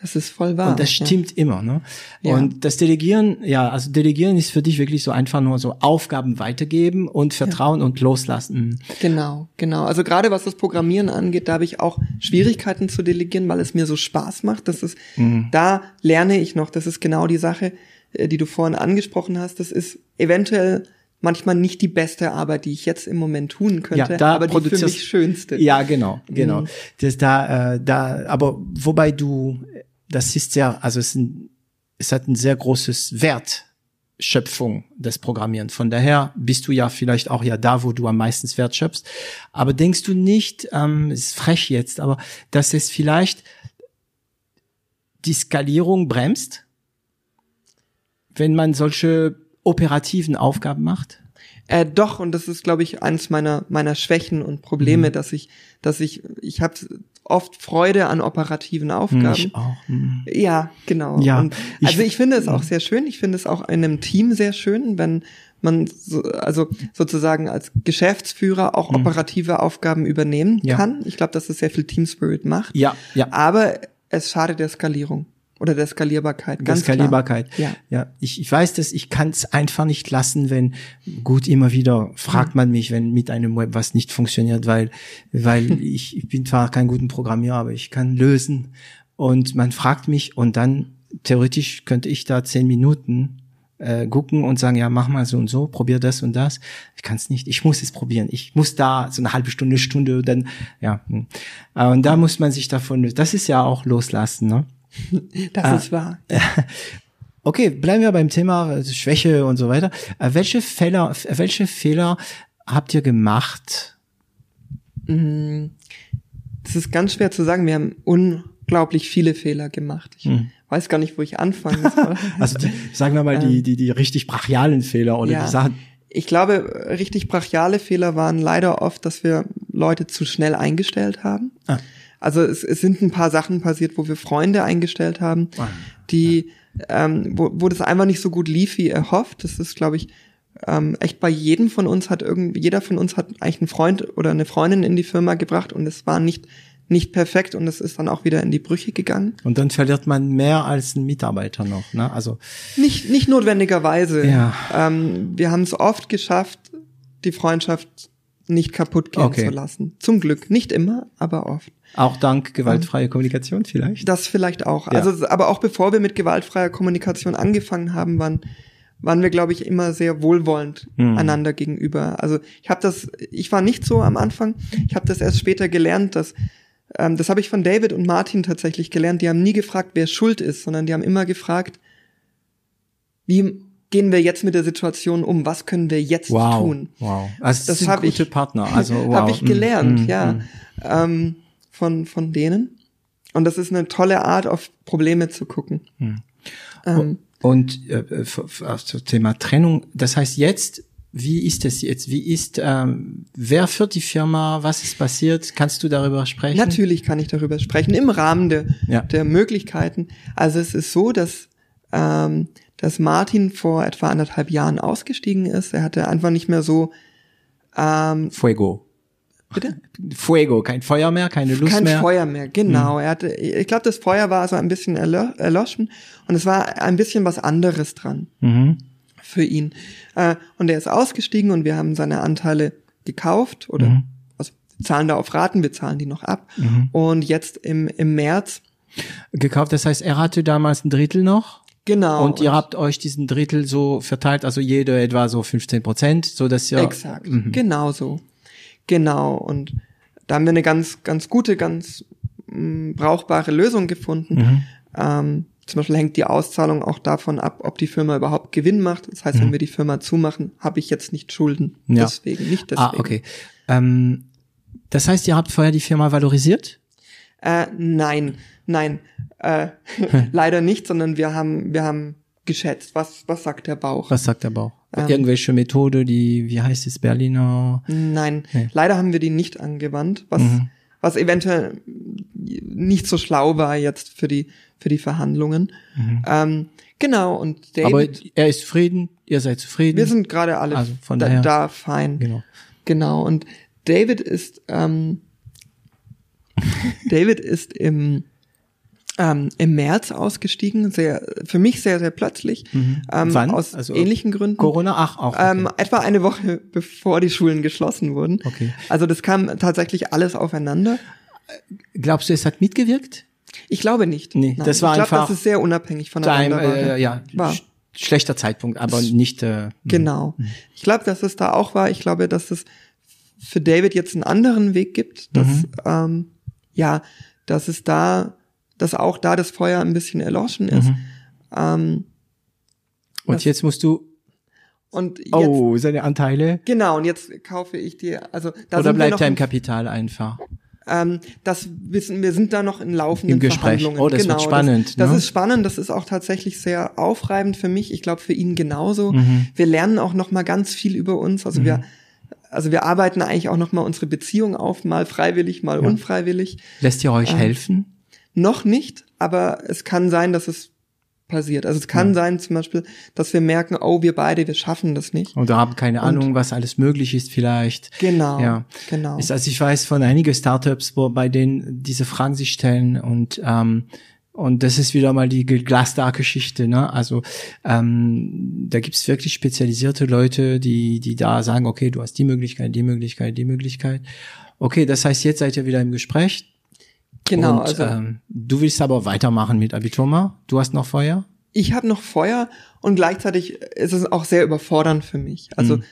Das ist voll wahr. Und das stimmt ja. immer, ne? Ja. Und das Delegieren, ja, also Delegieren ist für dich wirklich so einfach nur so Aufgaben weitergeben und Vertrauen ja. und loslassen. Genau, genau. Also gerade was das Programmieren angeht, da habe ich auch Schwierigkeiten zu delegieren, weil es mir so Spaß macht. Das ist, mhm. da lerne ich noch. Das ist genau die Sache, äh, die du vorhin angesprochen hast. Das ist eventuell manchmal nicht die beste Arbeit, die ich jetzt im Moment tun könnte, ja, da aber die für mich schönste. Ja, genau, genau. Mhm. Das da, äh, da, aber wobei du das ist ja, also es, ein, es hat ein sehr großes Wertschöpfung des Programmieren. Von daher bist du ja vielleicht auch ja da, wo du am meisten Wert schöpfst. Aber denkst du nicht, ähm, ist frech jetzt, aber dass es vielleicht die Skalierung bremst, wenn man solche operativen Aufgaben macht? Äh, doch, und das ist, glaube ich, eines meiner meiner Schwächen und Probleme, mhm. dass ich, dass ich, ich habe oft Freude an operativen Aufgaben. Ich auch. Mhm. Ja, genau. Ja, und also ich, ich finde es auch sehr schön. Ich finde es auch in einem Team sehr schön, wenn man so, also sozusagen als Geschäftsführer auch mhm. operative Aufgaben übernehmen ja. kann. Ich glaube, dass es sehr viel Team Spirit macht. Ja, ja. Aber es schadet der Skalierung. Oder der Skalierbarkeit. Ganz der Skalierbarkeit. Klar. Ja. ja. Ich, ich weiß das, ich kann es einfach nicht lassen, wenn, gut, immer wieder fragt man mich, wenn mit einem Web was nicht funktioniert, weil, weil ich, ich bin zwar kein guter Programmierer, aber ich kann lösen. Und man fragt mich und dann theoretisch könnte ich da zehn Minuten äh, gucken und sagen, ja, mach mal so und so, probier das und das. Ich kann es nicht, ich muss es probieren. Ich muss da so eine halbe Stunde, Stunde, dann, ja. Hm. Äh, und da muss man sich davon, das ist ja auch loslassen, ne? Das ah, ist wahr. Okay, bleiben wir beim Thema äh, Schwäche und so weiter. Äh, welche Fehler, welche Fehler habt ihr gemacht? Mm, das ist ganz schwer zu sagen. Wir haben unglaublich viele Fehler gemacht. Ich hm. weiß gar nicht, wo ich anfangen soll. also die, sagen wir mal die, ähm. die, die richtig brachialen Fehler oder ja. die Sachen. Ich glaube, richtig brachiale Fehler waren leider oft, dass wir Leute zu schnell eingestellt haben. Ah. Also es, es sind ein paar Sachen passiert, wo wir Freunde eingestellt haben, ah, die, ähm, wo, wo das einfach nicht so gut lief, wie erhofft. Das ist, glaube ich, ähm, echt bei jedem von uns hat irgendwie, jeder von uns hat eigentlich einen Freund oder eine Freundin in die Firma gebracht und es war nicht nicht perfekt und es ist dann auch wieder in die Brüche gegangen. Und dann verliert man mehr als ein Mitarbeiter noch, ne? Also nicht nicht notwendigerweise. Ja. Ähm, wir haben es oft geschafft, die Freundschaft nicht kaputt gehen okay. zu lassen. Zum Glück, nicht immer, aber oft. Auch dank gewaltfreier Kommunikation vielleicht? Das vielleicht auch. Ja. Also, aber auch bevor wir mit gewaltfreier Kommunikation angefangen haben, waren, waren wir, glaube ich, immer sehr wohlwollend mhm. einander gegenüber. Also ich habe das, ich war nicht so am Anfang. Ich habe das erst später gelernt, dass ähm, das habe ich von David und Martin tatsächlich gelernt. Die haben nie gefragt, wer schuld ist, sondern die haben immer gefragt, wie gehen wir jetzt mit der Situation um? Was können wir jetzt wow, tun? Wow, also das, das habe ich Partner. Also wow. habe ich gelernt, mm, ja. Mm. Ähm, von, von denen. Und das ist eine tolle Art, auf Probleme zu gucken. Hm. Ähm, und äh, zum Thema Trennung, das heißt jetzt wie ist es jetzt? Wie ist, ähm, wer führt die Firma? Was ist passiert? Kannst du darüber sprechen? Natürlich kann ich darüber sprechen, im Rahmen der, Ja. der Möglichkeiten. Also es ist so, dass, ähm, dass Martin vor etwa anderthalb Jahren ausgestiegen ist. Er hatte einfach nicht mehr so, ähm, Fuego. Bitte? Fuego, kein Feuer mehr, keine Lust Kein mehr. Feuer mehr, genau. Er hatte, ich glaube, das Feuer war so ein bisschen erlo erloschen und es war ein bisschen was anderes dran Mhm. für ihn. Äh, und er ist ausgestiegen und wir haben seine Anteile gekauft oder Mhm. also zahlen da auf Raten, wir zahlen die noch ab. Und jetzt im, im März, Gekauft, das heißt, er hatte damals ein Drittel noch. genau. Und ihr habt euch diesen Drittel so verteilt, also jeder etwa so 15 Prozent, so dass ihr Exakt, genau so. Genau. Und da haben wir eine ganz, ganz gute, ganz mh, brauchbare Lösung gefunden. Mhm. Ähm, zum Beispiel hängt die Auszahlung auch davon ab, ob die Firma überhaupt Gewinn macht. Das heißt, wenn wir die Firma zumachen, habe ich jetzt nicht Schulden. Mhm. Ja. Deswegen, nicht deswegen. Ah, okay. Ähm, das heißt, ihr habt vorher die Firma valorisiert? Äh, nein, nein, äh, leider nicht, sondern wir haben, wir haben geschätzt. Was, was sagt der Bauch? Was sagt der Bauch? Ähm. Irgendwelche Methode, die, wie heißt es, Berliner? Nein, Nee. leider haben wir die nicht angewandt, was, Mhm. was eventuell nicht so schlau war jetzt für die, für die Verhandlungen. Ähm, genau, und David, Mhm. Aber er ist zufrieden, ihr seid zufrieden. wir sind gerade alle Also von da, daher- da fein. Genau. Genau, und David ist, ähm, David ist im, ähm, im März ausgestiegen, sehr, für mich sehr, sehr plötzlich, ähm, Wann? aus Also ähnlichen Gründen. Corona, ach, auch. Okay. Ähm, etwa eine Woche bevor die Schulen geschlossen wurden. Okay. Also das kam tatsächlich alles aufeinander. Glaubst du, es hat mitgewirkt? Ich glaube nicht. Nee, das war ich glaube, einfach das ist sehr unabhängig voneinander. war. äh, ja, War. sch schlechter Zeitpunkt, aber nicht, äh, Genau. Ich glaube, dass es da auch war. Ich glaube, dass es für David jetzt einen anderen Weg gibt, dass Mhm. ähm, ja, dass es da, dass auch da das Feuer ein bisschen erloschen ist. Mhm. Ähm, und jetzt musst du, und jetzt, oh, seine Anteile, genau, und jetzt kaufe ich dir, also da oder sind wir bleibt noch er im Kapital einfach? Ähm, das wissen wir sind da noch in laufenden Im Gespräch. Verhandlungen. Oh, das wird genau, spannend, Das, das ne? ist spannend. Das ist auch tatsächlich sehr aufreibend für mich. Ich glaube für ihn genauso. Mhm. Wir lernen auch noch mal ganz viel über uns. Also wir, also wir arbeiten eigentlich auch noch mal unsere Beziehung auf, mal freiwillig, mal unfreiwillig. Lässt ihr Ähm. euch helfen? Noch nicht, aber es kann sein, dass es passiert. Also es kann sein zum Beispiel, dass wir merken, oh, wir beide, wir schaffen das nicht. Oder haben keine Ahnung, was alles möglich ist vielleicht? Genau. Ja. Genau. Ist, also ich weiß von einigen Startups, wo bei denen diese Fragen sich stellen und ähm, und das ist wieder mal die Glasdar-Geschichte, ne? Also ähm, da gibt's wirklich spezialisierte Leute, die die da sagen, okay, du hast die Möglichkeit, die Möglichkeit, die Möglichkeit. Okay, das heißt, jetzt seid ihr wieder im Gespräch. Genau. Und, also ähm, du willst aber weitermachen mit Abiturma. Du hast noch Feuer. ich habe noch Feuer und gleichzeitig ist es auch sehr überfordernd für mich. Also Mhm.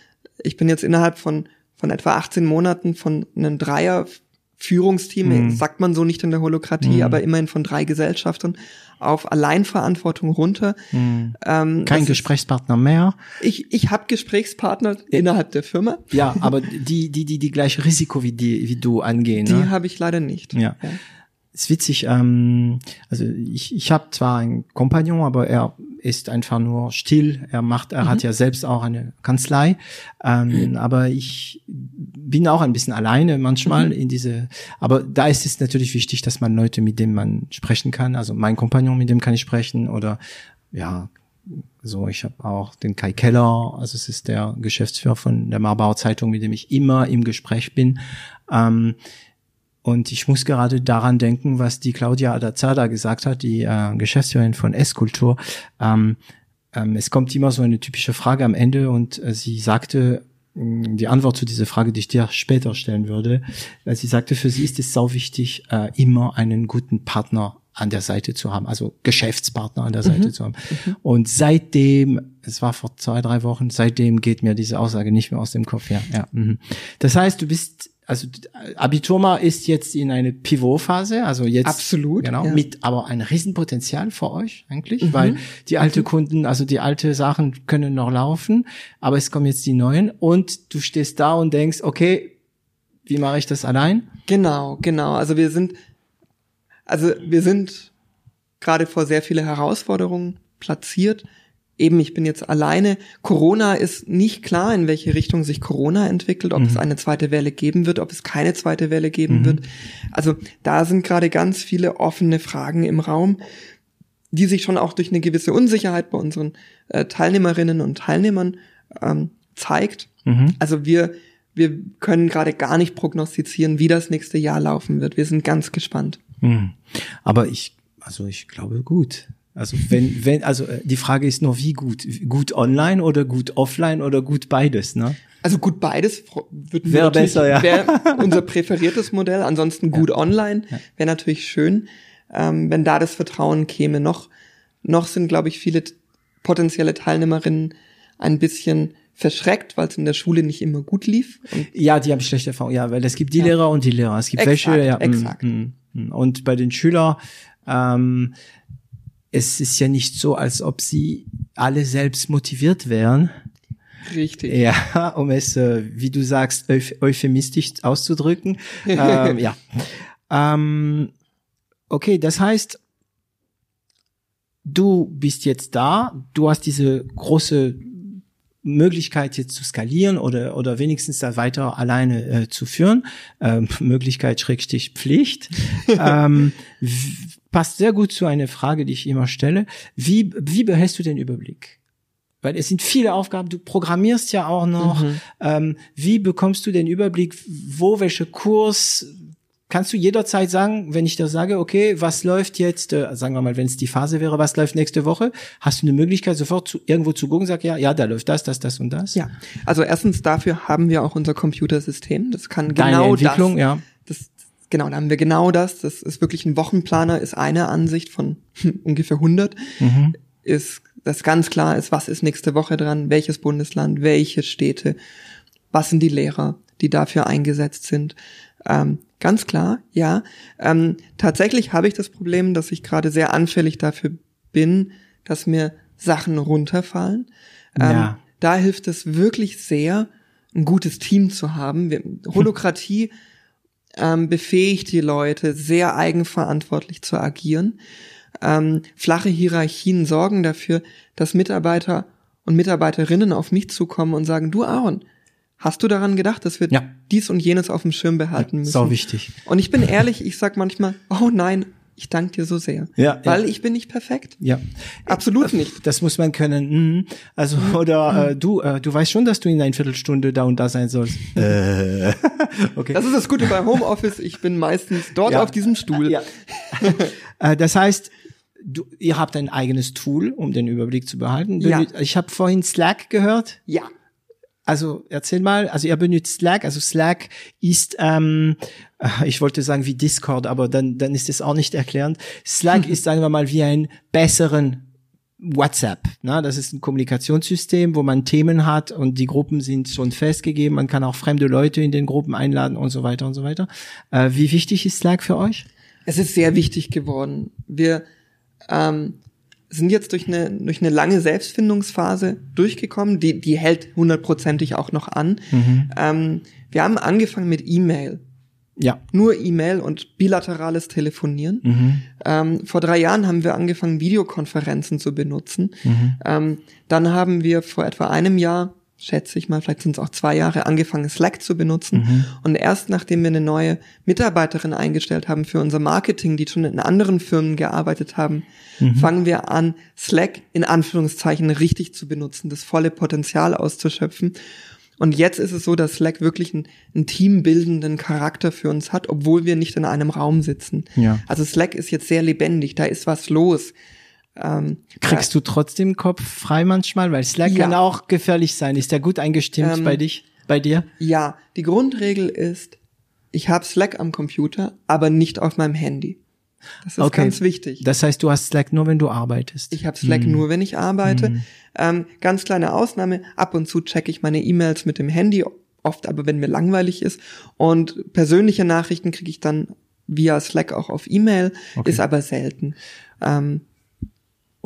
ich bin jetzt innerhalb von von etwa 18 Monaten von einem Dreier Führungsteam, Mhm. sagt man so nicht in der Holokratie, aber immerhin von drei Gesellschaftern auf Alleinverantwortung runter. Ähm, Kein Gesprächspartner mehr. Ich, ich habe Gesprächspartner innerhalb der Firma, Ja, aber die, die, die, die gleiche Risiko wie die, wie du angehen. die ne? habe ich leider nicht. Ja. Ist witzig, ähm, also ich, ich habe zwar einen Kompagnon, aber er ist einfach nur still. Er macht, er hat ja selbst auch eine Kanzlei, ähm, aber ich bin auch ein bisschen alleine manchmal in diese. Aber da ist es natürlich wichtig, dass man Leute, mit denen man sprechen kann. Also mein Kompagnon, mit dem kann ich sprechen oder ja. So, ich habe auch den Kai Keller, also es ist der Geschäftsführer von der Marbauer Zeitung, mit dem ich immer im Gespräch bin. Ähm, und ich muss gerade daran denken, was die Claudia Adazada gesagt hat, die äh, Geschäftsführerin von S-Kultur. Ähm, ähm, es kommt immer so eine typische Frage am Ende und äh, sie sagte, mh, die Antwort zu dieser Frage, die ich dir später stellen würde, äh, sie sagte, für sie ist es sau wichtig, äh, immer einen guten Partner an der Seite zu haben, also Geschäftspartner an der Seite zu haben. Und seitdem, es war vor zwei, drei Wochen, seitdem geht mir diese Aussage nicht mehr aus dem Kopf. Ja, ja. Mhm. Das heißt, du bist also Abiturma ist jetzt in eine Pivotphase, also jetzt Absolut, genau ja. mit aber ein Riesenpotenzial für euch eigentlich, weil die alte Kunden, also die alte Sachen können noch laufen, aber es kommen jetzt die neuen und du stehst da und denkst, okay, wie mache ich das allein? Genau, genau. Also wir sind, also wir sind gerade vor sehr viele Herausforderungen platziert. Eben, ich bin jetzt alleine. Corona ist nicht klar, in welche Richtung sich Corona entwickelt, ob mhm. es eine zweite Welle geben wird, ob es keine zweite Welle geben mhm. wird. Also da sind gerade ganz viele offene Fragen im Raum, die sich schon auch durch eine gewisse Unsicherheit bei unseren äh, Teilnehmerinnen und Teilnehmern ähm, zeigt. Mhm. Also wir wir können gerade gar nicht prognostizieren, wie das nächste Jahr laufen wird. Wir sind ganz gespannt. Mhm. Aber ich, also ich glaube gut. Also wenn, wenn, also äh, die Frage ist nur, wie gut? Gut online oder gut offline oder gut beides, ne? Also gut beides wäre besser, ja. Wäre unser präferiertes Modell. Ansonsten gut ja. online wäre natürlich schön, ähm, wenn da das Vertrauen käme. Noch, noch sind, glaube ich, viele potenzielle Teilnehmerinnen ein bisschen verschreckt, weil es in der Schule nicht immer gut lief. Und ja, die haben schlechte Erfahrungen, ja, weil es gibt die ja. Lehrer und die Lehrer. Es gibt exakt, welche, ja. Mm, exakt. Mm, mm. Und bei den Schülern, ähm, es ist ja nicht so, als ob sie alle selbst motiviert wären. Richtig. Ja, um es, äh, wie du sagst, euph euphemistisch auszudrücken. ähm, ja. Ähm, okay, das heißt, du bist jetzt da, du hast diese große Möglichkeit jetzt zu skalieren oder oder wenigstens da weiter alleine äh, zu führen. Ähm, Möglichkeit Schrägstich Pflicht. ähm, passt sehr gut zu einer Frage, die ich immer stelle. Wie wie behältst du den Überblick? Weil es sind viele Aufgaben, du programmierst ja auch noch. Mhm. Ähm, wie bekommst du den Überblick, wo welche Kurs, kannst du jederzeit sagen, wenn ich dir sage, okay, was läuft jetzt, äh, sagen wir mal, wenn es die Phase wäre, was läuft nächste Woche, hast du eine Möglichkeit, sofort zu, irgendwo zu gucken, sag ja, ja, da läuft das, das, das und das. Ja, also erstens dafür haben wir auch unser Computersystem, das kann Deine genau Entwicklung, das, ja. Das, genau, da haben wir genau das, das ist wirklich ein Wochenplaner, ist eine Ansicht von ungefähr 100, mhm. ist das ganz klar ist, was ist nächste Woche dran, welches Bundesland, welche Städte, was sind die Lehrer, die dafür eingesetzt sind. Ähm, Ganz klar, ja. Ähm, tatsächlich habe ich das Problem, dass ich gerade sehr anfällig dafür bin, dass mir Sachen runterfallen. Ähm, ja. Da hilft es wirklich sehr, ein gutes Team zu haben. Wir, Holokratie ähm, befähigt die Leute, sehr eigenverantwortlich zu agieren. Ähm, flache Hierarchien sorgen dafür, dass Mitarbeiter und Mitarbeiterinnen auf mich zukommen und sagen, du Aaron, Hast du daran gedacht, dass wir ja. dies und jenes auf dem Schirm behalten müssen? Sau wichtig. Und ich bin ehrlich, ich sag manchmal, oh nein, ich danke dir so sehr. Ja, weil ja. ich bin nicht perfekt. Ja. Absolut nicht. Das muss man können. Mhm. Also, mhm. oder äh, du, äh, du weißt schon, dass du in einer Viertelstunde da und da sein sollst. äh. okay. Das ist das Gute beim Homeoffice. Ich bin meistens dort ja. auf diesem Stuhl. Ja. äh, das heißt, du, ihr habt ein eigenes Tool, um den Überblick zu behalten. Ja. Ich habe vorhin Slack gehört. Ja. Also erzähl mal, also ihr benutzt Slack, also Slack ist, ähm, äh, ich wollte sagen wie Discord, aber dann, dann ist es auch nicht erklärend. Slack ist, sagen wir mal, wie ein besseren WhatsApp. Ne? Das ist ein Kommunikationssystem, wo man Themen hat und die Gruppen sind schon festgegeben. Man kann auch fremde Leute in den Gruppen einladen und so weiter und so weiter. Äh, wie wichtig ist Slack für euch? Es ist sehr wichtig geworden. Wir ähm, sind jetzt durch eine, durch eine lange Selbstfindungsphase durchgekommen, die, die hält hundertprozentig auch noch an. Mhm. Ähm, wir haben angefangen mit E-Mail. Ja. Nur E-Mail und bilaterales Telefonieren. Mhm. Ähm, vor drei Jahren haben wir angefangen, Videokonferenzen zu benutzen. Mhm. Ähm, dann haben wir vor etwa einem Jahr schätze ich mal, vielleicht sind es auch zwei Jahre, angefangen, Slack zu benutzen. Mhm. Und erst nachdem wir eine neue Mitarbeiterin eingestellt haben für unser Marketing, die schon in anderen Firmen gearbeitet haben, mhm. fangen wir an, Slack in Anführungszeichen richtig zu benutzen, das volle Potenzial auszuschöpfen. Und jetzt ist es so, dass Slack wirklich einen, einen teambildenden Charakter für uns hat, obwohl wir nicht in einem Raum sitzen. Ja. Also Slack ist jetzt sehr lebendig, da ist was los. Ähm, Kriegst du trotzdem Kopf frei manchmal? Weil Slack ja. kann auch gefährlich sein. Ist der gut eingestimmt ähm, bei dich, bei dir? Ja, die Grundregel ist, ich habe Slack am Computer, aber nicht auf meinem Handy. Das ist okay. ganz wichtig. Das heißt, du hast Slack nur, wenn du arbeitest. Ich habe Slack hm. nur, wenn ich arbeite. Hm. Ähm, ganz kleine Ausnahme, ab und zu checke ich meine E-Mails mit dem Handy, oft aber, wenn mir langweilig ist. Und persönliche Nachrichten kriege ich dann via Slack auch auf E-Mail, okay. ist aber selten. Ähm,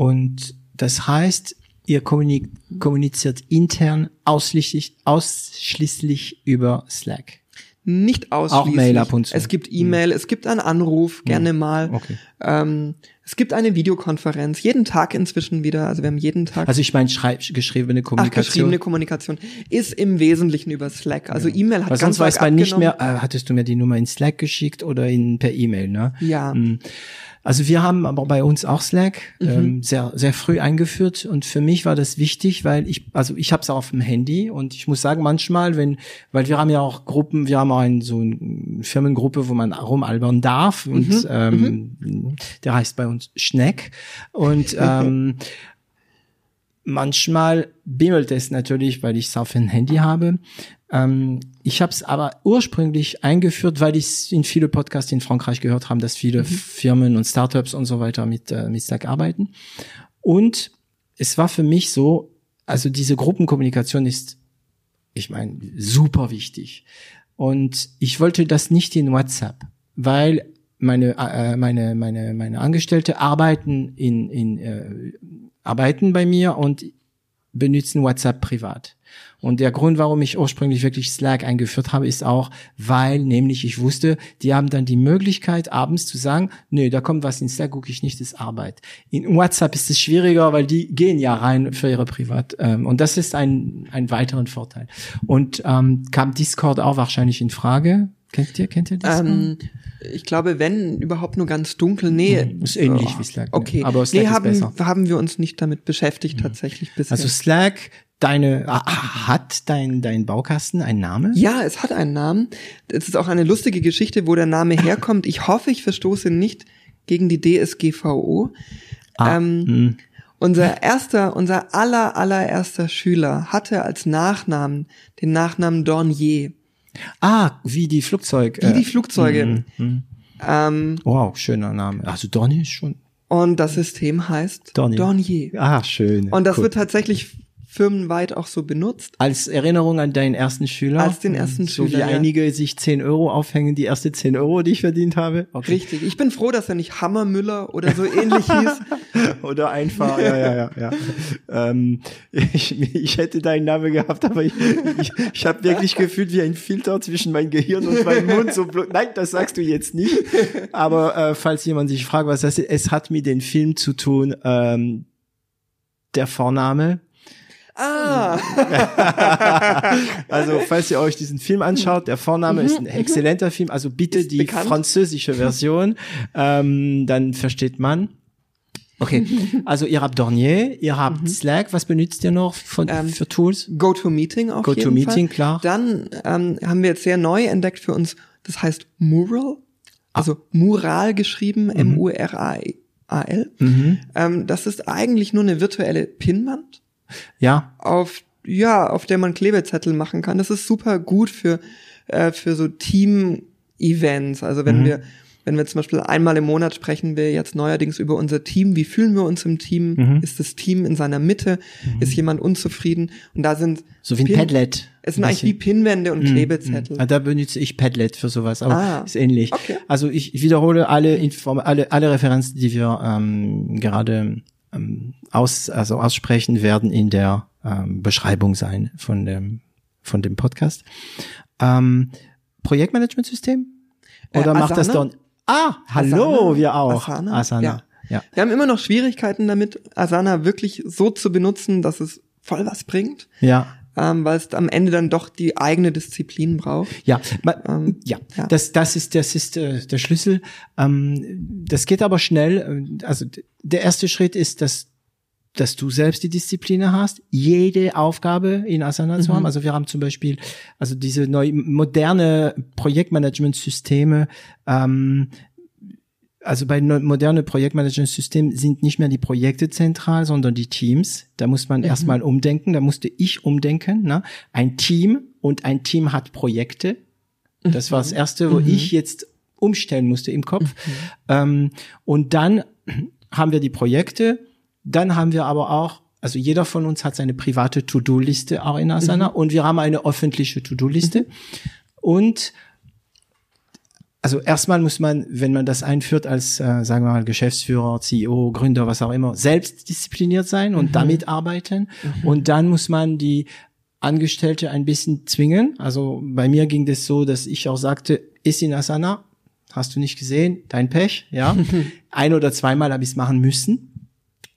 und das heißt, ihr kommuniziert intern ausschließlich, ausschließlich über Slack. nicht ausschließlich. Auch Mail ab und zu. Es gibt E-Mail, es gibt einen Anruf, gerne mal. Okay. Ähm, es gibt eine Videokonferenz, jeden Tag inzwischen wieder. Also wir haben jeden Tag. Also ich meine geschriebene Ach, Kommunikation. geschriebene Kommunikation ist im Wesentlichen über Slack. Also E-Mail hat Weil ganz sonst weiß man nicht mehr, äh, hattest du mir die Nummer in Slack geschickt oder in per E-Mail, ne? Ja. Mm. Also wir haben aber bei uns auch Slack Mhm. ähm, sehr sehr früh eingeführt und für mich war das wichtig, weil ich also ich habe es auf dem Handy und ich muss sagen manchmal, wenn weil wir haben ja auch Gruppen, wir haben auch ein, so eine Firmengruppe, wo man rumalbern darf und Mhm. ähm, der heißt bei uns Schneck und ähm, manchmal bimmelt es natürlich, weil ich es auf dem Handy habe. Ähm, ich habe es aber ursprünglich eingeführt, weil ich in viele Podcasts in Frankreich gehört habe, dass viele Firmen und Startups und so weiter mit, äh, mit Slack arbeiten. Und es war für mich so, also diese Gruppenkommunikation ist, ich meine, super wichtig. Und ich wollte das nicht in WhatsApp, weil meine äh, meine meine meine Angestellte arbeiten in in äh, arbeiten bei mir und benutzen WhatsApp privat. Und der Grund, warum ich ursprünglich wirklich Slack eingeführt habe, ist auch, weil nämlich ich wusste, die haben dann die Möglichkeit, abends zu sagen, nö, da kommt was in Slack, gucke ich nicht, das ist Arbeit. In WhatsApp ist es schwieriger, weil die gehen ja rein für ihre Privat. Ähm, und das ist ein, ein weiteren Vorteil. Und ähm, kam Discord auch wahrscheinlich in Frage? Kennt ihr, kennt ihr Discord? Ähm, ich glaube, wenn überhaupt nur ganz dunkel. Nee, Mhm, ist ähnlich Oh, wie Slack, ne? Okay, Aber Slack nee, haben, besser. Haben wir uns nicht damit beschäftigt tatsächlich bisher. Also Slack, deine, hat dein, dein Baukasten einen Namen? ja, es hat einen Namen. Es ist auch eine lustige Geschichte, wo der Name herkommt. Ich hoffe, ich verstoße nicht gegen die DSGVO. Ah, ähm, hm. Unser erster, unser aller, allererster Schüler hatte als Nachnamen den Nachnamen Dornier. ah, wie die Flugzeug. Wie die Flugzeuge. hm, hm. Ähm, Wow, schöner Name. Also Donny ist schon. und das System heißt Dornier. Dornier. Ah, schön. Und das Cool. wird tatsächlich firmenweit auch so benutzt. als Erinnerung an deinen ersten Schüler. Als den ersten so Schüler, wie ja. einige sich 10 Euro aufhängen, die erste 10 Euro, die ich verdient habe. Okay. Richtig. Ich bin froh, dass er nicht Hammermüller oder so ähnlich hieß. Oder einfach, ja, ja, ja, ja. ähm, ich, ich hätte deinen Namen gehabt, aber ich, ich, ich habe wirklich gefühlt wie ein Filter zwischen meinem Gehirn und meinem Mund. So Nein, das sagst du jetzt nicht. Aber äh, falls jemand sich fragt, was das ist, es hat mit dem Film zu tun, ähm, der Vorname. Ah, Also, falls ihr euch diesen Film anschaut, der Vorname ist ein exzellenter Film. Also bitte Mhm, Ist die bekannt. französische Version, ähm, dann versteht man. Okay, also ihr habt Dornier, ihr habt Slack. Was benutzt ihr noch von, Mhm. Ähm, für Tools? GoToMeeting auf jeden GoToMeeting, Fall. klar. Dann ähm, haben wir jetzt sehr neu entdeckt für uns, das heißt Mural, also Mural geschrieben, Mhm. M-U-R-A-L. Ähm, das ist eigentlich nur eine virtuelle Pinnwand, Ja, auf ja, auf der man Klebezettel machen kann. Das ist super gut für äh, für so Team-Events. Also Mhm. wenn wir wenn wir zum Beispiel einmal im Monat sprechen wir jetzt neuerdings über unser Team, wie fühlen wir uns im Team? Mhm. Ist das Team in seiner Mitte? Ist jemand unzufrieden? Und da sind so wie ein Pin- Padlet. Es sind eigentlich wie Pinwände und Klebezettel. Ah, Da benutze ich Padlet für sowas, aber Ah, ist ähnlich. okay. Also ich wiederhole alle Inform alle, alle Referenzen, die wir ähm, gerade ähm, aus, also aussprechen werden in der ähm, Beschreibung sein von dem von dem Podcast. Ähm, Projektmanagementsystem oder Äh, macht das dann? Ah, hallo, Asana? wir auch. Asana? Asana. Ja. ja. Wir haben immer noch Schwierigkeiten damit, Asana wirklich so zu benutzen, dass es voll was bringt, ja. ähm, weil es am Ende dann doch die eigene Disziplin braucht. Ja, Ähm, ja, ja. das das ist das ist äh, der Schlüssel. Ähm, das geht aber schnell. Äh, Also der erste Schritt ist, dass dass du selbst die Disziplin hast, jede Aufgabe in Asana Mhm. zu haben. Also wir haben zum Beispiel also diese neu moderne Projektmanagement-Systeme. Ähm, also bei neu- moderne Projektmanagement-Systemen sind nicht mehr die Projekte zentral, sondern die Teams. Da muss man erstmal umdenken. Da musste ich umdenken. Ne? Ein Team und ein Team hat Projekte. Das war das erste, wo ich jetzt umstellen musste im Kopf. Ähm, und dann haben wir die Projekte. Dann haben wir aber auch, also jeder von uns hat seine private To-Do-Liste auch in Asana und wir haben eine öffentliche To-Do-Liste. Und also erstmal muss man, wenn man das einführt als, äh, sagen wir mal, Geschäftsführer, CEO, Gründer, was auch immer, selbst diszipliniert sein und damit arbeiten. Und dann muss man die Angestellte ein bisschen zwingen. Also bei mir ging das so, dass ich auch sagte, ist in Asana, hast du nicht gesehen, dein Pech, ja. ein oder zweimal habe ich es machen müssen.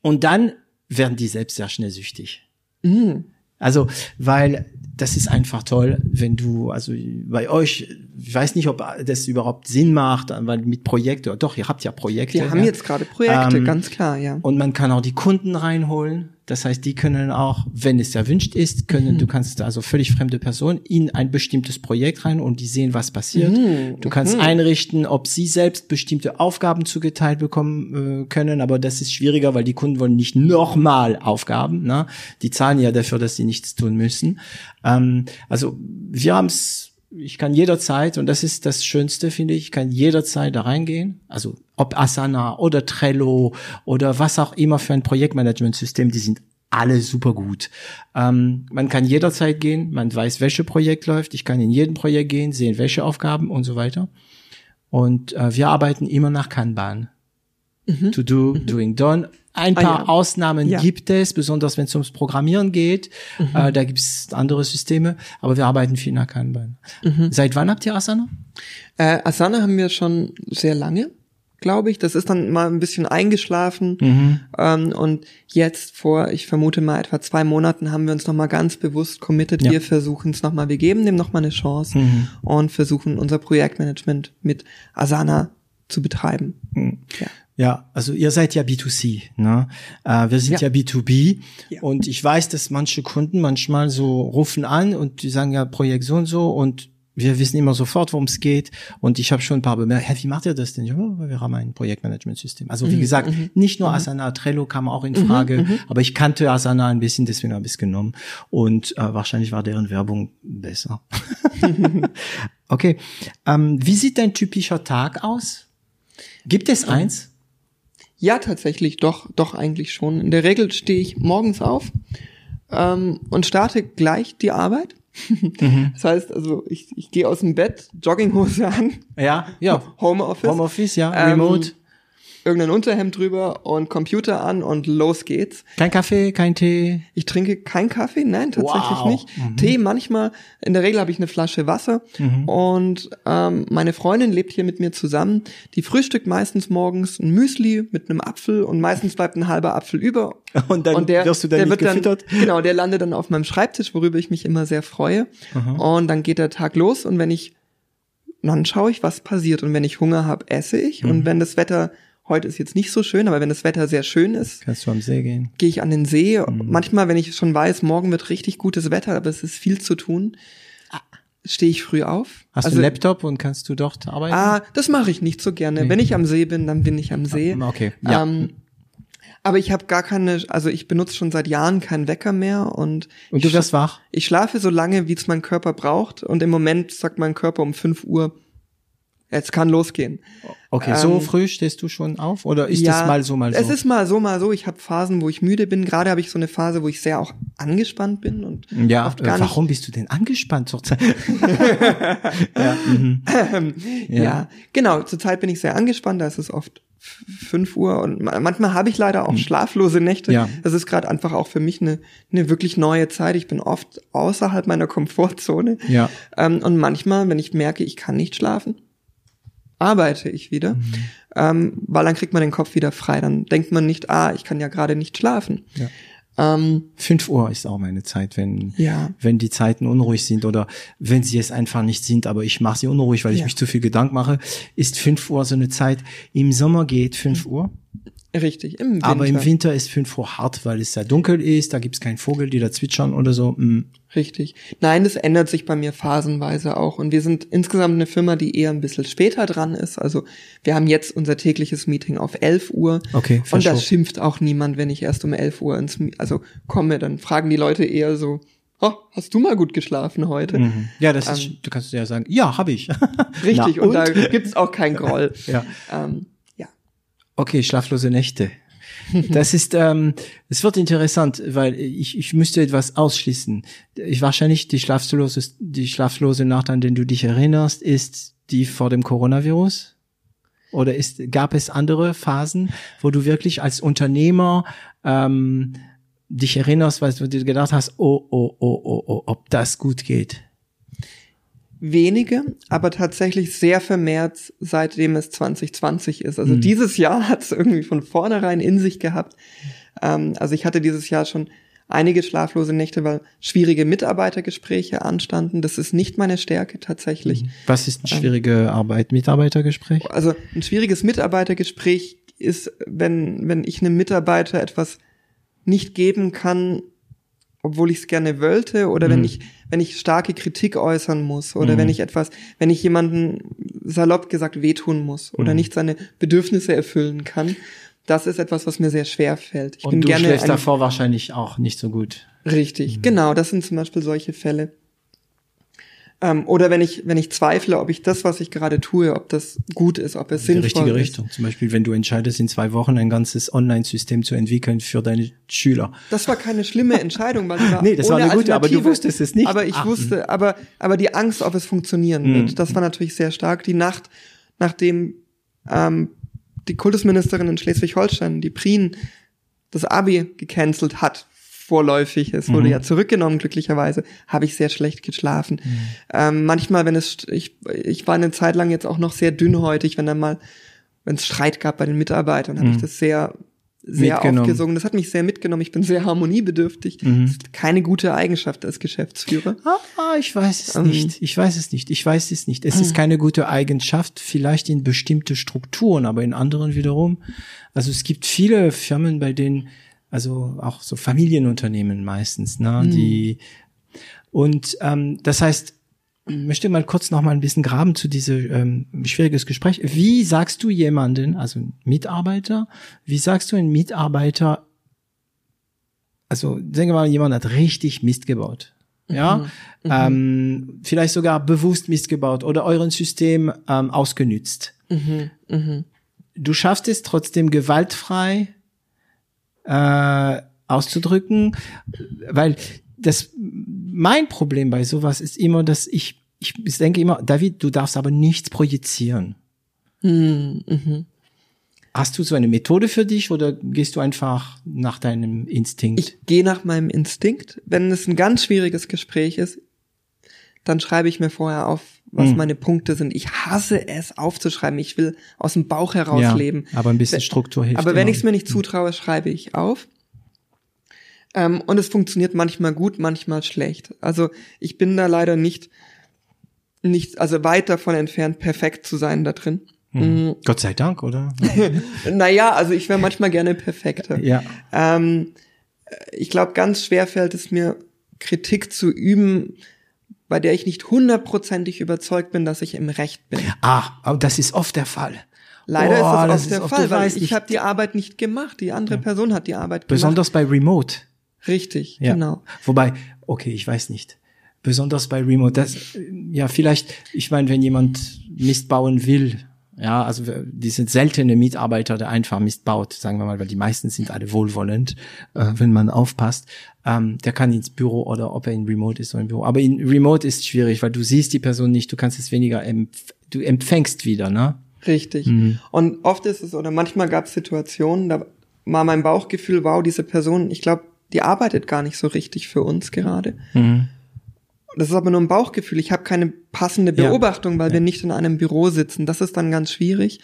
Und dann werden die selbst sehr schnell süchtig. Mhm. Also, weil das ist einfach toll, wenn du, also bei euch, ich weiß nicht, ob das überhaupt Sinn macht, weil mit Projekte, doch, ihr habt ja Projekte. Wir haben ja. jetzt gerade Projekte, Ähm, ganz klar, ja. Und man kann auch die Kunden reinholen. Das heißt, die können auch, wenn es erwünscht ist, können, du kannst also völlig fremde Personen in ein bestimmtes Projekt rein und die sehen, was passiert. Du kannst einrichten, ob sie selbst bestimmte Aufgaben zugeteilt bekommen äh, können, aber das ist schwieriger, weil die Kunden wollen nicht nochmal Aufgaben. Ne? Die zahlen ja dafür, dass sie nichts tun müssen. Ähm, also wir haben es ich kann jederzeit, und das ist das Schönste, finde ich, ich kann jederzeit da reingehen. Also ob Asana oder Trello oder was auch immer für ein Projektmanagementsystem, die sind alle super gut. Ähm, man kann jederzeit gehen, man weiß, welche Projekt läuft, ich kann in jedem Projekt gehen, sehen, welche Aufgaben und so weiter. Und äh, wir arbeiten immer nach Kanban. To do, doing done. Ein Ah, paar ja. Ausnahmen Ja. gibt es, besonders wenn es ums Programmieren geht. Äh, da gibt es andere Systeme, aber wir arbeiten viel nach Kanban. Seit wann habt ihr Asana? Äh, Asana haben wir schon sehr lange, glaube ich. Das ist dann mal ein bisschen eingeschlafen. Mhm. Ähm, und jetzt vor, ich vermute mal etwa zwei Monaten, haben wir uns nochmal ganz bewusst committed. Ja. Mhm. Wir versuchen es nochmal, wir geben dem nochmal eine Chance und versuchen unser Projektmanagement mit Asana zu betreiben. Ja. Ja, also ihr seid ja B2C, ne? Äh, wir sind ja, Ja. B2B Ja. und ich weiß, dass manche Kunden manchmal so rufen an und die sagen ja Projekt so und so und wir wissen immer sofort, worum es geht. Und ich habe schon ein paar bemerkt, hey, wie macht ihr das denn? Ja, wir haben ein Projektmanagementsystem. Also wie gesagt, nicht nur Asana, Trello kam auch in Frage, aber ich kannte Asana ein bisschen, deswegen habe ich es genommen. Und äh, wahrscheinlich war deren Werbung besser. okay. Ähm, wie sieht dein typischer Tag aus? Gibt es eins? Ja, tatsächlich, doch, doch eigentlich schon. In der Regel stehe ich morgens auf ähm, und starte gleich die Arbeit. Das heißt, also ich, ich gehe aus dem Bett, Jogginghose an, Ja, ja. Homeoffice, Homeoffice, ja, Ähm, Remote. Irgendein Unterhemd drüber und Computer an und los geht's. Kein Kaffee, kein Tee. Ich trinke keinen Kaffee, nein, tatsächlich Wow. nicht. Tee manchmal, in der Regel habe ich eine Flasche Wasser und ähm, meine Freundin lebt hier mit mir zusammen. Die frühstückt meistens morgens ein Müsli mit einem Apfel und meistens bleibt ein halber Apfel über. Und dann wirst du dann der nicht wird dann, gefüttert? Genau, der landet dann auf meinem Schreibtisch, worüber ich mich immer sehr freue. Und dann geht der Tag los und wenn ich, dann schaue ich, was passiert. Und wenn ich Hunger habe, esse ich. Mhm. Und wenn das Wetter, heute ist jetzt nicht so schön, aber wenn das Wetter sehr schön ist, Kannst du am See gehen? gehe ich an den See. Mhm. Manchmal, wenn ich schon weiß, morgen wird richtig gutes Wetter, aber es ist viel zu tun, stehe ich früh auf. Hast du einen Laptop und kannst du dort arbeiten? Ah, das mache ich nicht so gerne. Wenn ich am See bin, dann bin ich am See. Ah, okay, ja. Ähm, aber ich habe gar keine, also ich benutze schon seit Jahren keinen Wecker mehr und, und du wirst wach? ich schlafe so lange, wie es mein Körper braucht und im Moment sagt mein Körper um 5 Uhr, jetzt kann losgehen. Okay, so Ähm, früh stehst du schon auf? Oder ist das mal so, mal so? Es ist mal so, mal so. Ich habe Phasen, wo ich müde bin. Gerade habe ich so eine Phase, wo ich sehr auch angespannt bin und ja, oft äh, gar warum bist du denn angespannt zurzeit? ja, mhm. nicht. Ja. genau. Zurzeit bin ich sehr angespannt. Da ist es oft f- 5 Uhr und ma- manchmal habe ich leider auch schlaflose Nächte. Mhm. Ja. Das ist gerade einfach auch für mich eine, eine wirklich neue Zeit. Ich bin oft außerhalb meiner Komfortzone. ja. Ähm, und manchmal, wenn ich merke, ich kann nicht schlafen, arbeite ich wieder, Mhm. ähm, weil dann kriegt man den Kopf wieder frei. Dann denkt man nicht, ah, ich kann ja gerade nicht schlafen. Ja. Ähm, 5 Uhr ist auch meine Zeit, wenn, Ja. wenn die Zeiten unruhig sind oder wenn sie es einfach nicht sind, aber ich mache sie unruhig, weil ich Ja. mich zu viel Gedanken mache, ist 5 Uhr so eine Zeit. Im Sommer geht 5 Uhr, richtig, im Winter. aber im Winter ist 5 Uhr hart, weil es sehr dunkel ist, da gibt's keinen Vogel, die da zwitschern oder so. Mm. Richtig. Nein, das ändert sich bei mir phasenweise auch. Und wir sind insgesamt eine Firma, die eher ein bisschen später dran ist. Also wir haben jetzt unser tägliches Meeting auf 11 Uhr. Okay, Und das schimpft auch niemand, wenn ich erst um 11 Uhr ins, also komme. Dann fragen die Leute eher so, oh, hast du mal gut geschlafen heute? Mhm. Ja, das ist, du kannst ja sagen, ja, habe ich. Richtig. Na, und? da gibt's auch kein Groll. Ja. Ähm, ja. Okay, schlaflose Nächte. Das ist, ähm, es wird interessant, weil ich, ich müsste etwas ausschließen. Ich, wahrscheinlich die schlaflose, die schlaflose Nacht, an den du dich erinnerst, ist die vor dem Coronavirus? Oder ist, gab es andere Phasen, wo du wirklich als Unternehmer ähm, dich erinnerst, weil du dir gedacht hast, oh, oh, oh, oh, oh, ob das gut geht? Wenige, aber tatsächlich sehr vermehrt, seitdem es 2020 ist. Also mhm. dieses Jahr hat es irgendwie von vornherein in sich gehabt. Ähm, also ich hatte dieses Jahr schon einige schlaflose Nächte, weil schwierige Mitarbeitergespräche anstanden. Das ist nicht meine Stärke tatsächlich. Mhm. Was ist eine schwierige ähm, Arbeit, Mitarbeitergespräch? Also ein schwieriges Mitarbeitergespräch ist, wenn, wenn ich einem Mitarbeiter etwas nicht geben kann, obwohl ich es gerne wollte, oder mhm. wenn ich, wenn ich starke Kritik äußern muss, oder mhm. wenn ich etwas, wenn ich jemanden salopp gesagt wehtun muss oder mhm. nicht seine Bedürfnisse erfüllen kann, das ist etwas, was mir sehr schwer fällt. Ich Und bin du gerne schläfst davor wahrscheinlich auch nicht so gut. Richtig, mhm. genau, das sind zum Beispiel solche Fälle. Ähm, oder wenn ich, wenn ich zweifle, ob ich das, was ich gerade tue, ob das gut ist, ob es sinnvoll ist. Die richtige Richtung. Zum Beispiel, wenn du entscheidest, in zwei Wochen ein ganzes Online-System zu entwickeln für deine Schüler. Das war keine schlimme Entscheidung, weil war Nee, das war eine gute, aber du wusstest es nicht. Aber ich Ach. wusste, aber, aber die Angst, ob es funktionieren mhm. wird, das war natürlich sehr stark. Die Nacht, nachdem ähm, die Kultusministerin in Schleswig-Holstein, die Prien, das Abi gecancelt hat vorläufig. Es wurde mhm. ja zurückgenommen, glücklicherweise, habe ich sehr schlecht geschlafen. Mhm. Ähm, manchmal, wenn es, ich, ich war eine Zeit lang jetzt auch noch sehr dünnhäutig, wenn dann mal, wenn es Streit gab bei den Mitarbeitern, habe mhm. ich das sehr, sehr aufgesungen. Das hat mich sehr mitgenommen. Ich bin sehr harmoniebedürftig. Mhm. Das ist keine gute Eigenschaft als Geschäftsführer. Ah, ich weiß es ähm, nicht. Ich weiß es nicht. Ich weiß es nicht. Es ist keine gute Eigenschaft, vielleicht in bestimmte Strukturen, aber in anderen wiederum. Also es gibt viele Firmen, bei denen also auch so Familienunternehmen meistens, ne, mhm. die und ähm, das heißt, ich möchte mal kurz noch mal ein bisschen graben zu diesem ähm, schwieriges Gespräch. Wie sagst du jemanden, also Mitarbeiter, wie sagst du einen Mitarbeiter, also denke mal, jemand hat richtig Mist gebaut. Ja, mhm. mhm. Ähm, vielleicht sogar bewusst Mist gebaut oder euren System ähm, ausgenützt. Mhm. Mhm. Du schaffst es trotzdem gewaltfrei äh, auszudrücken, weil das mein Problem bei sowas ist immer, dass ich ich, denke immer, David, du darfst aber nichts projizieren. Mhm. mhm. Hast du so eine Methode für dich oder gehst du einfach nach deinem Instinkt? Ich gehe nach meinem Instinkt. Wenn es ein ganz schwieriges Gespräch ist, dann schreibe ich mir vorher auf, was hm. meine Punkte sind. Ich hasse es aufzuschreiben. Ich will aus dem Bauch heraus ja, leben. Aber ein bisschen Struktur hilft. Aber wenn ich es mir nicht zutraue, schreibe ich auf. Ähm, und es funktioniert manchmal gut, manchmal schlecht. Also ich bin da leider nicht, nicht, also weit davon entfernt, perfekt zu sein da drin. Hm. Mhm. Gott sei Dank, oder? naja, also ich wäre manchmal gerne perfekter. Ja. Ähm, ich glaube, ganz schwer fällt es mir, Kritik zu üben, bei der ich nicht hundertprozentig überzeugt bin, dass ich im Recht bin. Ah, aber das ist oft der Fall. Leider oh, ist das oft der Fall, weil ich habe die Arbeit nicht gemacht. Die andere ja. Person hat die Arbeit gemacht. Besonders bei Remote. Richtig, ja. genau. Wobei, okay, ich weiß nicht. Besonders bei Remote, das, ja, vielleicht, ich meine, wenn jemand Mist bauen will, ja, also diese seltene Mitarbeiter, der einfach Mist baut, sagen wir mal, weil die meisten sind alle wohlwollend, äh, wenn man aufpasst. Ähm, der kann ins Büro oder ob er in Remote ist oder im Büro. Aber in Remote ist schwierig, weil du siehst die Person nicht, du kannst es weniger, empf du empfängst wieder, ne? Richtig. Mhm. Und oft ist es, oder manchmal gab es Situationen, da war mein Bauchgefühl, wow, diese Person, ich glaube, die arbeitet gar nicht so richtig für uns gerade. Mhm. Das ist aber nur ein Bauchgefühl. Ich habe keine passende Beobachtung, ja. weil ja. wir nicht in einem Büro sitzen. Das ist dann ganz schwierig.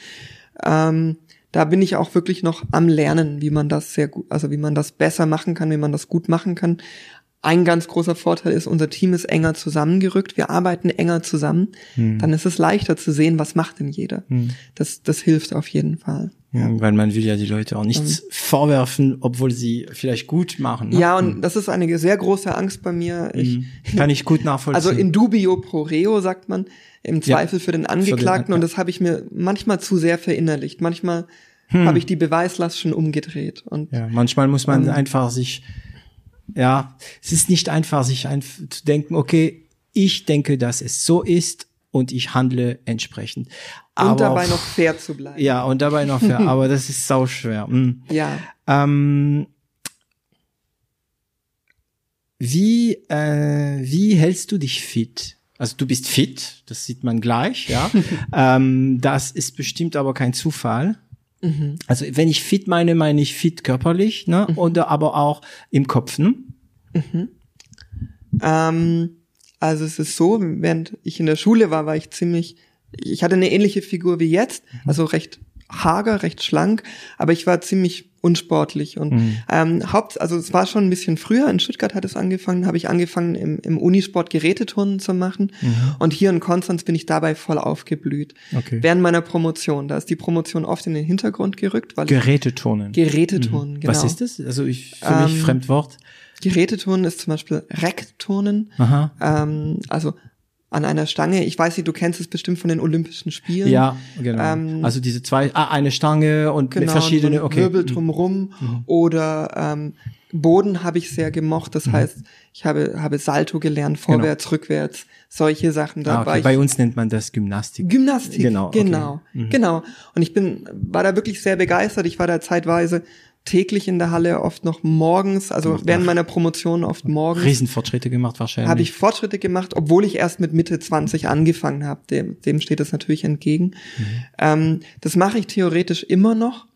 Ähm, da bin ich auch wirklich noch am Lernen, wie man das sehr gut, also wie man das besser machen kann, wie man das gut machen kann. Ein ganz großer Vorteil ist, unser Team ist enger zusammengerückt, wir arbeiten enger zusammen. Hm. Dann ist es leichter zu sehen, was macht denn jeder. Hm. Das, das hilft auf jeden Fall. Ja, weil man will ja die Leute auch nichts um, vorwerfen, obwohl sie vielleicht gut machen. Ne? Ja, und hm. das ist eine sehr große Angst bei mir. Ich, hm. Kann ich gut nachvollziehen. Also in dubio pro reo sagt man, im Zweifel ja, für den Angeklagten. Für den, ja. Und das habe ich mir manchmal zu sehr verinnerlicht. Manchmal hm. habe ich die Beweislast schon umgedreht. Und, ja, manchmal muss man ähm, einfach sich, ja, es ist nicht einfach, sich ein, zu denken, okay, ich denke, dass es so ist und ich handle entsprechend. Aber und dabei noch fair zu bleiben. Ja, und dabei noch fair, aber das ist sau schwer. Mhm. Ja. Ähm, wie, äh, wie hältst du dich fit? Also du bist fit, das sieht man gleich, ja. ähm, das ist bestimmt aber kein Zufall. Also wenn ich fit meine, meine ich fit körperlich, ne? Oder aber auch im Kopf, ne? Ähm, also es ist so, während ich in der Schule war, war ich ziemlich, ich hatte eine ähnliche Figur wie jetzt, also recht hager, recht schlank, aber ich war ziemlich unsportlich und ähm, Haupt, also es war schon ein bisschen früher. In Stuttgart hat es angefangen, habe ich angefangen im, im Unisport Geräteturnen zu machen und hier in Konstanz bin ich dabei voll aufgeblüht. Okay. Während meiner Promotion, da ist die Promotion oft in den Hintergrund gerückt, weil Geräteturnen. Geräteturnen, genau. Was ist das? Also ich für mich Ähm, Fremdwort. Geräteturnen ist zum Beispiel Reckturnen. Aha. Ähm, also an einer Stange. Ich weiß nicht, du kennst es bestimmt von den Olympischen Spielen. Ja, genau. ähm, also diese zwei, ah, eine Stange und Genau, verschiedene, ein okay. Wirbel Mhm. drumrum. Oder ähm, Boden habe ich sehr gemocht. Mhm. Das heißt, ich habe, habe Salto gelernt, vorwärts, rückwärts, solche Sachen. Da Ah, Genau. okay. Bei uns nennt man das Gymnastik. Gymnastik. Genau, okay. Genau. Mhm. Genau. Und ich bin, war da wirklich sehr begeistert. Ich war da zeitweise täglich in der Halle, oft noch morgens, also während meiner Promotion oft morgens. Riesenfortschritte gemacht wahrscheinlich. habe ich Fortschritte gemacht, obwohl ich erst mit Mitte 20 angefangen habe. Dem, dem steht das natürlich entgegen. Mhm. Ähm, das mache ich theoretisch immer noch.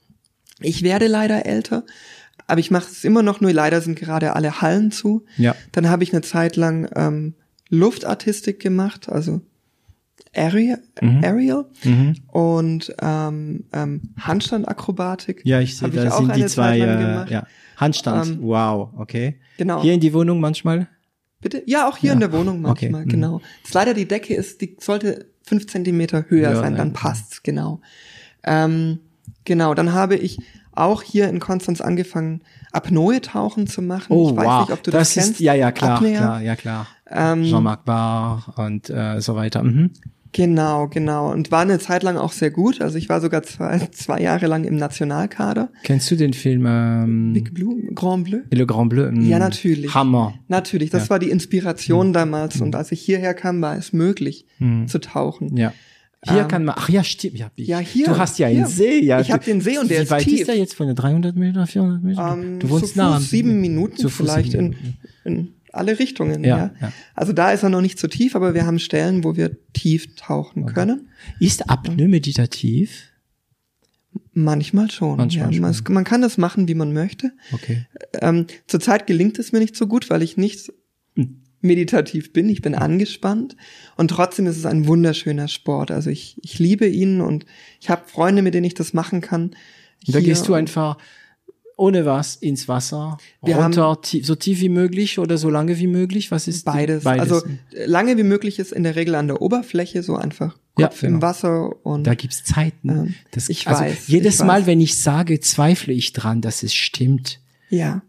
Ich werde leider älter, aber ich mache es immer noch, nur leider sind gerade alle Hallen zu. Ja. Dann habe ich eine Zeit lang ähm, Luftartistik gemacht, also Aerial, Aerial Mhm. und ähm, ähm, Handstandakrobatik. Ja, ich sehe, da auch sind die zwei, äh, gemacht. ja. Handstand. Ähm, wow, okay. Genau. Hier in die Wohnung manchmal? Bitte? Ja, auch hier Ja. in der Wohnung Okay, manchmal, mhm. genau. Das leider die Decke ist, die sollte fünf Zentimeter höher Ja, sein, dann mhm. passt's, genau. Ähm, genau, dann habe ich auch hier in Konstanz angefangen, Apnoe-Tauchen zu machen. Oh, ich weiß wow. nicht, ob du das, das kennst. ist, ja, ja, klar, Apnea. klar, ja, klar. Ähm, Jean-Marc Barr und äh, so weiter. Mhm. Genau, genau. Und war eine Zeit lang auch sehr gut. Also ich war sogar zwei, zwei Jahre lang im Nationalkader. Kennst du den Film ähm, Big Blue, Grand Bleu? Le Grand Bleu? Mhm. Ja, natürlich. Hammer. Natürlich, das war die Inspiration damals. Und als ich hierher kam, war es möglich zu tauchen. Ja. Hier Ähm, kann man, ach ja, stimmt. Ja, Ja, hier, Du hast ja hier. einen See, ja. Ich du- hab den See und der Wie ist weit tief. ist der jetzt von den 300 Meter, 400 Meter? Ähm, du wohnst zu nah. Fuß sieben Minuten Zu Fuß vielleicht sieben in, in alle Richtungen. Ja, Ja, ja. Also da ist er noch nicht so tief, aber wir haben Stellen, wo wir tief tauchen können. Ist Apnoe meditativ? Manchmal schon. Manchmal ja. schon. Man, man kann das machen, wie man möchte. Okay. Ähm, zurzeit gelingt es mir nicht so gut, weil ich nicht Hm. meditativ bin. Ich bin angespannt und trotzdem ist es ein wunderschöner Sport. Also ich, ich liebe ihn und ich habe Freunde, mit denen ich das machen kann. Und da gehst du einfach ohne was ins Wasser, Wir runter, tief, so tief wie möglich oder so lange wie möglich? Was ist Beides. beides? Also äh, lange wie möglich ist in der Regel an der Oberfläche, so einfach Ja, Kopf genau. im Wasser und Da gibt's Zeiten. Ähm, das, ich also weiß, Jedes ich Mal, weiß. wenn ich sage, zweifle ich dran, dass es stimmt. ja.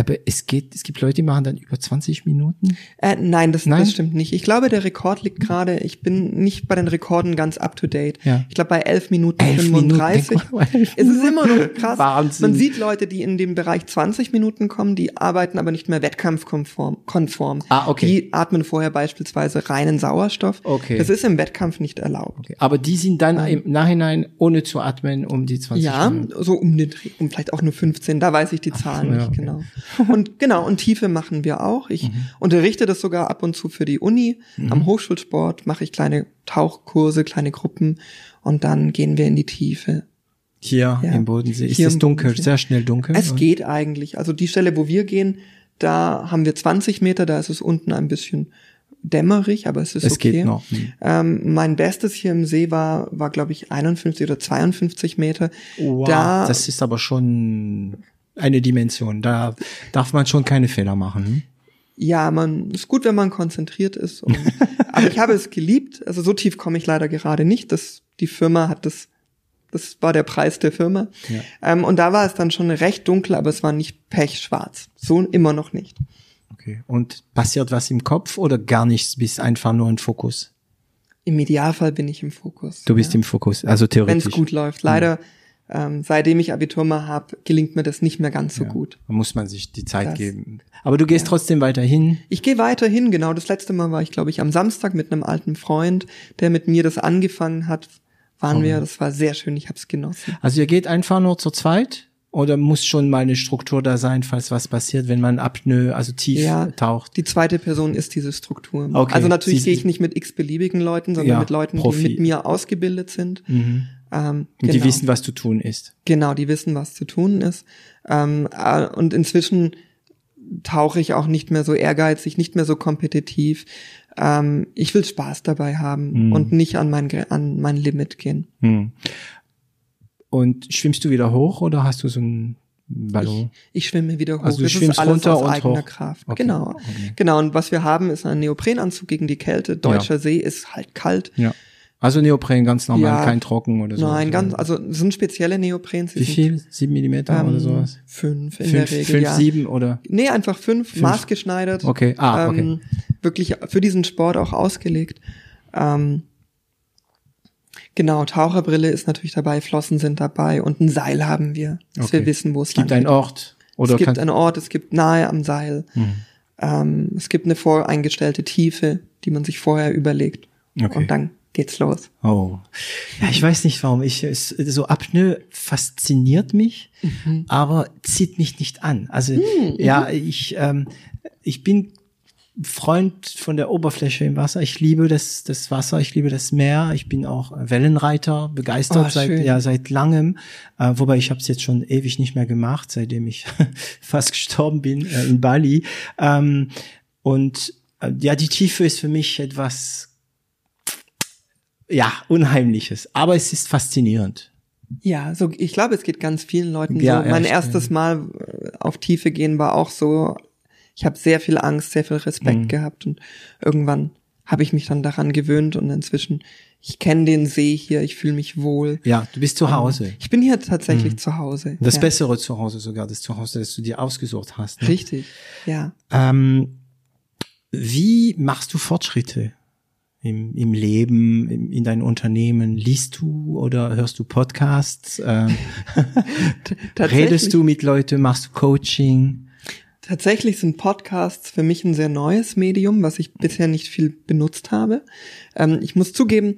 Aber es geht, es gibt Leute, die machen dann über 20 Minuten. Äh, nein, das, Nein? das stimmt nicht. Ich glaube, der Rekord liegt gerade, ich bin nicht bei den Rekorden ganz up to date. Ja. Ich glaube bei 11 Minuten Elf 35. Minuten, mal, es ist immer noch krass. Wahnsinn. Man sieht Leute, die in dem Bereich 20 Minuten kommen, die arbeiten aber nicht mehr wettkampfkonform. Konform. Ah, okay. Die atmen vorher beispielsweise reinen Sauerstoff. Okay. Das ist im Wettkampf nicht erlaubt. Okay. Aber die sind dann im Nachhinein ohne zu atmen um die 20 Ja, Minuten. so um den Dreh, um vielleicht auch nur 15, da weiß ich die Zahlen ja, nicht okay. genau. Und genau, und Tiefe machen wir auch. Ich Mhm. unterrichte das sogar ab und zu für die Uni. Am Hochschulsport mache ich kleine Tauchkurse, kleine Gruppen und dann gehen wir in die Tiefe. Hier Ja. im Bodensee ist Hier es dunkel, sehr schnell dunkel. Es Und- geht eigentlich. Also die Stelle, wo wir gehen, da haben wir 20 Meter, da ist es unten ein bisschen dämmerig, aber es ist Es okay. geht noch. Hm. Ähm, mein Bestes hier im See war, war glaube ich 51 oder 52 Meter. Wow, da, das ist aber schon eine Dimension. Da darf man schon keine Fehler machen. hm? Ja, man ist gut, wenn man konzentriert ist. Und, aber ich habe es geliebt. Also so tief komme ich leider gerade nicht. Das, die Firma hat das, das war der Preis der Firma. Ja. Ähm, und da war es dann schon recht dunkel, aber es war nicht pechschwarz. So immer noch nicht. Okay. Und passiert was im Kopf oder gar nichts, bist einfach nur ein Fokus? Im Idealfall bin ich im Fokus. Du bist ja. im Fokus, also Wenn theoretisch. es gut läuft. Leider, ähm, seitdem ich Abitur mal habe, gelingt mir das nicht mehr ganz so Ja. gut. Da muss man sich die Zeit Das- geben. Aber du gehst trotzdem weiterhin. Ich gehe weiterhin, genau. Das letzte Mal war ich, glaube ich, am Samstag mit einem alten Freund, der mit mir das angefangen hat. Waren Oh. wir, das war sehr schön, ich habe es genossen. Also ihr geht einfach nur zu zweit? Oder muss schon mal eine Struktur da sein, falls was passiert, wenn man Apnoe, also tief Ja. taucht? Die zweite Person ist diese Struktur. Okay. Also natürlich gehe ich nicht mit x-beliebigen Leuten, sondern Ja, mit Leuten, Profi. die mit mir ausgebildet sind. Mhm. Ähm, Und die genau. wissen, was zu tun ist. Genau, die wissen, was zu tun ist. Ähm, äh, und inzwischen tauche ich auch nicht mehr so ehrgeizig, nicht mehr so kompetitiv. Ähm, ich will Spaß dabei haben Mhm. und nicht an mein, an mein Limit gehen. Hm. Und schwimmst du wieder hoch oder hast du so einen Ballon? Ich schwimme wieder hoch. Also du das schwimmst ist alles runter aus und eigener hoch. Kraft. Okay, Genau. okay. Genau. Und was wir haben, ist ein Neoprenanzug gegen die Kälte. Deutscher See ist halt kalt. ja. Also Neopren ganz normal, Ja. kein Trocken oder so. Nein, ganz, also es sind spezielle Neoprens. die Wie viel? Sieben Millimeter Ähm, oder sowas? Fünf in Fünf, der Regel, fünf ja. sieben oder? Nee, einfach fünf, maßgeschneidert. Okay, ah, okay. Ähm, wirklich für diesen Sport auch ausgelegt. Ähm, genau, Taucherbrille ist natürlich dabei, Flossen sind dabei und ein Seil haben wir, dass Okay. wir wissen, wo es Es gibt einen. Ort. Oder es gibt einen Ort, es gibt nahe am Seil. Mhm. Ähm, es gibt eine voreingestellte Tiefe, die man sich vorher überlegt. Okay. Und dann geht's los. Oh. Ja, ich weiß nicht warum. Ich, es, so Apnoe fasziniert mich, Mhm. aber zieht mich nicht an. Also, ja, ich, ähm, ich bin Freund von der Oberfläche im Wasser. Ich liebe das, das Wasser, ich liebe das Meer. Ich bin auch Wellenreiter, begeistert Oh, seit, ja, seit langem. Äh, wobei ich habe es jetzt schon ewig nicht mehr gemacht, seitdem ich fast gestorben bin äh, in Bali. Ähm, und äh, ja, die Tiefe ist für mich etwas ja, Unheimliches. Aber es ist faszinierend. Ja, so ich glaube, es geht ganz vielen Leuten Ja, so. ja, Mein stimmt. erstes Mal äh, auf Tiefe gehen war auch so. Ich habe sehr viel Angst, sehr viel Respekt Mhm. gehabt und irgendwann habe ich mich dann daran gewöhnt und inzwischen ich kenne den See hier, ich fühle mich wohl. Ja, du bist zu Hause. Ich bin hier tatsächlich zu Hause. Das ja. bessere Zuhause sogar, das Zuhause, das du dir ausgesucht hast. Ne? Richtig. Ja. Ähm, wie machst du Fortschritte im, im Leben, im, in deinem Unternehmen? Liest du oder hörst du Podcasts? Ähm, redest du mit Leuten? Machst du Coaching? Tatsächlich sind Podcasts für mich ein sehr neues Medium, was ich bisher nicht viel benutzt habe. Ähm, ich muss zugeben,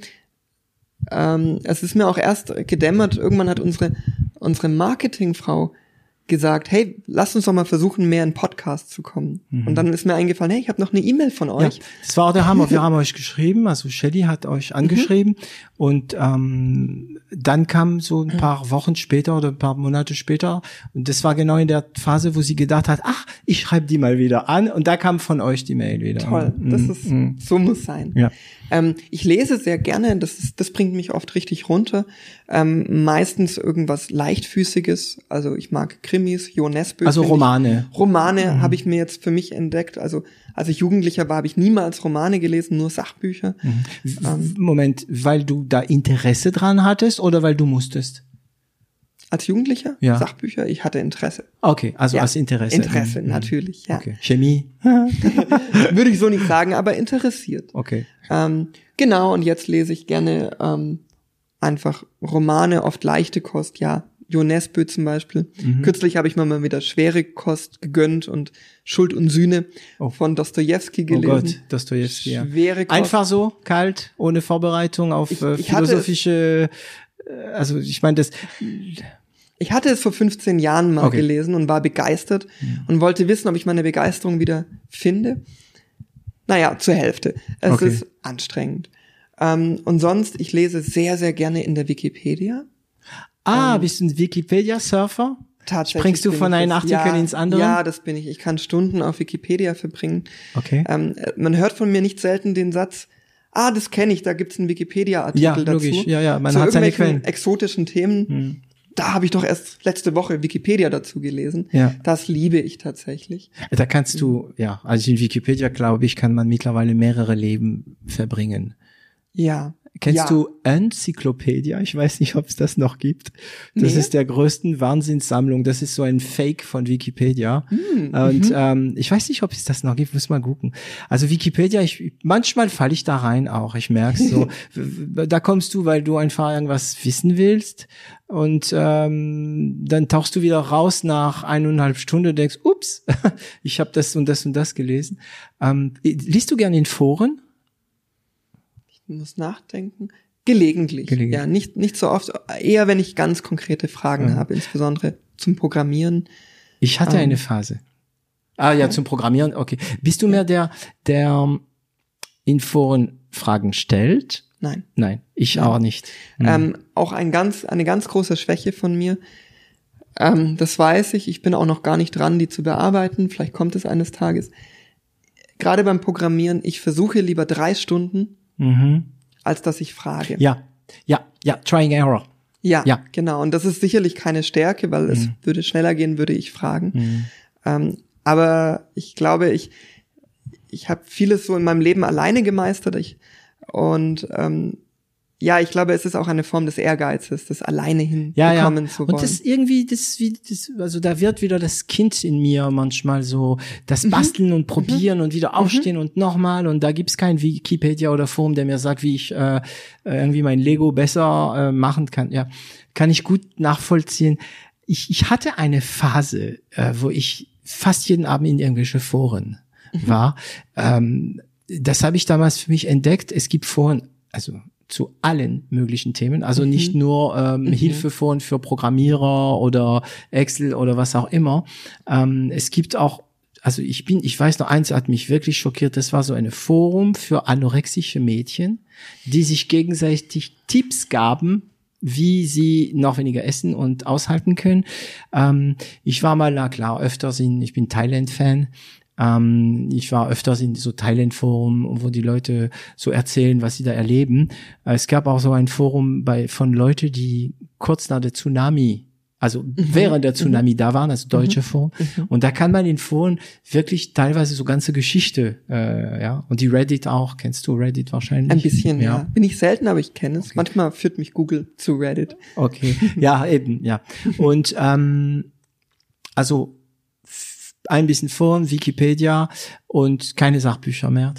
ähm, es ist mir auch erst gedämmert, irgendwann hat unsere, unsere Marketingfrau gesagt, hey, lass uns doch mal versuchen, mehr in Podcast zu kommen. Und dann ist mir eingefallen, hey, ich habe noch eine E-Mail von Mhm. Ja, euch. das war der Hammer. Wir haben euch geschrieben, also Shelly hat euch angeschrieben und ähm, dann kam so ein paar Wochen später oder ein paar Monate später und das war genau in der Phase, wo sie gedacht hat, ach, ich schreibe die mal wieder an und da kam von euch die Mail wieder. Toll, das Mhm. ist, Mhm. so muss sein. Ja. Ähm, ich lese sehr gerne, das, ist, das bringt mich oft richtig runter. Ähm, meistens irgendwas leichtfüßiges, also ich mag Krimis, Jo. Also find ich- Romane. Romane habe ich mir jetzt für mich entdeckt. Also als ich Jugendlicher war, habe ich niemals Romane gelesen, nur Sachbücher. W- Moment, weil du da Interesse dran hattest oder weil du musstest? Als Jugendlicher Ja. Sachbücher, ich hatte Interesse. Okay, also Ja, als Interesse. Interesse, Mhm. natürlich, ja. Okay. Chemie. Würde ich so nicht sagen, aber interessiert. Okay. Ähm, genau, und jetzt lese ich gerne ähm, einfach Romane, oft leichte Kost, ja. Jo Nesbø zum Beispiel. Mhm. Kürzlich habe ich mir mal wieder schwere Kost gegönnt und Schuld und Sühne Oh. von Dostojewski Oh gelesen. Gott, Dostoevsky. Ja. Schwere Kost. Einfach so, kalt, ohne Vorbereitung auf Ich- äh, ich hatte philosophische, äh, also ich meine das, Ich hatte es vor 15 Jahren mal Okay. gelesen und war begeistert und wollte wissen, ob ich meine Begeisterung wieder finde. Naja, zur Hälfte. Es Okay. ist anstrengend. Ähm, und sonst, ich lese sehr, sehr gerne in der Wikipedia. Ah, bist du ein Wikipedia-Surfer? Tatsächlich Springst du von einem. Artikel ja, ins andere? Ja, das bin ich. Ich kann Stunden auf Wikipedia verbringen. Okay. Ähm, äh, man hört von mir nicht selten den Satz, ah, das kenne ich, da gibt's einen Wikipedia-Artikel Ja, dazu. logisch. Ja, ja, man Zu hat seine irgendwelchen Quellen. exotischen Themen. Hm. Da habe ich doch erst letzte Woche Wikipedia dazu gelesen. Ja. Das liebe ich tatsächlich. Da kannst du, ja, also in Wikipedia, glaube ich, kann man mittlerweile mehrere Leben verbringen. Ja. Kennst ja. du Enzyklopädia? Ich weiß nicht, ob es das noch gibt. Das Nee. ist der größten Wahnsinnssammlung. Das ist so ein Fake von Wikipedia. Hm, Und mhm. ähm, ich weiß nicht, ob es das noch gibt. Muss mal gucken. Also Wikipedia, ich, manchmal falle ich da rein auch. Ich merke so. da kommst du, weil du einfach irgendwas wissen willst. Und ähm, dann tauchst du wieder raus nach eineinhalb Stunden und denkst, ups, ich habe das und das und das gelesen. Ähm, liest du gerne in Foren? Muss nachdenken. Gelegentlich. Gelegentlich. Ja, nicht, nicht so oft. Eher, wenn ich ganz konkrete Fragen Ja. habe, insbesondere zum Programmieren. Ich hatte Ähm. eine Phase. Ah ja, zum Programmieren, okay. Bist du mehr der, der ähm, in Foren Fragen stellt Nein. Nein, ich auch nicht. Mhm. Ähm, auch ein ganz, eine ganz große Schwäche von mir. Ähm, das weiß ich. Ich bin auch noch gar nicht dran, die zu bearbeiten. Vielleicht kommt es eines Tages. Gerade beim Programmieren, ich versuche lieber drei Stunden, mhm. als dass ich frage. Ja, ja, ja, trying error. Ja, ja, genau. Und das ist sicherlich keine Stärke, weil mhm. es würde schneller gehen, würde ich fragen. Mhm. Ähm, aber ich glaube, ich, ich habe vieles so in meinem Leben alleine gemeistert. Ich, und ähm, ja, ich glaube, es ist auch eine Form des Ehrgeizes, das alleine hinbekommen ja, ja. zu wollen. Und das irgendwie, das wie, das, also da wird wieder das Kind in mir manchmal so, das mhm. Basteln und Probieren mhm. und wieder aufstehen mhm. und nochmal und da gibt's kein Wikipedia oder Forum, der mir sagt, wie ich äh, irgendwie mein Lego besser äh, machen kann. Ja, kann ich gut nachvollziehen. Ich, ich hatte eine Phase, äh, wo ich fast jeden Abend in irgendwelche Foren mhm. war. Ähm, das habe ich damals für mich entdeckt. Es gibt Foren, also zu allen möglichen Themen. Also mhm. nicht nur ähm, mhm. Hilfeforen für Programmierer oder Excel oder was auch immer. Ähm, es gibt auch also ich bin, ich weiß noch eins hat mich wirklich schockiert. Das war so eine Forum für anorexische Mädchen, die sich gegenseitig Tipps gaben, wie sie noch weniger essen und aushalten können. Ähm, ich war mal, na klar, öfters in, ich bin Thailand-Fan, ähm, ich war öfters in so Thailand-Forum, wo die Leute so erzählen, was sie da erleben. Äh, es gab auch so ein Forum bei, von Leute, die kurz nach der Tsunami also mhm. während der Tsunami mhm. da waren, also deutsche mhm. Foren. Mhm. Und da kann man in Foren wirklich teilweise so ganze Geschichte, äh, ja, und die Reddit auch. Kennst du Reddit wahrscheinlich? Ein bisschen, ja. ja. Bin ich selten, aber ich kenne es. Okay. Manchmal führt mich Google zu Reddit. Okay, ja, eben, ja. Und ähm, also ein bisschen Foren, Wikipedia und keine Sachbücher mehr?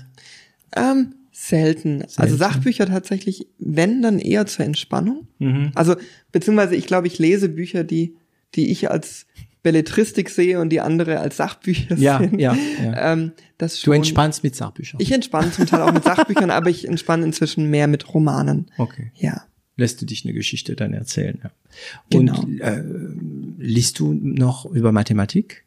Ähm, selten. selten. Also Sachbücher tatsächlich, wenn dann eher zur Entspannung. Mhm. Also beziehungsweise ich glaube, ich lese Bücher, die die ich als Belletristik sehe und die andere als Sachbücher ja, sehen. Ja, ja. Ähm, das schon, du entspannst mit Sachbüchern. Ich entspanne zum Teil auch mit Sachbüchern, aber ich entspanne inzwischen mehr mit Romanen. Okay. Ja. Lässt du dich eine Geschichte dann erzählen. Ja. Genau. Und äh, liest du noch über Mathematik?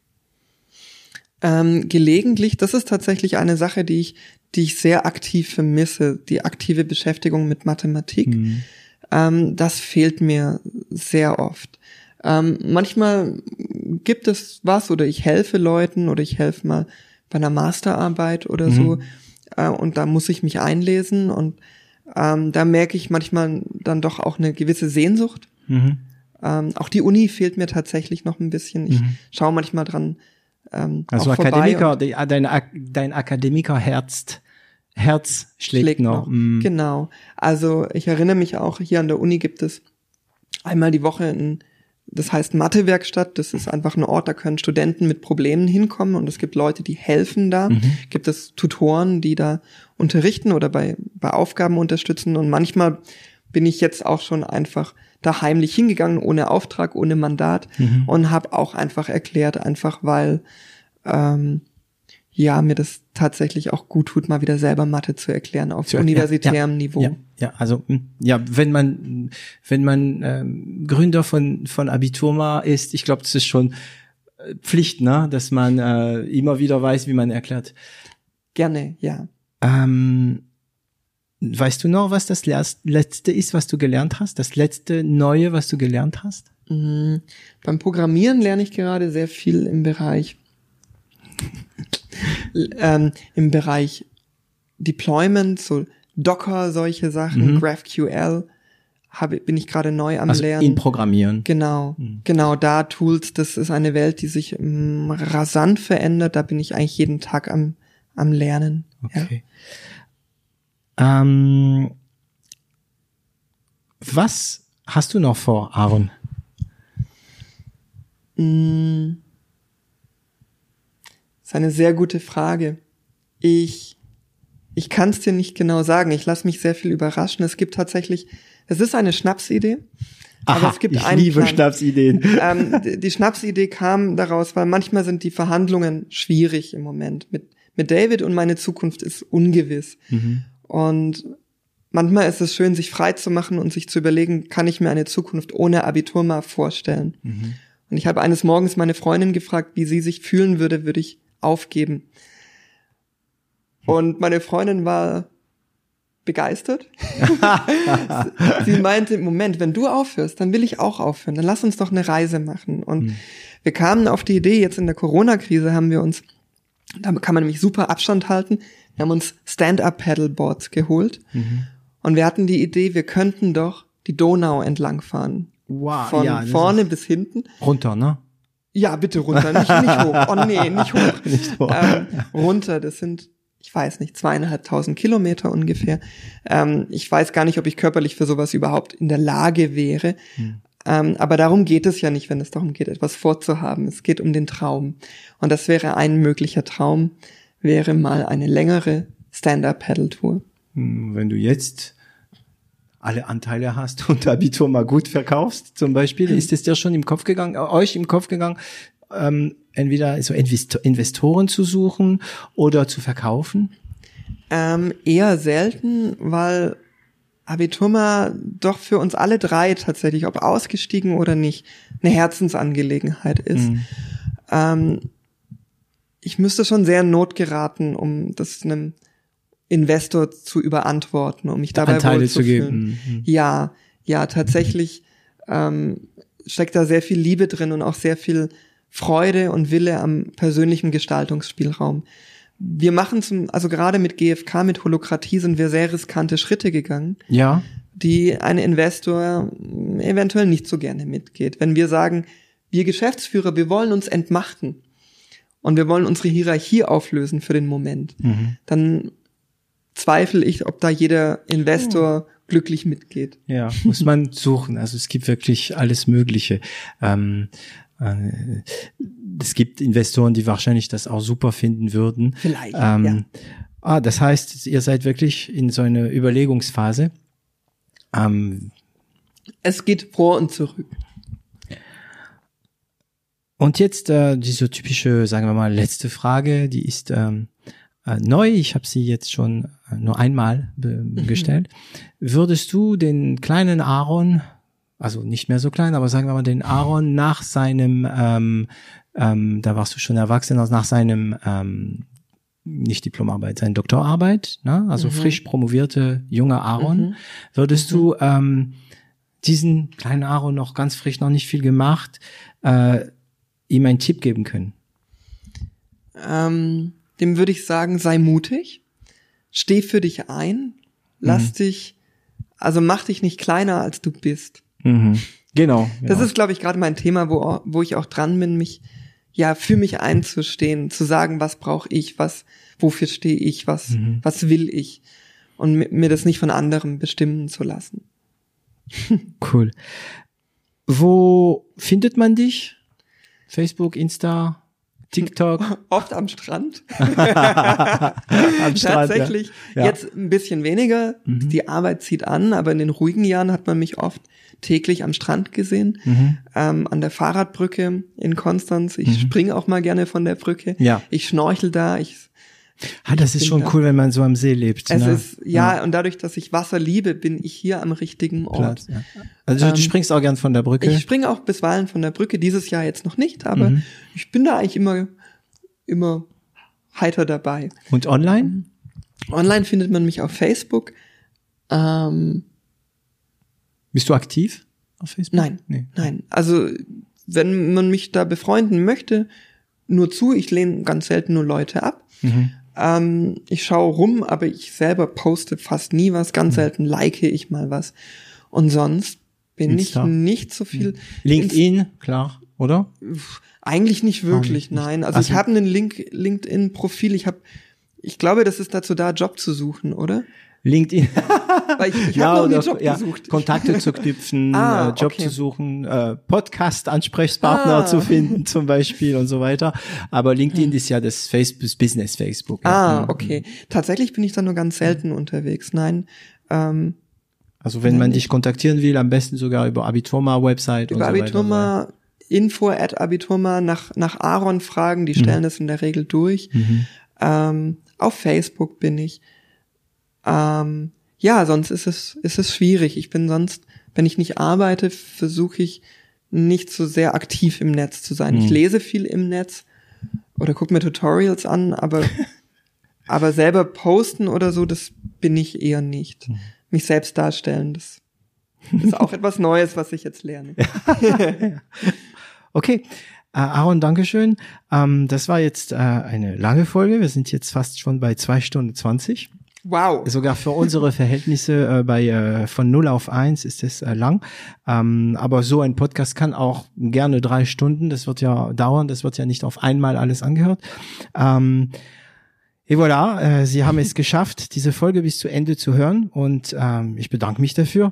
Ähm, gelegentlich, das ist tatsächlich eine Sache, die ich, die ich sehr aktiv vermisse, die aktive Beschäftigung mit Mathematik. Mhm. Ähm, das fehlt mir sehr oft. Ähm, manchmal gibt es was oder ich helfe Leuten oder ich helfe mal bei einer Masterarbeit oder mhm. so äh, und da muss ich mich einlesen und ähm, da merke ich manchmal dann doch auch eine gewisse Sehnsucht. Mhm. Ähm, auch die Uni fehlt mir tatsächlich noch ein bisschen. Ich mhm. schaue manchmal dran, ähm, also Akademiker, die, ah, dein, dein Akademikerherz Herz schlägt, schlägt noch. noch. Mm. Genau. Also ich erinnere mich auch, hier an der Uni gibt es einmal die Woche ein, das heißt Mathewerkstatt. Das ist einfach ein Ort, da können Studenten mit Problemen hinkommen und es gibt Leute, die helfen da. Mhm. Gibt es Tutoren, die da unterrichten oder bei, bei Aufgaben unterstützen und manchmal bin ich jetzt auch schon einfach da heimlich hingegangen, ohne Auftrag, ohne Mandat mhm. und habe auch einfach erklärt, einfach weil ähm, ja mir das tatsächlich auch gut tut, mal wieder selber Mathe zu erklären auf zu universitärem ja, Niveau. Ja, ja, also hm, ja, wenn man wenn man ähm, Gründer von von Abiturma ist, ich glaube, das ist schon äh, Pflicht, ne, dass man äh, immer wieder weiß, wie man erklärt. Gerne, ja. Ähm, Weißt du noch, was das letzte ist, was du gelernt hast? Das letzte Neue, was du gelernt hast? Mhm. Beim Programmieren lerne ich gerade sehr viel im Bereich ähm, im Bereich Deployment, so Docker, solche Sachen, mhm. GraphQL habe, bin ich gerade neu am also Lernen. In Programmieren. Genau, mhm. genau da Tools. Das ist eine Welt, die sich ähm, rasant verändert. Da bin ich eigentlich jeden Tag am am Lernen. Okay. Ja. Ähm, was hast du noch vor, Aaron? Mm, das ist eine sehr gute Frage. Ich, ich kann es dir nicht genau sagen. Ich lasse mich sehr viel überraschen. Es gibt tatsächlich, es ist eine Schnapsidee. Aha, aber es gibt ich liebe Plan. Schnapsideen. Ähm, die, die Schnapsidee kam daraus, weil manchmal sind die Verhandlungen schwierig im Moment mit, mit David und meine Zukunft ist ungewiss. Mhm. Und manchmal ist es schön, sich frei zu machen und sich zu überlegen, kann ich mir eine Zukunft ohne Abitur mal vorstellen? Mhm. Und ich habe eines Morgens meine Freundin gefragt, wie sie sich fühlen würde, würde ich aufgeben. Und meine Freundin war begeistert. sie meinte, Moment, wenn du aufhörst, dann will ich auch aufhören. Dann lass uns doch eine Reise machen. Und mhm. wir kamen auf die Idee, jetzt in der Corona-Krise haben wir uns, da kann man nämlich super Abstand halten, wir haben uns Stand-Up-Paddleboards geholt. Mhm. Und wir hatten die Idee, wir könnten doch die Donau entlangfahren. Wow, Von ja, vorne bis hinten. Runter, ne? Ja, bitte runter, nicht, nicht hoch. Oh nee, nicht hoch. nicht hoch. Ähm, runter, das sind ich weiß nicht, zweieinhalbtausend Kilometer ungefähr. Ähm, ich weiß gar nicht, ob ich körperlich für sowas überhaupt in der Lage wäre. Hm. Ähm, aber darum geht es ja nicht, wenn es darum geht, etwas vorzuhaben. Es geht um den Traum. Und das wäre ein möglicher Traum, wäre mal eine längere Stand-Up-Paddle-Tour. Hm, wenn du jetzt alle Anteile hast und Abitur mal gut verkaufst, zum Beispiel, ist es dir schon im Kopf gegangen, äh, euch im Kopf gegangen, ähm, entweder so Investoren zu suchen oder zu verkaufen? Ähm, eher selten, weil Abiturma doch für uns alle drei tatsächlich, ob ausgestiegen oder nicht, eine Herzensangelegenheit ist. Mhm. Ähm, ich müsste schon sehr in Not geraten, um das einem Investor zu überantworten, um mich dabei Anteile zu geben. Mhm. Ja, ja, tatsächlich ähm, steckt da sehr viel Liebe drin und auch sehr viel Freude und Wille am persönlichen Gestaltungsspielraum. Wir machen zum, also gerade mit GFK, mit Holokratie sind wir sehr riskante Schritte gegangen. Ja. Die ein Investor eventuell nicht so gerne mitgeht. Wenn wir sagen, wir Geschäftsführer, wir wollen uns entmachten und wir wollen unsere Hierarchie auflösen für den Moment, mhm. dann zweifle ich, ob da jeder Investor oh. glücklich mitgeht. Ja, muss man suchen. Also es gibt wirklich alles Mögliche. Ähm, äh, es gibt Investoren, die wahrscheinlich das auch super finden würden. Vielleicht. Ähm, ja. Ah, das heißt, ihr seid wirklich in so einer Überlegungsphase. Ähm, es geht vor und zurück. Und jetzt äh, diese typische, sagen wir mal, letzte Frage, die ist ähm, äh, neu. Ich habe sie jetzt schon äh, nur einmal mhm. gestellt. Würdest du den kleinen Aaron also nicht mehr so klein, aber sagen wir mal den Aaron nach seinem, ähm, ähm, da warst du schon erwachsen, also nach seinem ähm, nicht Diplomarbeit, seine Doktorarbeit, ne? also mhm. frisch promovierte junger Aaron, mhm. würdest mhm. du ähm, diesen kleinen Aaron noch ganz frisch, noch nicht viel gemacht, äh, ihm einen Tipp geben können? Ähm, dem würde ich sagen, sei mutig, steh für dich ein, lass mhm. dich, also mach dich nicht kleiner, als du bist. Mhm. Genau, genau. Das ist, glaube ich, gerade mein Thema, wo, wo ich auch dran bin, mich ja für mich einzustehen, zu sagen, was brauche ich, was, wofür stehe ich, was, mhm. was will ich und mir das nicht von anderen bestimmen zu lassen. cool. Wo findet man dich? Facebook, Insta? TikTok? Oft am Strand. am Strand Tatsächlich. Ja. Ja. Jetzt ein bisschen weniger. Mhm. Die Arbeit zieht an, aber in den ruhigen Jahren hat man mich oft täglich am Strand gesehen, mhm. ähm, an der Fahrradbrücke in Konstanz. Ich mhm. springe auch mal gerne von der Brücke. Ja. Ich schnorchel da. Ich Ah, das ist schon da. cool, wenn man so am See lebt. Es ne? ist, ja, ja, und dadurch, dass ich Wasser liebe, bin ich hier am richtigen Ort. Platz, ja. Also ähm, du springst auch gern von der Brücke? Ich springe auch bisweilen von der Brücke, dieses Jahr jetzt noch nicht, aber mhm. ich bin da eigentlich immer, immer heiter dabei. Und online? Online findet man mich auf Facebook. Ähm, Bist du aktiv auf Facebook? Nein, nee. nein. Also wenn man mich da befreunden möchte, nur zu. Ich lehne ganz selten nur Leute ab. Mhm. Ähm, ich schaue rum, aber ich selber poste fast nie was. Ganz mhm. selten like ich mal was. Und sonst bin Insta. ich nicht so viel. LinkedIn, Inst klar, oder? Eigentlich nicht wirklich, nicht. nein. Also, also ich habe einen Link, LinkedIn-Profil. Ich habe, ich glaube, das ist dazu da, Job zu suchen, oder? LinkedIn. Weil ich, ich ja, habe noch nie Job ja, gesucht. Kontakte zu knüpfen, ah, äh, Job okay. zu suchen, äh, Podcast-Ansprechpartner ah. zu finden zum Beispiel und so weiter. Aber LinkedIn hm. ist ja das Facebook, Business Facebook. Ah, ja. okay. Tatsächlich bin ich da nur ganz selten unterwegs. Nein. Ähm, also wenn man dich kontaktieren will, am besten sogar über Abiturma-Website. Über so Abiturma, Info at Abiturma nach, nach Aaron fragen, die stellen mhm. das in der Regel durch. Mhm. Ähm, auf Facebook bin ich. Ähm, ja, sonst ist es, ist es schwierig. Ich bin sonst, wenn ich nicht arbeite, versuche ich nicht so sehr aktiv im Netz zu sein. Mhm. Ich lese viel im Netz oder gucke mir Tutorials an, aber, aber selber posten oder so, das bin ich eher nicht. Mhm. Mich selbst darstellen, das ist auch etwas Neues, was ich jetzt lerne. okay. Äh, Aaron, Dankeschön. Ähm, das war jetzt äh, eine lange Folge. Wir sind jetzt fast schon bei zwei Stunden zwanzig. Wow. Sogar für unsere Verhältnisse äh, bei äh, von 0 auf 1 ist es äh, lang. Ähm, aber so ein Podcast kann auch gerne drei Stunden. Das wird ja dauern. Das wird ja nicht auf einmal alles angehört. Ähm, et voilà, äh, Sie haben es geschafft, diese Folge bis zu Ende zu hören und ähm, ich bedanke mich dafür.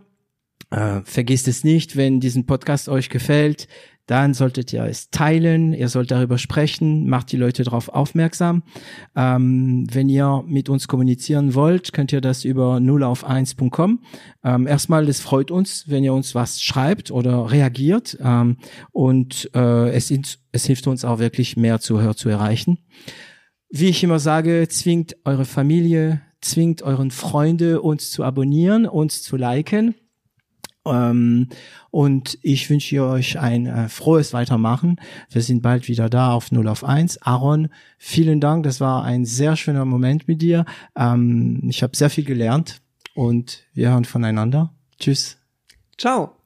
Äh, vergisst es nicht, wenn diesen Podcast euch gefällt, dann solltet ihr es teilen, ihr sollt darüber sprechen, macht die Leute darauf aufmerksam. Ähm, wenn ihr mit uns kommunizieren wollt, könnt ihr das über 0 auf 1.com. Ähm, erstmal, es freut uns, wenn ihr uns was schreibt oder reagiert ähm, und äh, es, es hilft uns auch wirklich mehr Zuhörer zu erreichen. Wie ich immer sage, zwingt eure Familie, zwingt euren Freunde, uns zu abonnieren, uns zu liken und ich wünsche euch ein äh, frohes Weitermachen. Wir sind bald wieder da auf 0 auf 1. Aaron, vielen Dank. Das war ein sehr schöner Moment mit dir. Ähm, ich habe sehr viel gelernt und wir hören voneinander. Tschüss. Ciao.